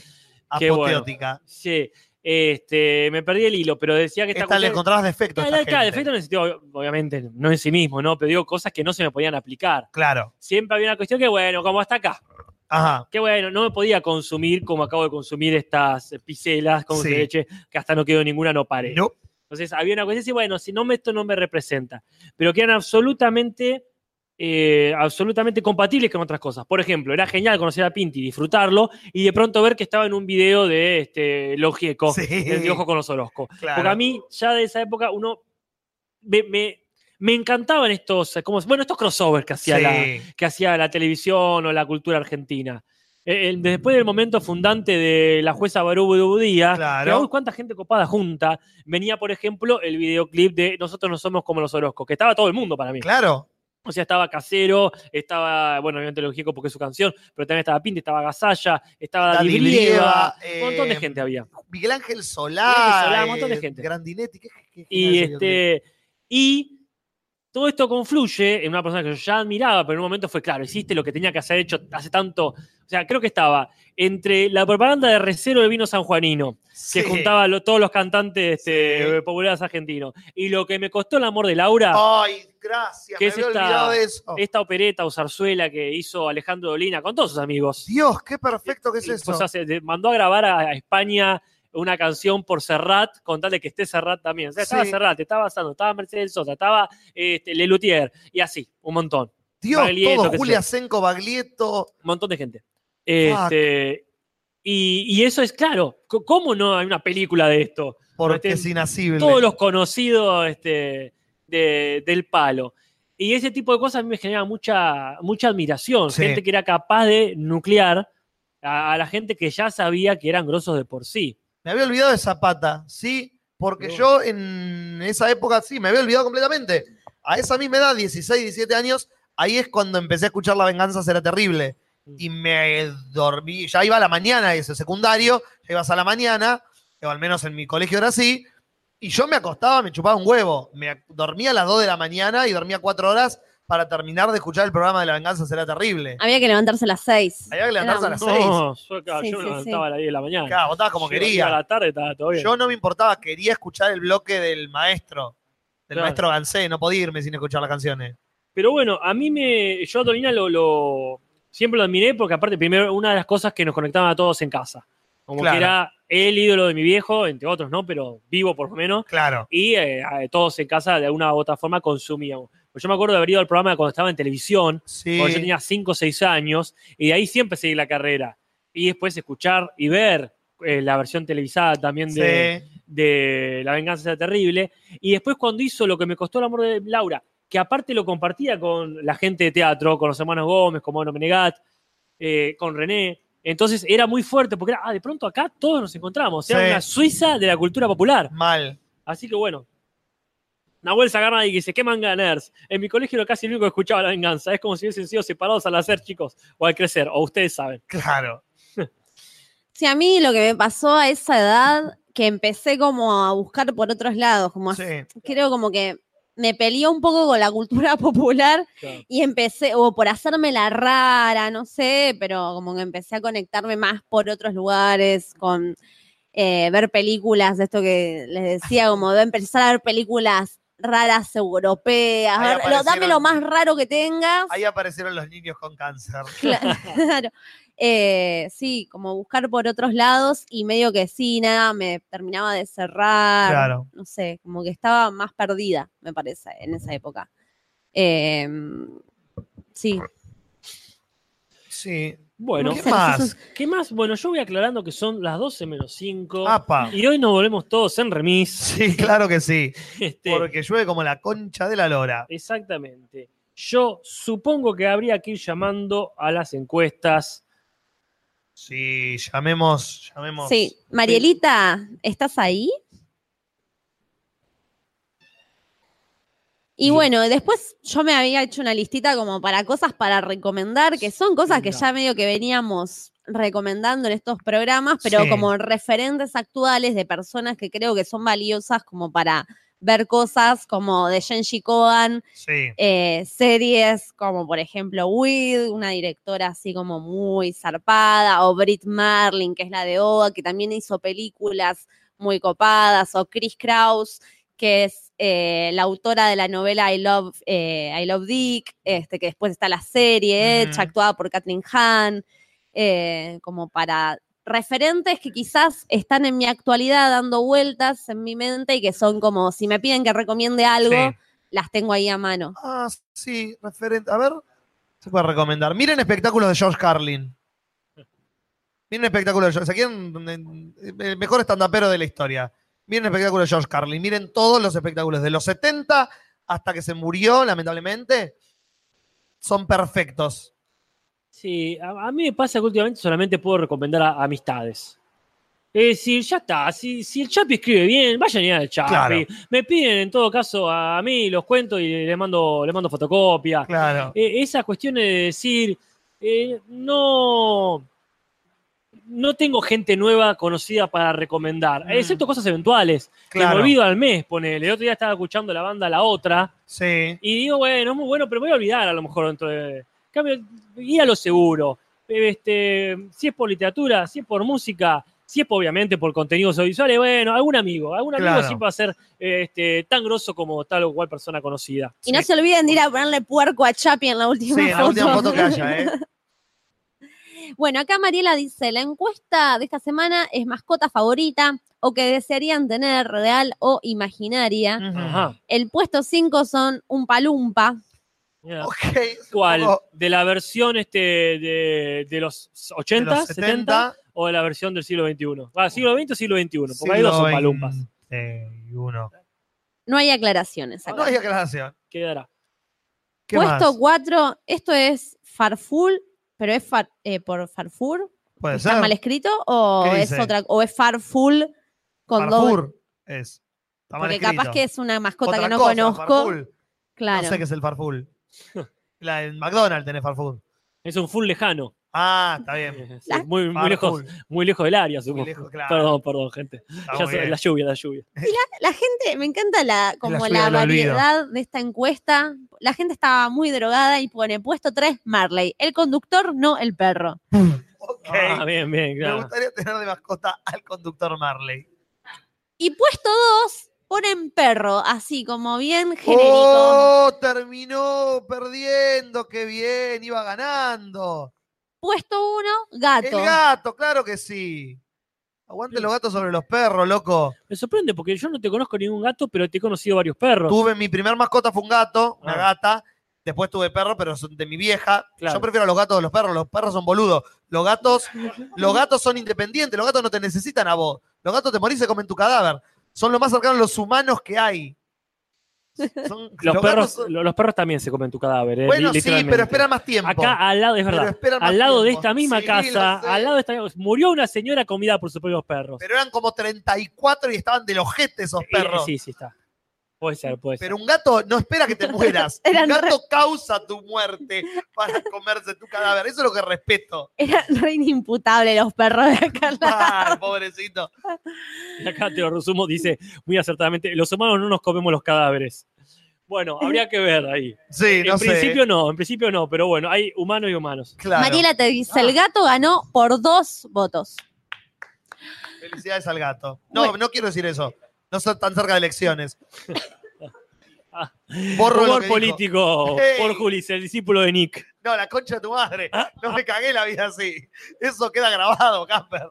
Qué bueno. Apoteótica. Sí, este, me perdí el hilo, pero decía que esta Esta le encontrabas defectos. Claro, claro, gente. defecto en el sentido, obviamente, no en sí mismo, ¿no? Pero digo cosas que no se me podían aplicar. Claro. Siempre había una cuestión que, bueno, como hasta acá. Ajá. Que bueno, no me podía consumir como acabo de consumir estas piselas con Sí. leche, que hasta no quedó ninguna, no paré. No. Entonces había una cuestión así, bueno, si no me, esto no me representa. Pero que eran absolutamente eh, absolutamente compatibles con otras cosas. Por ejemplo, era genial conocer a Pinti, disfrutarlo y de pronto ver que estaba en un video de este, Logieco, Sí. el de Ojo con los Orozco. Claro. Porque a mí, ya de esa época, uno me, me- me encantaban estos, como, bueno, estos crossovers que hacía, Sí. la, que hacía la televisión o la cultura argentina. Eh, el- después del momento fundante de la jueza Barú Budía, Claro. cuánta gente copada junta, venía, por ejemplo, el videoclip de Nosotros no somos como los Orozco, que estaba todo el mundo para mí. Claro. O sea, estaba Casero, estaba, bueno, obviamente Lógico porque es su canción, pero también estaba Pinti, estaba Gasalla, estaba Daddy Brieva, Brieva, un montón de eh, gente había. Miguel Ángel Solá. Un montón de eh, gente. Grandinetti. qué- qué Y este y todo esto confluye en una persona que yo ya admiraba, pero en un momento fue claro, hiciste lo que tenía que hacer hecho hace tanto. O sea, creo que estaba entre la propaganda de recero del vino sanjuanino, Sí. que juntaba lo- todos los cantantes este, Sí. populares argentinos, y lo que me costó el amor de Laura, Ay, gracias. que me es había esta, de eso. esta opereta o zarzuela que hizo Alejandro Dolina con todos sus amigos. Dios, qué perfecto que es Y, eso. pues, hace- de- mandó a grabar a, a España una canción por Serrat, con tal de que esté Serrat también. O sea, estaba Sí. Serrat, estaba Sando, estaba Mercedes Sosa, estaba este, Lelutier, y así, un montón. Dios, Baglietto, todo. Julia. Senco, Baglietto. Un montón de gente. Este, y, y eso es claro. ¿Cómo no hay una película de esto? Porque Este, es inasible. Todos los conocidos este, de- del palo. Y ese tipo de cosas a mí me genera mucha, mucha admiración. Sí. Gente que era capaz de nuclear a, a la gente que ya sabía que eran grosos de por sí. Me había olvidado de Zapata, sí, porque No. yo en esa época sí, me había olvidado completamente. A esa misma edad, 16, 17 años, ahí es cuando empecé a escuchar La venganza será terrible. Y me dormí, ya iba a la mañana ese secundario, ya ibas a la mañana, o al menos en mi colegio era así, y yo me acostaba, me chupaba un huevo. Me dormía a las 2 de la mañana y dormía 4 horas para terminar de escuchar el programa de La venganza será terrible. Había que levantarse a las seis. Había que levantarse a las Era- 6. No, yo, claro, Sí, yo me sí, levantaba a las 10 de la mañana. Claro, vos estabas como Yo quería. A la tarde estaba todo bien. Yo no me importaba, quería escuchar el bloque del maestro, del Claro. maestro Gansé, no podía irme sin escuchar las canciones. Pero bueno, a mí me. Yo a Dolina lo, lo- siempre lo admiré porque, aparte, primero, una de las cosas que nos conectaban a todos en casa. Como Claro. que era el ídolo de mi viejo, entre otros, ¿no? Pero vivo por lo menos. Claro. Y eh, todos en casa de alguna u otra forma consumíamos. Pues yo me acuerdo de haber ido al programa cuando estaba en televisión, Sí. cuando yo tenía 5 o 6 años, y de ahí siempre seguí la carrera. Y después escuchar y ver eh, la versión televisada también de, Sí. de La venganza terrible. Y después cuando hizo lo que me costó el amor de Laura, que aparte lo compartía con la gente de teatro, con los hermanos Gómez, con Mono Menegat, eh, con René. Entonces era muy fuerte porque era, ah, de pronto acá todos nos encontramos. Era Sí. una Suiza de la cultura popular. Mal. Así que bueno. Nahuel Zagarna y dice, ¿qué manga nerds? En mi colegio era casi el único que escuchaba la venganza. Es como si hubiesen sido separados al nacer, chicos, o al crecer, o ustedes saben. Claro. Sí, a mí lo que me pasó a esa edad, que empecé como a buscar por otros lados, como a- Sí. creo como que me peleó un poco con la cultura popular Claro. y empecé, o por hacerme la rara, no sé, pero como que empecé a conectarme más por otros lugares, con eh, ver películas, de esto que les decía, como de empezar a ver películas raras europeas, Ahí ver- lo- dame lo más raro que tengas. Ahí aparecieron los niños con cáncer. Claro. Eh, sí, como buscar por otros lados y medio que sí, nada, me terminaba de cerrar. Claro. No sé, como que estaba más perdida, me parece, en esa época. Eh, sí. Sí. Bueno, ¿Qué más? ¿qué más? Bueno, yo voy aclarando que son las 12 menos 5. Apa. Y hoy nos volvemos todos en remis. Sí, claro que sí. Este, Porque llueve como la concha de la lora. Exactamente. Yo supongo que habría que ir llamando a las encuestas. Sí, llamemos, llamemos. Sí. Marielita, ¿estás ahí? Y bueno, después yo me había hecho una listita como para cosas para recomendar, que son cosas que ya medio que veníamos recomendando en estos programas, pero Sí. como referentes actuales de personas que creo que son valiosas como para ver cosas como de Genji Kogan, Sí. eh, series como por ejemplo Weed, una directora así como muy zarpada, o Brit Marlin, que es la de Oda, que también hizo películas muy copadas, o Chris Kraus, que es eh, la autora de la novela I Love, eh, I Love Dick, este, que después está la serie hecha, actuada por Kathleen Hahn, eh, como para referentes que quizás están en mi actualidad dando vueltas en mi mente y que son como, si me piden que recomiende algo, Sí. las tengo ahí a mano. Ah, sí, referente. A ver, se puede recomendar. Miren espectáculos de George Carlin. Miren espectáculos de George. ¿Se quieren? El mejor estandapero de la historia. Miren espectáculos de George Carlin. Miren todos los espectáculos de los 70 hasta que se murió, lamentablemente. Son perfectos. Sí, a, a mí me pasa que últimamente solamente puedo recomendar a, amistades. Es decir, ya está. Si, si el Chapi escribe bien, vayan a ir al Chapi. Claro. Me piden en todo caso a mí, los cuento y le mando, le mando fotocopia. Claro. Eh, esa cuestión de decir, eh, no, no tengo gente nueva conocida para recomendar, Mm. excepto cosas eventuales. Que Claro. me olvido al mes, ponele. El otro día estaba escuchando la banda La Otra Sí. y digo, bueno, es muy bueno, pero me voy a olvidar a lo mejor dentro de. Cambio, y a lo seguro. Este, si es por literatura, si es por música, si es por, obviamente por contenidos audiovisuales, bueno, algún amigo, algún amigo Claro. siempre va a ser este, tan grosso como tal o cual persona conocida. Y no se olviden de ir a ponerle puerco a Chapi en la última Sí, en la foto. última foto que haya, ¿eh? Bueno, acá Mariela dice, la encuesta de esta semana es mascota favorita o que desearían tener real o imaginaria. Ajá. El puesto 5 son un palumpa. ¿Cuál? poco ¿De la versión este de, de los de 80, los 70 o de la versión del siglo XXI? Ah, siglo XX o siglo XXI, porque ahí dos son palumpas. uno. No hay aclaraciones acá. No hay aclaración. Quedará. ¿Qué Puesto más? 4, esto es Farful, pero es far- eh, por Farfur. Puede ¿Está ser. mal escrito? ¿O ¿Qué es dice? otra? ¿O es Farful con? Farfur es. Está mal Porque capaz que es una mascota Otra que no cosa, conozco. Farful. Claro. No sé qué es el Farful. La, en McDonald's tenés Farful. Es un full lejano. Ah, está bien. Sí, muy, muy lejos, muy lejos del área, supongo. lejos, claro. Perdón, perdón, gente. Ya muy la lluvia, la lluvia. La gente, me encanta la, como la variedad de esta encuesta. La gente estaba muy drogada y pone puesto 3, Marley. El conductor, no el perro. Ok. Ah, bien, bien, Me gustaría tener de mascota al conductor Marley. Y puesto 2, ponen perro, así como bien genérico. ¡Oh! Terminó perdiendo. ¡Qué bien! Iba ganando. Puesto 1, gato. El gato, claro que sí. Aguante los gatos sobre los perros, loco. Me sorprende porque yo no te conozco ningún gato, pero te he conocido varios perros. Tuve mi primer mascota fue un gato, una Ah. gata. Después tuve perro, pero son de mi vieja. Claro. Yo prefiero a los gatos de los perros. Los perros son boludos. Los gatos, los gatos son independientes. Los gatos no te necesitan a vos. Los gatos te morís y se comen tu cadáver. Son lo más cercano a los humanos que hay. Son- Los, los perros, son- los perros también se comen tu cadáver. eh, Bueno, sí, pero esperan más tiempo. Acá al lado, es verdad. Al lado de esta misma Sí, casa, al lado de esta murió una señora comida por sus propios perros. Pero eran como 34 y estaban del ojete esos Eh, perros. sí, sí, está. Puede ser, puede ser. Pero un gato no espera que te mueras. Eran un gato causa tu muerte para comerse tu cadáver. Eso es lo que respeto. Eran re inimputables los perros de acá. Ay, pobrecito. Y acá te lo resumo, dice muy acertadamente, los humanos no nos comemos los cadáveres. Bueno, habría que ver ahí. Sí, no en sé. principio no, en principio no, pero bueno, hay humanos y humanos. Claro. Mariela te dice, Ah. el gato ganó por dos votos. Felicidades al gato. No, no quiero decir eso. No son tan cerca de elecciones. Ah. Borro Humor político Hey. por Julis, el discípulo de Nick. No, la concha de tu madre. No me cagué la vida así. Eso queda grabado, Casper.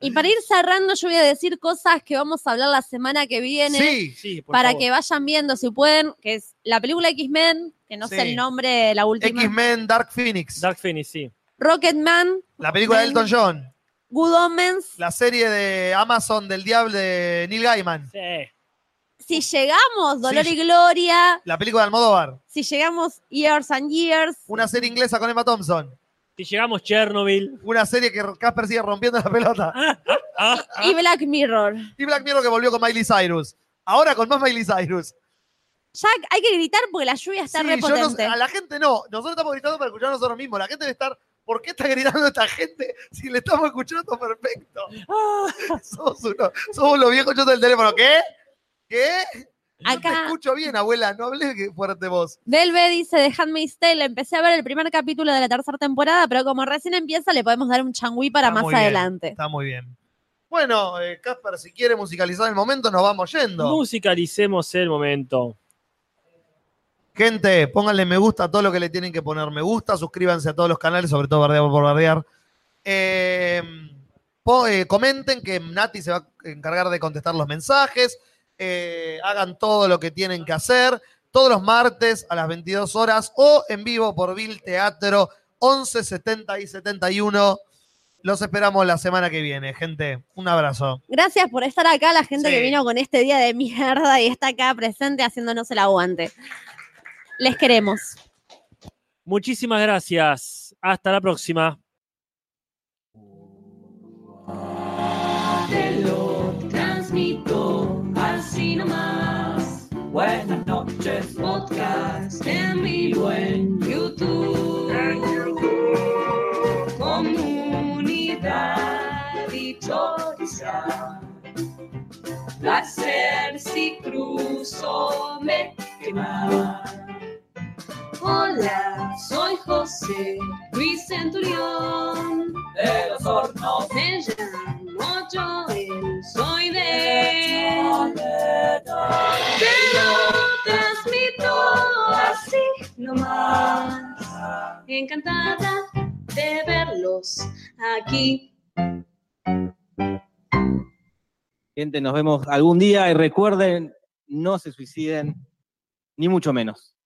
Y para ir cerrando, yo voy a decir cosas que vamos a hablar la semana que viene. Sí. Sí, por para favor. que vayan viendo si pueden, que es la película X-Men, que no sé el nombre, la última. X-Men Dark Phoenix. Dark Phoenix, sí. Rocketman, La película de. Elton John. Good Omens. La serie de Amazon del Diablo de Neil Gaiman. Sí. Si llegamos, Dolor Sí. y Gloria. La película de Almodóvar. Si llegamos, Years and Years. Una serie inglesa con Emma Thompson. Si llegamos Chernobyl. Una serie que Casper sigue rompiendo la pelota. Ah, Y Black Mirror. Y Black Mirror que volvió con Miley Cyrus. Ahora con más Miley Cyrus. Ya hay que gritar porque la lluvia está Sí, re yo no sé- potente. a la gente no. Nosotros estamos gritando para escuchar a nosotros mismos. La gente debe estar. ¿Por qué está gritando esta gente si le estamos escuchando perfecto? somos, uno, somos los viejos chotos del teléfono. ¿Qué? ¿Qué? Yo te Acá, escucho bien, abuela. No hables fuerte voz. Belve dice de Handmaid's Tale, empecé a ver el primer capítulo de la tercera temporada, pero como recién empieza, le podemos dar un changüí para Está más bien, adelante. Está muy bien. Bueno, eh, Casper, si quiere musicalizar el momento, nos vamos yendo. Musicalicemos el momento. Gente, pónganle me gusta a todo lo que le tienen que poner me gusta, suscríbanse a todos los canales, sobre todo Bardear por Bardear. Eh, po- eh, comenten que Nati se va a encargar de contestar los mensajes. eh, hagan todo lo que tienen que hacer. Todos los martes a las 22 horas o en vivo por Vil Teatro 11, 70 y 71. Los esperamos la semana que viene, gente. Un abrazo. Gracias por estar acá, la gente Sí. que vino con este día de mierda y está acá presente haciéndonos el aguante. Les queremos. Muchísimas gracias. Hasta la próxima. Te lo transmito así nomás. Buenas noches, podcast en vivo en YouTube. Comunidad dichosa. Placer si cruzo me quema. Hola, soy José Luis Centurión. De los hornos. Me llamo Joel, soy de. Te lo transmito así nomás. Encantada de verlos aquí. Gente, nos vemos algún día y recuerden, no se suiciden, ni mucho menos.